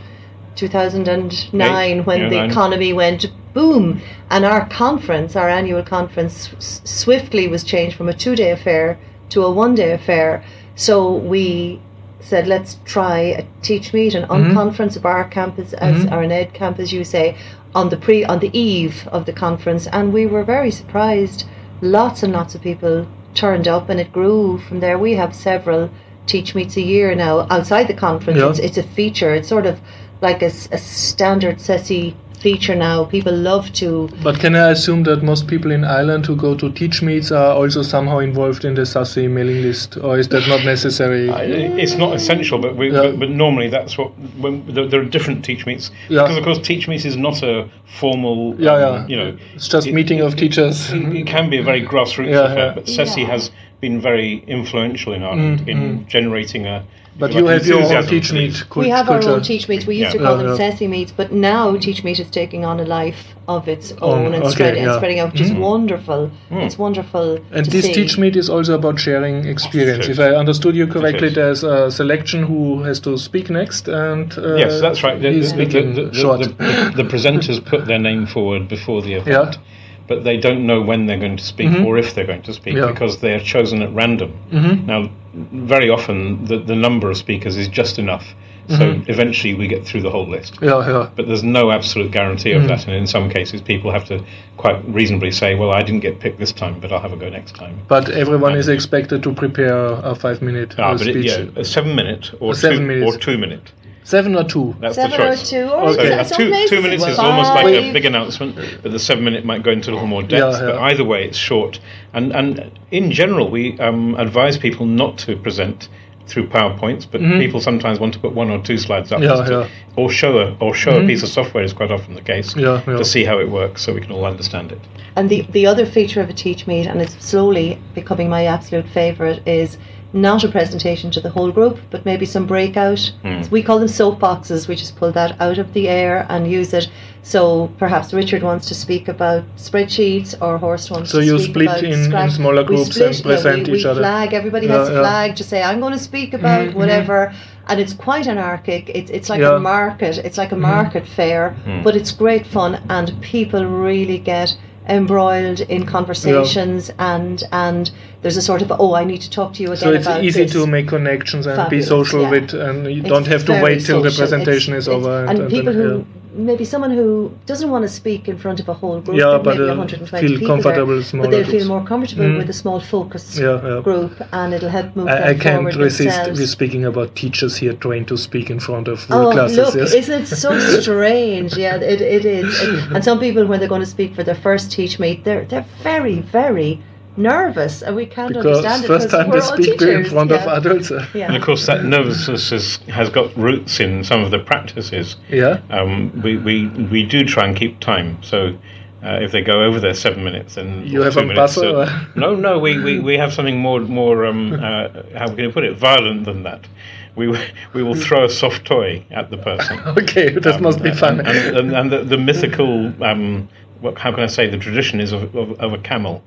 2009, Eight, when yeah, the nine. economy went boom. And our conference, our annual conference, s- swiftly was changed from a two day affair to a one day affair. So we said, let's try a teach meet, an mm-hmm. unconference of our campus, as mm-hmm. or an ed camp, as you say, on the pre on the eve of the conference, and we were very surprised. Lots and lots of people turned up, and it grew from there. We have several teach meets a year now outside the conference. Yeah. It's, it's a feature. It's sort of like a, a standard SESI feature now. People love to. But can I assume that most people in Ireland who go to teach meets are also somehow involved in the SASE mailing list, or is that not necessary? I- It's not essential, but, we, Yeah. but, but normally that's what when there, there are different teach meets Yeah. because of course teach meets is not a formal Yeah, um, yeah. you know It's just it- meeting of teachers. it, it can be a very grassroots Yeah, affair, yeah. but SESI Yeah. has been very influential in Ireland in generating a Mm, But like you have your own teach for meet we have our own teach meets. We used Yeah. to call Yeah, them yeah. SESI meets, but now teach meet is taking on a life of its oh, own and, okay, spreading, and spreading out, which is mm. wonderful. Mm. It's wonderful. And to this see. teach meet is also about sharing experience. Yes. If I understood you correctly, there's a selection who has to speak next, and uh, Yes, that's right. The, he's the, the, the, the, short. the- the presenters put their name forward before the event, Yeah. but they don't know when they're going to speak mm-hmm. or if they're going to speak Yeah. because they are chosen at random. Mm-hmm. Now, very often the, the number of speakers is just enough, so eventually we get through the whole list. yeah, yeah. But there's no absolute guarantee of that, and in some cases, people have to quite reasonably say, "Well, I didn't get picked this time, but I'll have a go next time." But everyone is expected to prepare a five-minute Ah, uh, but it, yeah, a seven minute or Seven two minutes. or two minute. Seven or two. That's Seven the or choice. two, or So Okay. uh, some two, two minutes it's is almost like a big announcement, but the seven minute might go into a little more depth. Yeah, But either way, it's short. And and in general, we um, advise people not to present through PowerPoints, but people sometimes want to put one or two slides up, Mm-hmm. Yeah, to- Mm-hmm. or show a or show a piece of software is quite often the case Yeah, yeah. to see how it works, so we can all understand it. And the, the other feature of a Teach Meet, and it's slowly becoming my absolute favourite, is not a presentation to the whole group, but maybe some breakout. We call them soapboxes. We just pull that out of the air and use it. So perhaps Richard wants to speak about spreadsheets, or Horst wants So to you speak split about in- in smaller groups split, and yeah, present we, each we other. Flag. Everybody Yeah, has a yeah. flag to say, "I'm going to speak about Mhm, whatever." And it's quite anarchic. It's it's like Yeah. a market. It's like a Mhm. market fair, but it's great fun, and people really get embroiled in conversations and and there's a sort of oh I need to talk to you again So it's easy this. to make connections and be social yeah. with, and you It's don't have to wait till the presentation It's- is over. And, then, people who yeah. Maybe someone who doesn't want to speak in front of a whole group, Yeah, of but, maybe uh, 120 feel people comfortable there, but they'll feel more comfortable Mm. with a small focused Yeah, yeah. group, and it'll help move I, I can't resist with speaking about teachers here trained to speak in front of Oh, classes. look, yes. isn't it so strange? Yeah, it, it is. And- and some people, when they're going to speak for their first teach meet, they're, they're very, very nervous, and we can't because understand it first time we're they all speak in teachers. front of adults. uh, Yeah. And of course, that nervousness is, has got roots in some of the practices. Yeah. Um, we, we, we do try and keep time. So uh, if they go over their seven minutes, then You have a minutes, buzzer, uh, or- no, no, we, we, we have something more more um, uh, how can you put it violent than that. We we will throw a soft toy at the person. Okay, that Um, must be fun. And, and, and the, the mythical, um, what, how can I say, the tradition is of, of, of a camel.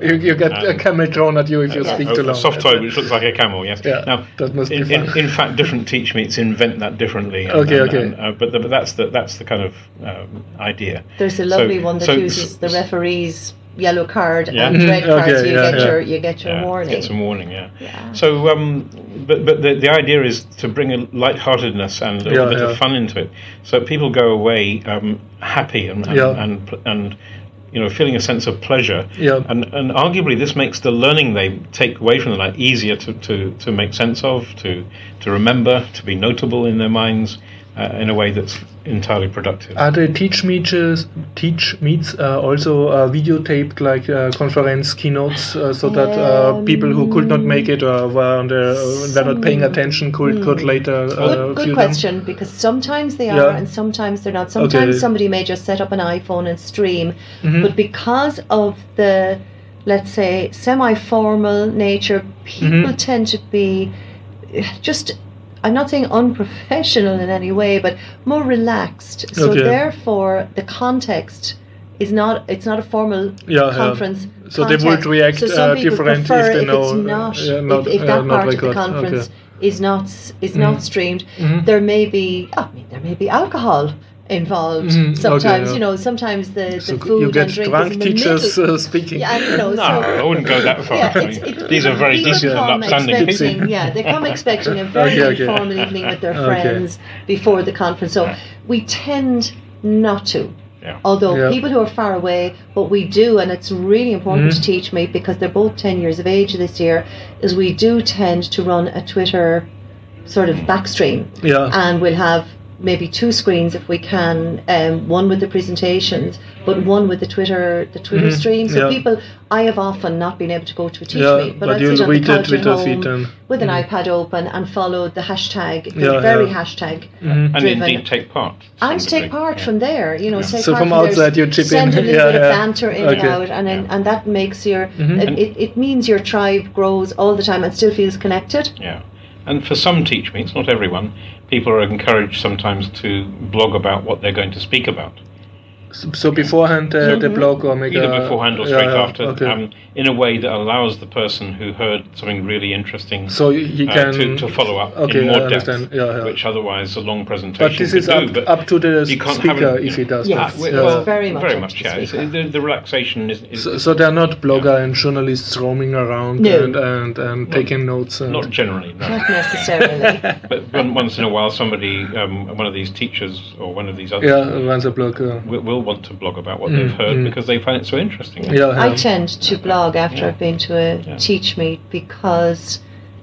You, you get a um, camel drawn at you if you A- speak a, too a long. soft toy which looks like a camel, yes. Yeah, now, that must be in, in, fun. in fact, different teach meets invent that differently. and- Okay, and- okay. and, uh, but, the, but that's the that's the kind of um, idea. There's a So- lovely one that so- uses the referee's yellow card Yeah. and red card, okay, so you yeah, get yeah. your you get your Yeah, warning. Get some warning, yeah. Yeah. So, um, but but the, the idea is to bring a lightheartedness and a little bit yeah. of fun into it, so people go away um, happy and and, Yeah. and pl- and you know feeling a sense of pleasure. Yeah. And and arguably this makes the learning they take away from the night easier to, to, to make sense of, to to remember, to be notable in their minds. Uh, in a way that's entirely productive. Are the teach meets, teach meets uh, also uh, videotaped like uh, conference keynotes uh, so that uh, people who could not make it or were, on their, uh, were not paying attention could, could later uh, Good, good view question because sometimes they are Yeah. and sometimes they're not. Sometimes Okay. somebody may just set up an iPhone and stream, Mhm. but because of the, let's say, semi formal nature, people Mhm. tend to be just. I'm not saying unprofessional in any way, but more relaxed. So Okay. therefore, the context is not. It's not a formal Yeah, yeah. conference. So they would context. react, So uh, different if they know, it's uh, not, yeah, not- if, if yeah, that not part of the conference Okay. is not is Mhm. not streamed. Mhm. There may be I mean, there may be alcohol involved. Okay, Sometimes yeah. you know sometimes the, the So food you get and drink drunk is in the teachers middle. uh, speaking. Yeah, and, you know, No, so, I wouldn't go that far. yeah, I it's, mean, it, these are very people decent and come upstanding expecting, people. Yeah, they come expecting a very Okay, okay. informal evening with their Okay. friends before the conference. So we tend not to. Yeah. Although Yeah. people who are far away, what we do, and it's really important Mhm. to teach me because they're both 10 years of age this year, is we do tend to run a Twitter sort of backstream Yeah. and we'll have maybe two screens if we can um, one with the presentations but one with the twitter the twitter Mhm, stream so yeah. people i have often not been able to go to a teach Yeah, meet but, but i you'll sit on the the couch at home feed and- with an Mhm. ipad open and follow the hashtag the Yeah, very yeah. hashtag Mhm. and driven. indeed take part. to and take part Yeah. from there you know Yeah. take So part from there, outside you chip send in. a little Yeah, bit of yeah. banter in Okay. and out and, then, Yeah. and that makes your Mhm. it, it, it means your tribe grows all the time and still feels connected Yeah. And for some teach meets, not everyone, people are encouraged sometimes to blog about what they're going to speak about. So, so beforehand uh, the blog or make Either a, beforehand or straight yeah, after, Okay. um, in a way that allows the person who heard something really interesting so he uh, can to, to follow up Okay, in more depth. Yeah, yeah. which otherwise a long presentation But this could is do. up, but up to the speaker have it, if he does Yes. that. Yeah. well, very much very much, the yeah. It's- the, the relaxation is, is So, so they're not blogger and journalists roaming around No. and, and, and taking notes. And, not generally, no. not necessarily But one- once in a while, somebody, um, one of these teachers or one of these other yeah, runs a blog. Will, will want to blog about what Mm, they've heard mm. because they find it so interesting. yeah, I tend to blog after Yeah. I've been to a Yeah. teach meet because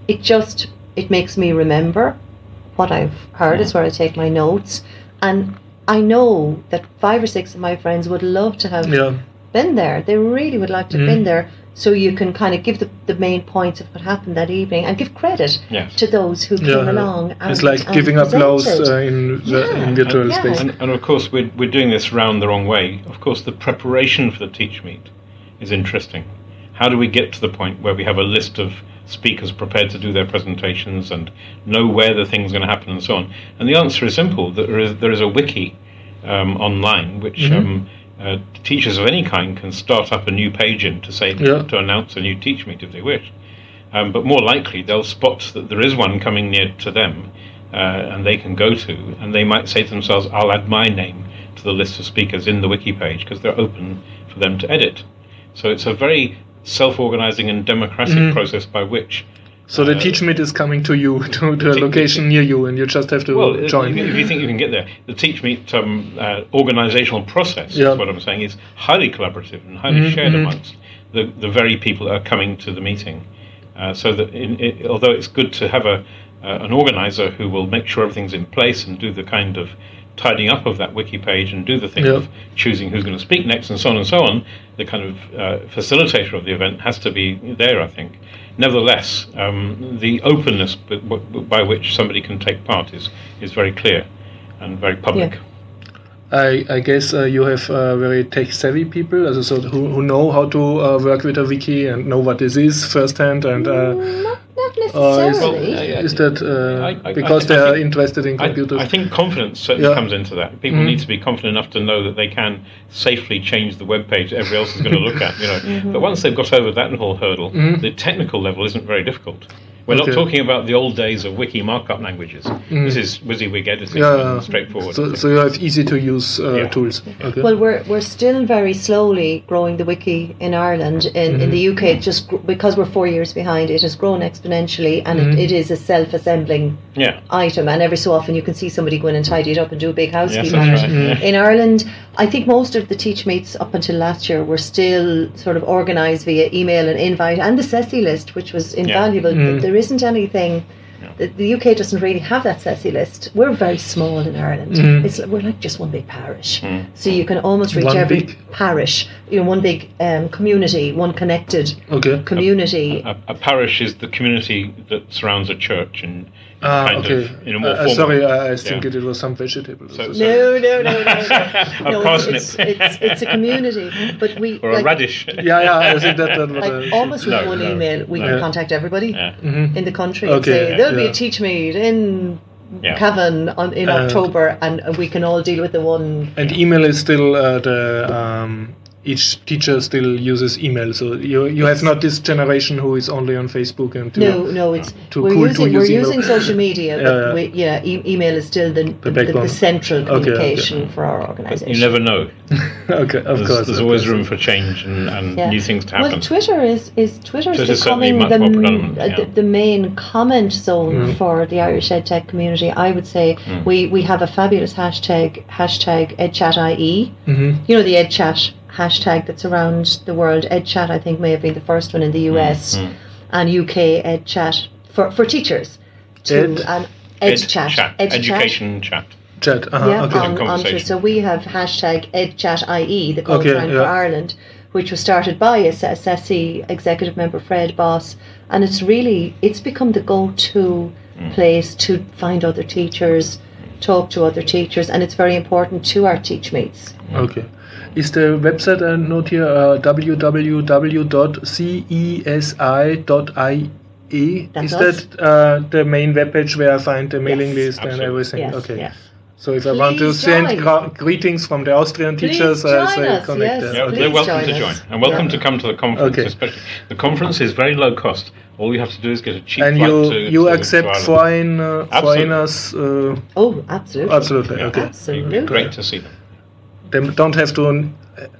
it just it makes me remember what I've heard. It's where I take my notes, and I know that five or six of my friends would love to have yeah. been there. They really would like to have Mm. been there. So you can kind of give the, the main points of what happened that evening and give credit Yes. to those who came yeah. along. And, It's like and giving applause presented. uh, in, the, Yeah, in virtual yeah. space. And, and of course, we're, we're doing this round the wrong way. Of course, the preparation for the teach meet is interesting. How do we get to the point where we have a list of speakers prepared to do their presentations and know where the thing's going to happen and so on? And the answer is simple. There is there is a wiki um, online which um, uh, teachers of any kind can start up a new page in to say Yeah. to announce a new teach meet if they wish. Um, but more likely, they'll spot that there is one coming near to them, uh, and they can go to, and they might say to themselves, "I'll add my name to the list of speakers in the wiki page because they're open for them to edit." So it's a very self-organizing and democratic process by which So the Uh, teach meet is coming to you to, to a location near you, and you just have to Well, join. If, you think you can get there, the Teach Meet um, uh, organizational process, Yeah. is what I'm saying, is highly collaborative and highly shared amongst the, the very people that are coming to the meeting. Uh, so that, in, it, although it's good to have a uh, an organizer who will make sure everything's in place and do the kind of tidying up of that wiki page and do the thing Yeah. of choosing who's going to speak next and so on and so on, the kind of uh, facilitator of the event has to be there, I think. Nevertheless, um, the openness b- b- by which somebody can take part is, is very clear and very public. Yeah. I, I guess uh, you have uh, very tech savvy people, also so who, who know how to uh, work with a wiki and know what this is firsthand, and uh, Not, not uh, is, necessarily. yeah, is that uh, I- I- because I they are think- interested in I, computers? I think confidence certainly Yeah. comes into that. People need to be confident enough to know that they can safely change the web page that everybody else is going to look at. You know, but once they've got over that whole hurdle, the technical level isn't very difficult. We're Okay. not talking about the old days of wiki markup languages. Mm. This is WYSIWYG editing, yeah, straightforward. So, so you have easy to use uh, Yeah. tools. Okay. Well, we're, we're still very slowly growing the wiki in Ireland. In, in the mm-hmm. UK, it just gr- because we're four years behind, it has grown exponentially, and it, mm-hmm. it is a self-assembling yeah, item. And every so often, you can see somebody go in and tidy it up and do a big housekeeping. that's on right, mm-hmm. it. In Ireland, I think most of the teach meets up until last year were still sort of organised via email and invite, and the SESI list, which was invaluable. But mm. There isn't anything. The, the UK doesn't really have that SESI list. We're very small in Ireland. It's we're like just one big parish, so you can almost reach One every big- parish. You know, one big um, community, one connected okay. community. a, a parish is the community that surrounds a church and Ah, kind okay. of in a more Uh, uh, sorry, I, I think Yeah. it, was some vegetables. So- so- no, no, no, no, no. A no parsnip. it's, it's, it's, it's a community, but we or like, a radish. yeah, yeah, I think that, that was like uh, almost with No, one no, email, we can Yeah. contact everybody Yeah. in the country and Okay, say there'll be a teach meet in Yeah. Cavan on, in Uh, October, and we can all deal with the one. And email is still uh, the um, each teacher still uses email. So you you have not this generation who is only on Facebook and do- No, no, it's Too we're cool to using we're email. using social media, but Yeah, yeah. we, yeah, e- email is still the the, the, backbone. central Okay, okay. communication for our organisation. You never know. okay, of There's, course. there's of always course. room for change and, and Yeah. new things to happen. Well, happen. Twitter is is Twitter's Twitter's becoming much the, more m- predominant, uh, yeah. the, the main comment zone for the Irish EdTech community. I would say Hmm. we, we have a fabulous hashtag hashtag EdChatIE. Mhm. You know the EdChat hashtag that's around the world. EdChat I think may have been the first one in the US and UK EdChat for for teachers. To Ed- an Ed EdChat chat, education chat. Chat. Uh-huh, yeah, okay. on, on Conversation. Twitter. So we have hashtag EdChatIE, the call Okay, sign yeah. for Ireland, which was started by a SSE executive member Fred Boss, and it's really it's become the go-to Mm. place to find other teachers, talk to other teachers, and it's very important to our teach mates. Okay. Is the website a note here uh, www.cesi.ie? That's Is us. that uh, the main webpage where I find the mailing Yes. list and everything? Yes, okay. yes. So if I want to send gra- greetings from the Austrian Please teachers, I say us, connect yes. Yeah, they're Please welcome to join join and welcome Yeah. to come to the conference. Okay. Especially the conference is very low cost. All you have to do is get a cheap And flight you to you to- accept to Ireland. foreign uh, foreigners? Uh, Oh, absolutely. absolutely. Yeah. Okay. Absolutely. Great to see them. They don't have to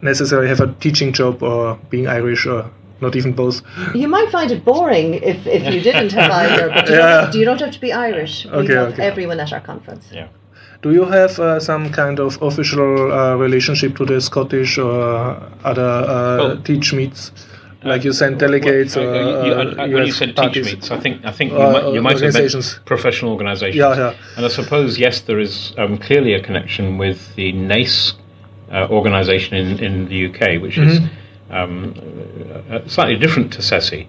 necessarily have a teaching job or being Irish or not even both. You might find it boring if, if you didn't have either, but you, Yeah. don't, you don't have to be Irish. We Okay, love okay. everyone at our conference. Yeah. Do you have uh, some kind of official uh, relationship to the Scottish or other uh, Well, teach meets? Like you send delegates Well, or uh, you, uh, you, I- I- when you said parties? teach meets, I think I think you Uh, might, you might have organizations. meant professional organisations. Yeah, yeah. And I suppose yes, there is um, clearly a connection with the NACE uh, organisation in, in the UK, which is Mm-hmm. um, uh, slightly different to SESI,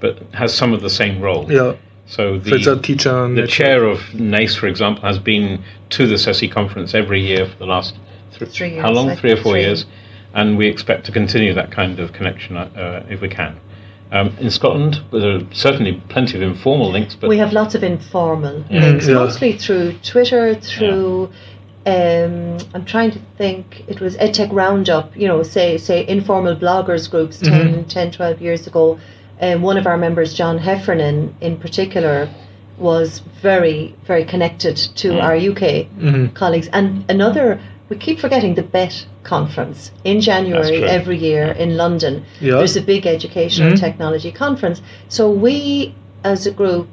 but has some of the same role. Yeah, So the so teacher. the chair of NACE, for example, has been to the SESI conference every year for the last th- Three how long? I Three or four three. years, and we expect to continue that kind of connection uh, if we can. Um, in Scotland, there are certainly plenty of informal links, but we have lots of informal Yeah. links, Yeah. mostly through Twitter, through. Um, I'm trying to think. It was EdTech Roundup. You know, say say informal bloggers groups 10, 10 12 years ago. Um, one of our members, John Heffernan, in particular, was very very connected to our UK colleagues. And another, we keep forgetting the BET conference in January every year in London. Yeah. There's a big educational technology conference. So we, as a group,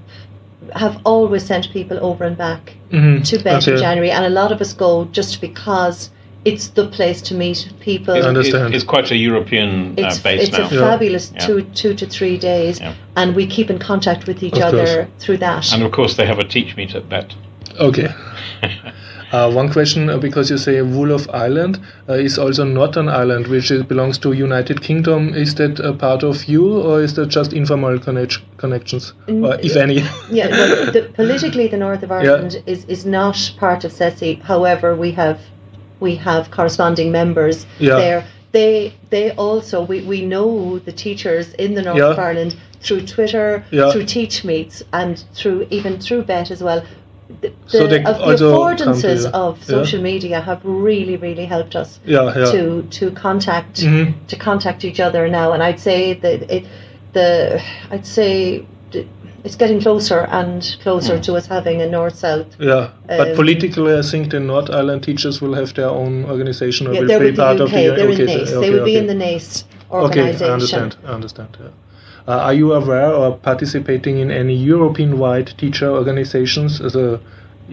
have always sent people over and back Mhm. to BET in Okay. January, and a lot of us go just because it's the place to meet people. it- understand. it- it's quite a European uh, It's, base it's now. a fabulous Yeah. two two to three days, Yeah. and we keep in contact with each Of other course. through that. And of course, they have a teach meet at BET. Okay. Uh, one question, uh, because you say Wolof Island uh, is also not an island which is, belongs to United Kingdom. Is that a part of you, or is that just informal connect- connections, if any? yeah, well, the, politically, the north of Ireland is, is not part of SESI. However, we have we have corresponding members Yeah. there. They they also we, we know the teachers in the north Yeah. of Ireland through Twitter, Yeah. through teach meets, and through even through Bet as well. The, So the- they of the also come to affordances of Yeah. social media have really really helped us yeah, yeah. to to contact Mhm. to contact each other now and i'd say that it the i'd say it's getting closer and closer to us having a north south Yeah, but Um, politically, I think the North Island teachers will have their own organization or yeah, will they're be the part UK of the they're in okay, NACE okay, they would be in the NACE organization. Okay, I understand. I understand. Yeah. Uh, are you aware or participating in any European-wide teacher organizations? As a,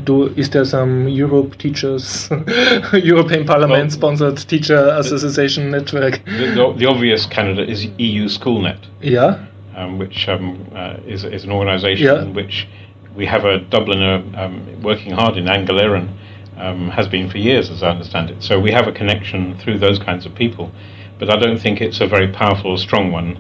do is there some Europe teachers, European Parliament-sponsored teacher association network? The, the, the obvious candidate is EU SchoolNet, Yeah. um, which um, uh, is, is an organisation Yeah. which we have a Dubliner um, working hard in Angleran, um, has been for years, as I understand it. So we have a connection through those kinds of people, but I don't think it's a very powerful or strong one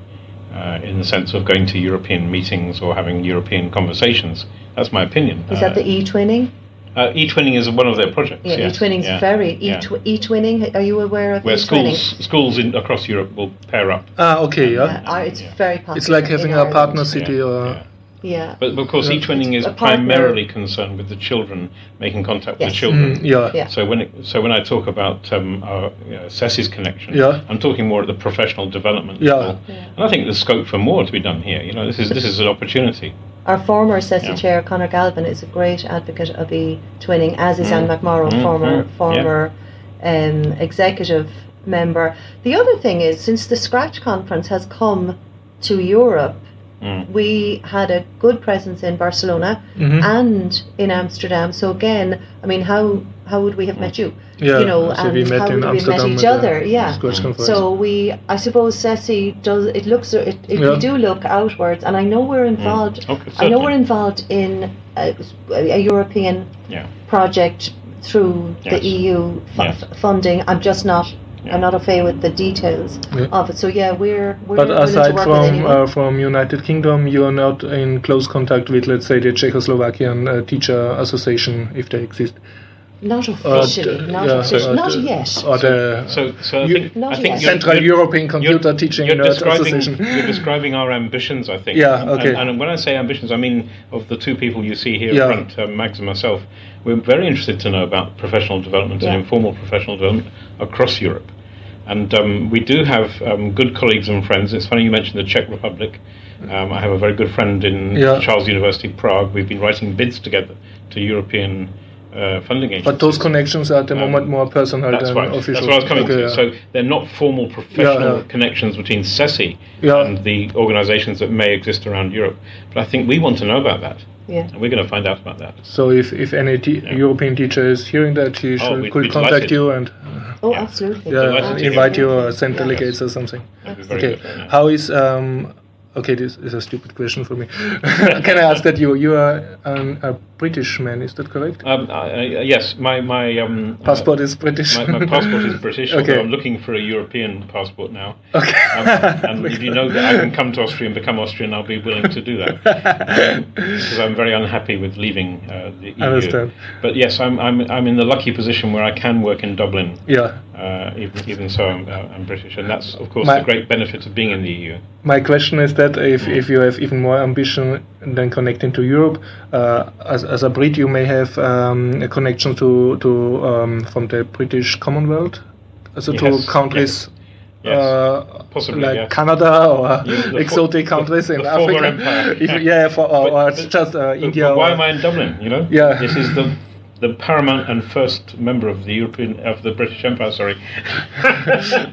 uh, in the sense of going to European meetings or having European conversations. That's my opinion. is that the e-twinning uh, e-twinning is one of their projects. yeah yes. e-twinning's Yeah. very e-tw- e-twinning are you aware of Where e-twinning schools schools in, across Europe will pair up. Ah, okay. Yeah. yeah, I- it's very popular It's like having a partner city Yeah, or. Yeah. yeah But, but of course, Yeah. e-twinning is primarily concerned with the children making contact with Yes. the children. Mm, yeah. Yeah. So when it, so when I talk about um, our you know, CESI's connection, Yeah. I'm talking more at the professional development Yeah. level, and I think there's scope for more to be done here. You know, this is this is an opportunity. Our former SESI Yeah. chair, Conor Galvin, is a great advocate of e-twinning, as is Anne McMorrow, Mm, former mm, former um, executive member. The other thing is, since the Scratch conference has come to Europe, Mm. we had a good presence in Barcelona Mhm. and in Amsterdam. So again, I mean, how how would we have met you? Yeah, you know, so and we met how in would we have met each other? the Yeah. So we, I suppose, Ceci does. It looks. It, it, Yeah. We do look outwards, and I know we're involved. Okay, I know we're involved in a, a European Yeah. project through Yes. the EU fu- Yes. funding. I'm just not. Yeah. I'm not okay with the details Yeah. of it. So yeah, we're we're But aside from uh, from United Kingdom, you are not in close contact with, let's say, the Czechoslovakian uh, Teacher Association, if they exist. Not Uh, officially, d- not yeah, officially, uh, not d- yet. Or the So, so I think, Not I think yet. Central you're- European Computer you're, Teaching you're Nerd describing, Association. you're describing our ambitions, I think. Yeah, And- okay. And, and when I say ambitions, I mean of the two people you see here Yeah. in front, uh, Mags and myself. We're very interested to know about professional development Yeah. and informal professional development across Europe. And um, we do have um, good colleagues and friends. It's funny you mentioned the Czech Republic. Um, I have a very good friend in Yeah. Charles University Prague. We've been writing bids together to European uh, funding agencies. But those connections are at the Um, moment more personal That's than right. official. That's what I was coming Okay, to. yeah. So they're not formal professional yeah. connections between CESI Yeah. and the organisations that may exist around Europe. But I think we want to know about that, Yeah. and we're going to find out about that. So if, if any te- European teacher is hearing that, he should, we'd could contact delighted. you and Oh, absolutely. yeah, Delighted invite you or send delegates or something. That'd be very Okay, good, how is um? Okay, this is a stupid question for me. Can I ask that you you are um, a British man, is that correct? Um, uh, uh, yes, my my um, uh, Passport is British. My, my passport is British, Okay. I'm looking for a European passport now. Okay. Um, and if you know that I can come to Austria and become Austrian, I'll be willing to do that. Um, because I'm very unhappy with leaving uh, the EU. Understand. But yes, I'm, I'm, I'm in the lucky position where I can work in Dublin. Yeah. Uh, even, even so, I'm, uh, I'm British. And that's, of course, My- the great benefit of being in the EU. My question is that if, if you have even more ambition than connecting to Europe, uh, as, as a Brit, you may have um, a connection to, to um, from the British Commonwealth, so Yes, to countries Yes. uh, Possibly, like yes. Canada or Yeah, the fo- exotic countries in the Africa. If- yeah, for, or, But- or but- just uh, India. but why or- am I in Dublin? You know. Yeah. This is the the paramount and first member of the European of the British Empire. Sorry.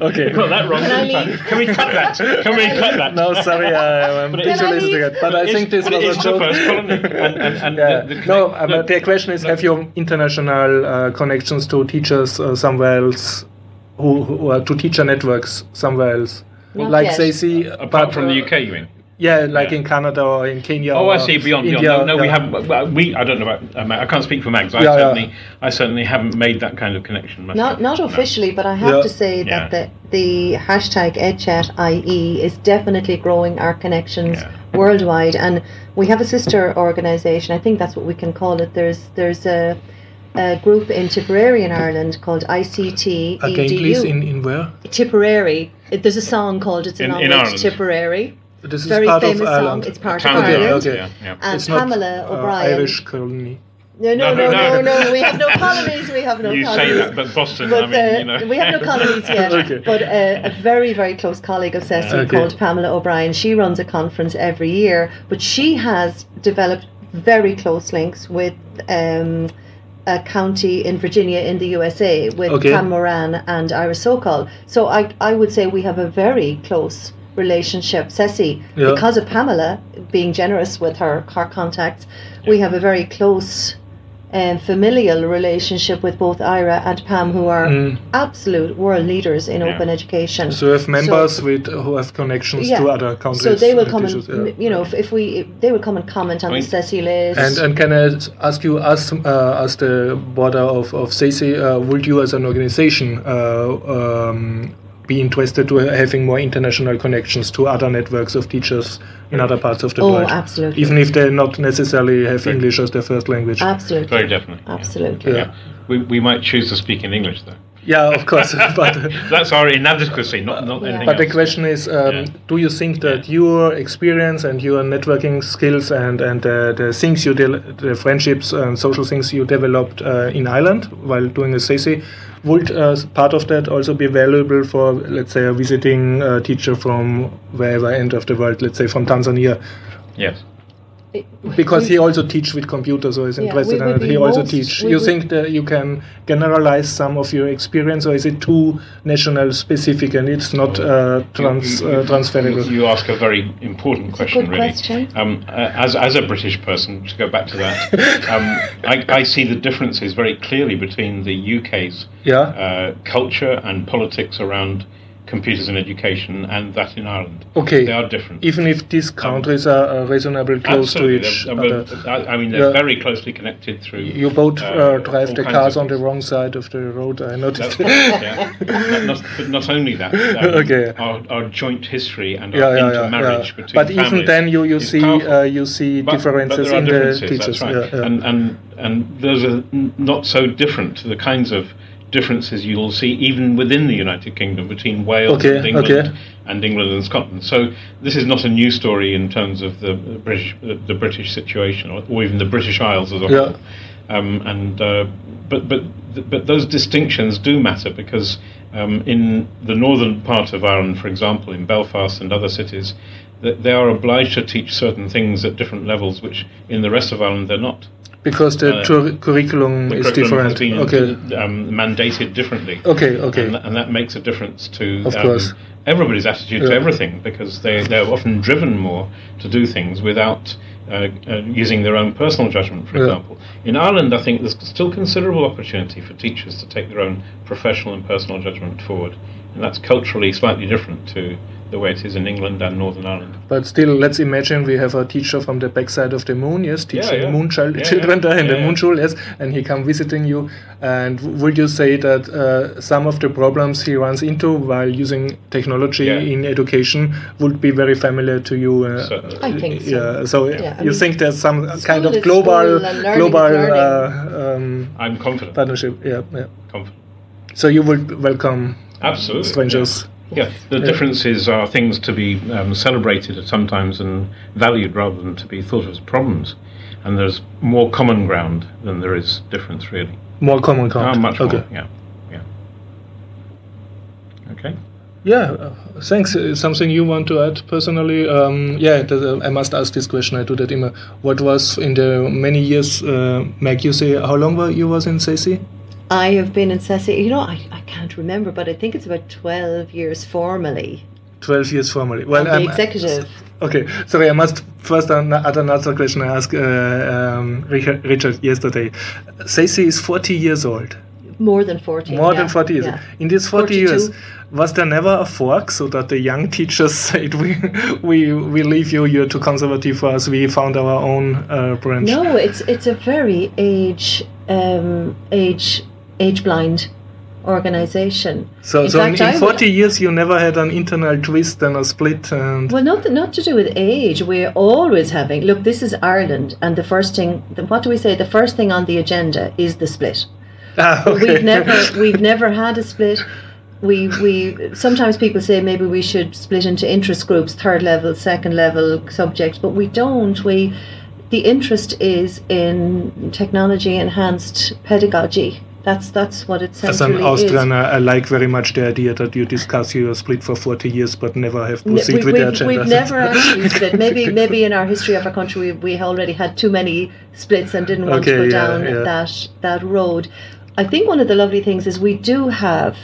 Okay. Got that wrong. Can I? Can we cut that? Can we cut that? No, sorry, I, I'm But it- visualizing it. But I think this but was it a is the joke. first colony. And, and, and Yeah. the, the no, connect- uh, the- but the question is: Have you international uh, connections to teachers uh, somewhere else, who, who are to teacher networks somewhere else, Not like yet. they see apart from the UK, you mean? Yeah, like Yeah. in Canada or in Kenya. Oh, I see. Beyond, beyond. India, No, no we haven't. We, I don't know about. Um, I can't speak for Mags. I Yeah, yeah. certainly, I certainly haven't made that kind of connection. Myself. Not not No. officially, but I have Yeah. to say Yeah. that the the hashtag EdChatIE is definitely growing our connections Yeah. worldwide, and we have a sister organisation. I think that's what we can call it. There's there's a a group in Tipperary in Ireland called ICT Again, please, in, in where? Tipperary. It, there's a song called "It's In- an in Omelette Ireland. Tipperary." This is Very part famous of song. It's part Town of of Ireland. okay. Yeah, yeah. And it's not Pamela uh, O'Brien. Irish colony. No, no, No, no, no, We have no colonies. We have no you colonies. say that, but Boston. But I mean, uh, you know. we have no colonies yet. Okay. But uh, a very, very close colleague of Ceci Okay. called Pamela O'Brien, she runs a conference every year, but she has developed very close links with um, a county in Virginia in the USA with Okay. Pam Moran and Ira Sokol. So I, I would say we have a very close relationship, Ceci, Yeah. because of Pamela being generous with her, her contacts. We have a very close and familial relationship with both Ira and Pam, who are Mm. absolute world leaders in Yeah. open education. So you have members with who have connections Yeah. to other countries. So they will come and, yeah. you know, if, if we, if they will come and comment on I the mean- Ceci list. And and can I ask you, as uh, as the border of of CESI, uh, would you as an organization uh, um, be interested to having more international connections to other networks of teachers in other parts of the Oh, world? absolutely. Even if they not necessarily have English as their first language. absolutely, Very definitely. yeah. absolutely. yeah. We, we might choose to speak in English though. yeah, of course. but That's our inadequacy, not not Yeah. anything but the question is, um, Yeah. do you think that your experience and your networking skills and and uh, the things you del- the friendships and social things you developed uh, in Ireland while doing a CC, would uh, part of that also be valuable for, let's say, a visiting uh, teacher from wherever end of the world, let's say from Tanzania, Yes. Because he also teach with computers or is interested we in it. He also most- teach. You would- think that you can generalize some of your experience, or is it too national specific and it's not uh, trans You- uh, transferable? You ask a very important question, good really. question. Um, uh, as, as a British person, to go back to that, um, I, I see the differences very clearly between the UK's Yeah. uh, culture and politics around computers in education and that in Ireland. Okay. They are different. Even if these countries are uh, reasonably close to each other. I mean, they're Yeah. very closely connected through. You both uh, uh, drive the cars on the wrong side of the road. I noticed. Yeah. Not- but not only that, um, Okay. our, our joint history and yeah, our yeah, intermarriage between But even then, you you see uh, you see But- but differences are in the teachers. Right. And, and and those are not so different to the kinds of differences you'll see even within the United Kingdom between Wales Okay, and England okay. and England and Scotland. So this is not a new story in terms of the British the British situation or, or even the British Isles as a Yeah. whole. Um, and uh, but but but those distinctions do matter because um, in the northern part of Ireland, for example, in Belfast and other cities, they are obliged to teach certain things at different levels, which in the rest of Ireland they're not. Because the uh, curriculum The is curriculum different. okay. um, mandated differently. Okay. Okay. And, and that makes a difference to Of um, course. everybody's attitude to everything because they, they're often driven more to do things without uh, uh, using their own personal judgment, for Yeah. example. In Ireland, I think there's still considerable opportunity for teachers to take their own professional and personal judgment forward. And that's culturally slightly different to the way it is in England and Northern Ireland. But still, let's imagine we have a teacher from the backside of the moon, yes, teaching yeah. moon child, Yeah, children yeah. there in the Yeah, moon school, yes, and he come visiting you. And w- would you say that uh, some of the problems he runs into while using technology Yeah. in education would be very familiar to you? Uh, I think so. Yeah, so Yeah, you mean, think there's some kind of global, learning global learning. uh, um, I'm confident. partnership? Yeah, yeah. confident. So you would welcome Absolutely. strangers. Yeah. yeah. The differences are things to be um, celebrated sometimes and valued rather than to be thought of as problems. And there's more common ground than there is difference, really. More common ground. Ah, much okay. more. Yeah. Yeah. Okay. Yeah, uh, thanks. Uh, Something you want to add personally? Um, yeah, th- I must ask this question. I do that immer. What was in the many years, uh, Meg, you say, how long were you was in CC? I have been in Ceci, you know, I, I can't remember, but I think it's about 12 years formally. 12 years formally. Well, the I'm- executive. Okay, sorry, I must first add another question I asked uh, um, Richard, Richard yesterday. CC is 40 years old. More than 40. More yeah, than 40 years. yeah. In these 40 years, was there never a fork so that the young teachers said, we, we, we leave you, you're too conservative for us, we found our own uh, branch? No, it's it's a very age um, age age blind organization. So, In so fact, in, in would- 40 years, you never had an internal twist and a split, and Well, not not to do with age. We're always having. Look, this is Ireland, and the first thing. The, what do we say? The first thing on the agenda is the split. ah, okay. We've never we've never had a split. We we sometimes people say maybe we should split into interest groups, third level, second level subjects, but we don't. We the interest is in technology enhanced pedagogy. That's that's what it As an Austrian, is. I like very much the idea that you discuss your split for 40 years, but never have N- proceed we- with the agenda. we've never actually split. Maybe maybe in our history of our country we, we already had too many splits and didn't want to go yeah, down yeah. that that road. I think one of the lovely things is we do have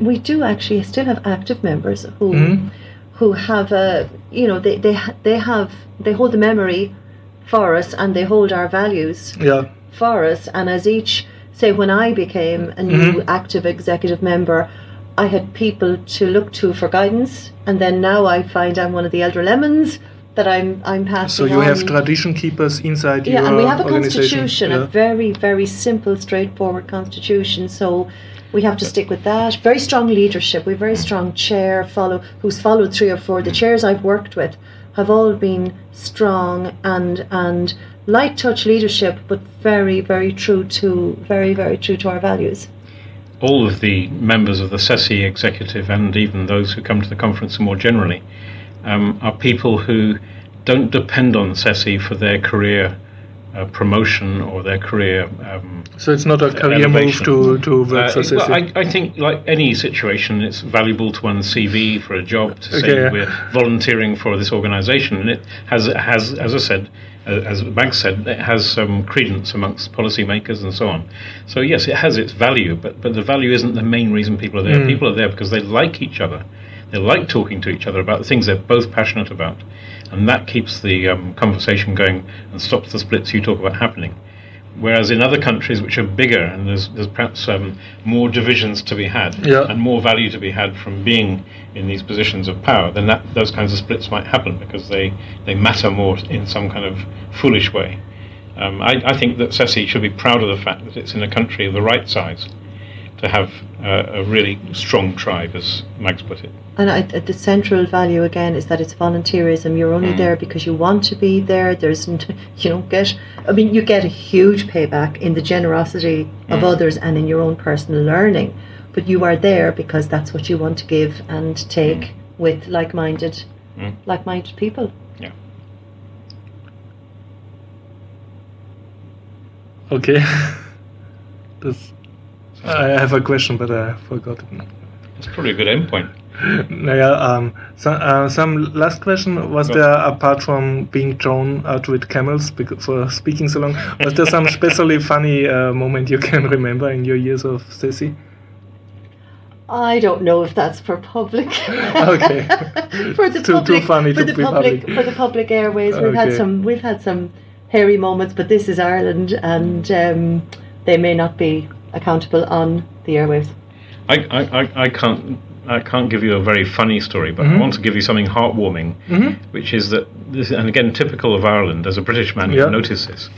we do actually still have active members who Mhm. who have a you know they they they have they hold the memory for us and they hold our values yeah. for us. And as each, say, when I became a new Mhm. active executive member, I had people to look to for guidance. And then now I find I'm one of the elder lemons that I'm I'm passing. So you have tradition keepers inside yeah, your and we have a constitution, yeah. a very, very simple, straightforward constitution. So we have to stick with that. Very strong leadership. We have very strong chair follow who's followed three or four. The chairs I've worked with have all been strong and and light touch leadership, but very, very true to very, very true to our values. all of the members of the SESI executive and even those who come to the conference more generally um, are people who don't depend on SESI for their career uh, promotion or their career um, So it's not a career move to, to work Uh, for well, I, I think, like any situation, it's valuable to one's CV for a job to say yeah. we're volunteering for this organisation, and it has, has, as I said, uh, as Max said, it has some credence amongst policymakers and so on. So yes, it has its value, but but the value isn't the main reason people are there. Mm. People are there because they like each other. They like talking to each other about the things they're both passionate about, and that keeps the um, conversation going and stops the splits you talk about happening. Whereas in other countries which are bigger and there's, there's perhaps um, more divisions to be had Yeah. and more value to be had from being in these positions of power, then that, those kinds of splits might happen because they, they matter more in some kind of foolish way. Um, I, I think that SESI should be proud of the fact that it's in a country of the right size to have uh, a really strong tribe, as Max put it. And I, the central value again is that it's volunteerism. You're only Mm. there because you want to be there. There's, n- you don't get. I mean, you get a huge payback in the generosity of Mm. others and in your own personal learning, but you are there because that's what you want to give and take with like-minded, Mm. like-minded people. Yeah. Okay. That's, I have a question, but I forgot it. That's probably a good endpoint. Naja, um, so, uh, some last question. Was Go. there, apart from being thrown out with camels for speaking so long, was there some especially funny uh, moment you can remember in your years of Ceci? I don't know if that's for public. Okay. for the Too- too public, funny for to the be public, public. for the public airways. We've had some, we've had some hairy moments, but this is Ireland, and um, they may not be accountable on the airwaves. I, I, I- I can't I can't give you a very funny story, but I mm-hmm. want to give you something heartwarming, mm-hmm. which is that, this, and again, typical of Ireland, as a British man, Yeah. you notice this,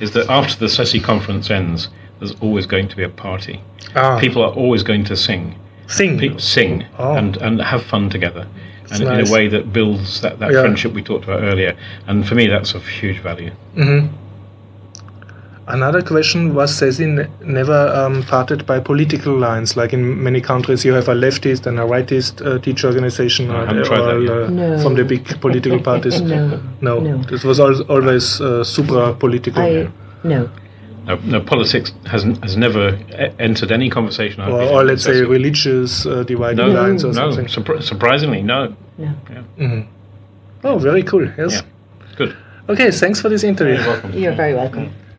is that after the SESI conference ends, there's always going to be a party. Ah. People are always going to sing. Sing. People sing Oh. and, and have fun together. And in a way that builds that, that Yeah. friendship we talked about earlier. And for me, that's of huge value. Mm-hmm. Another question was SESI ne- never um, parted by political lines. Like in many countries, you have a leftist and a rightist uh, teacher organization, I or haven't they tried that all, yet. uh, No. from the big political parties. No. no, No. It was al- always uh, supra political. I no. No, no politics has, has never e- entered any conversation. Or, or let's say religious uh, dividing no, lines or no, something. surpri- surprisingly, no. No. Oh, very cool. Yes. Yeah, good. Okay, thanks for this interview. You're welcome. You're very welcome.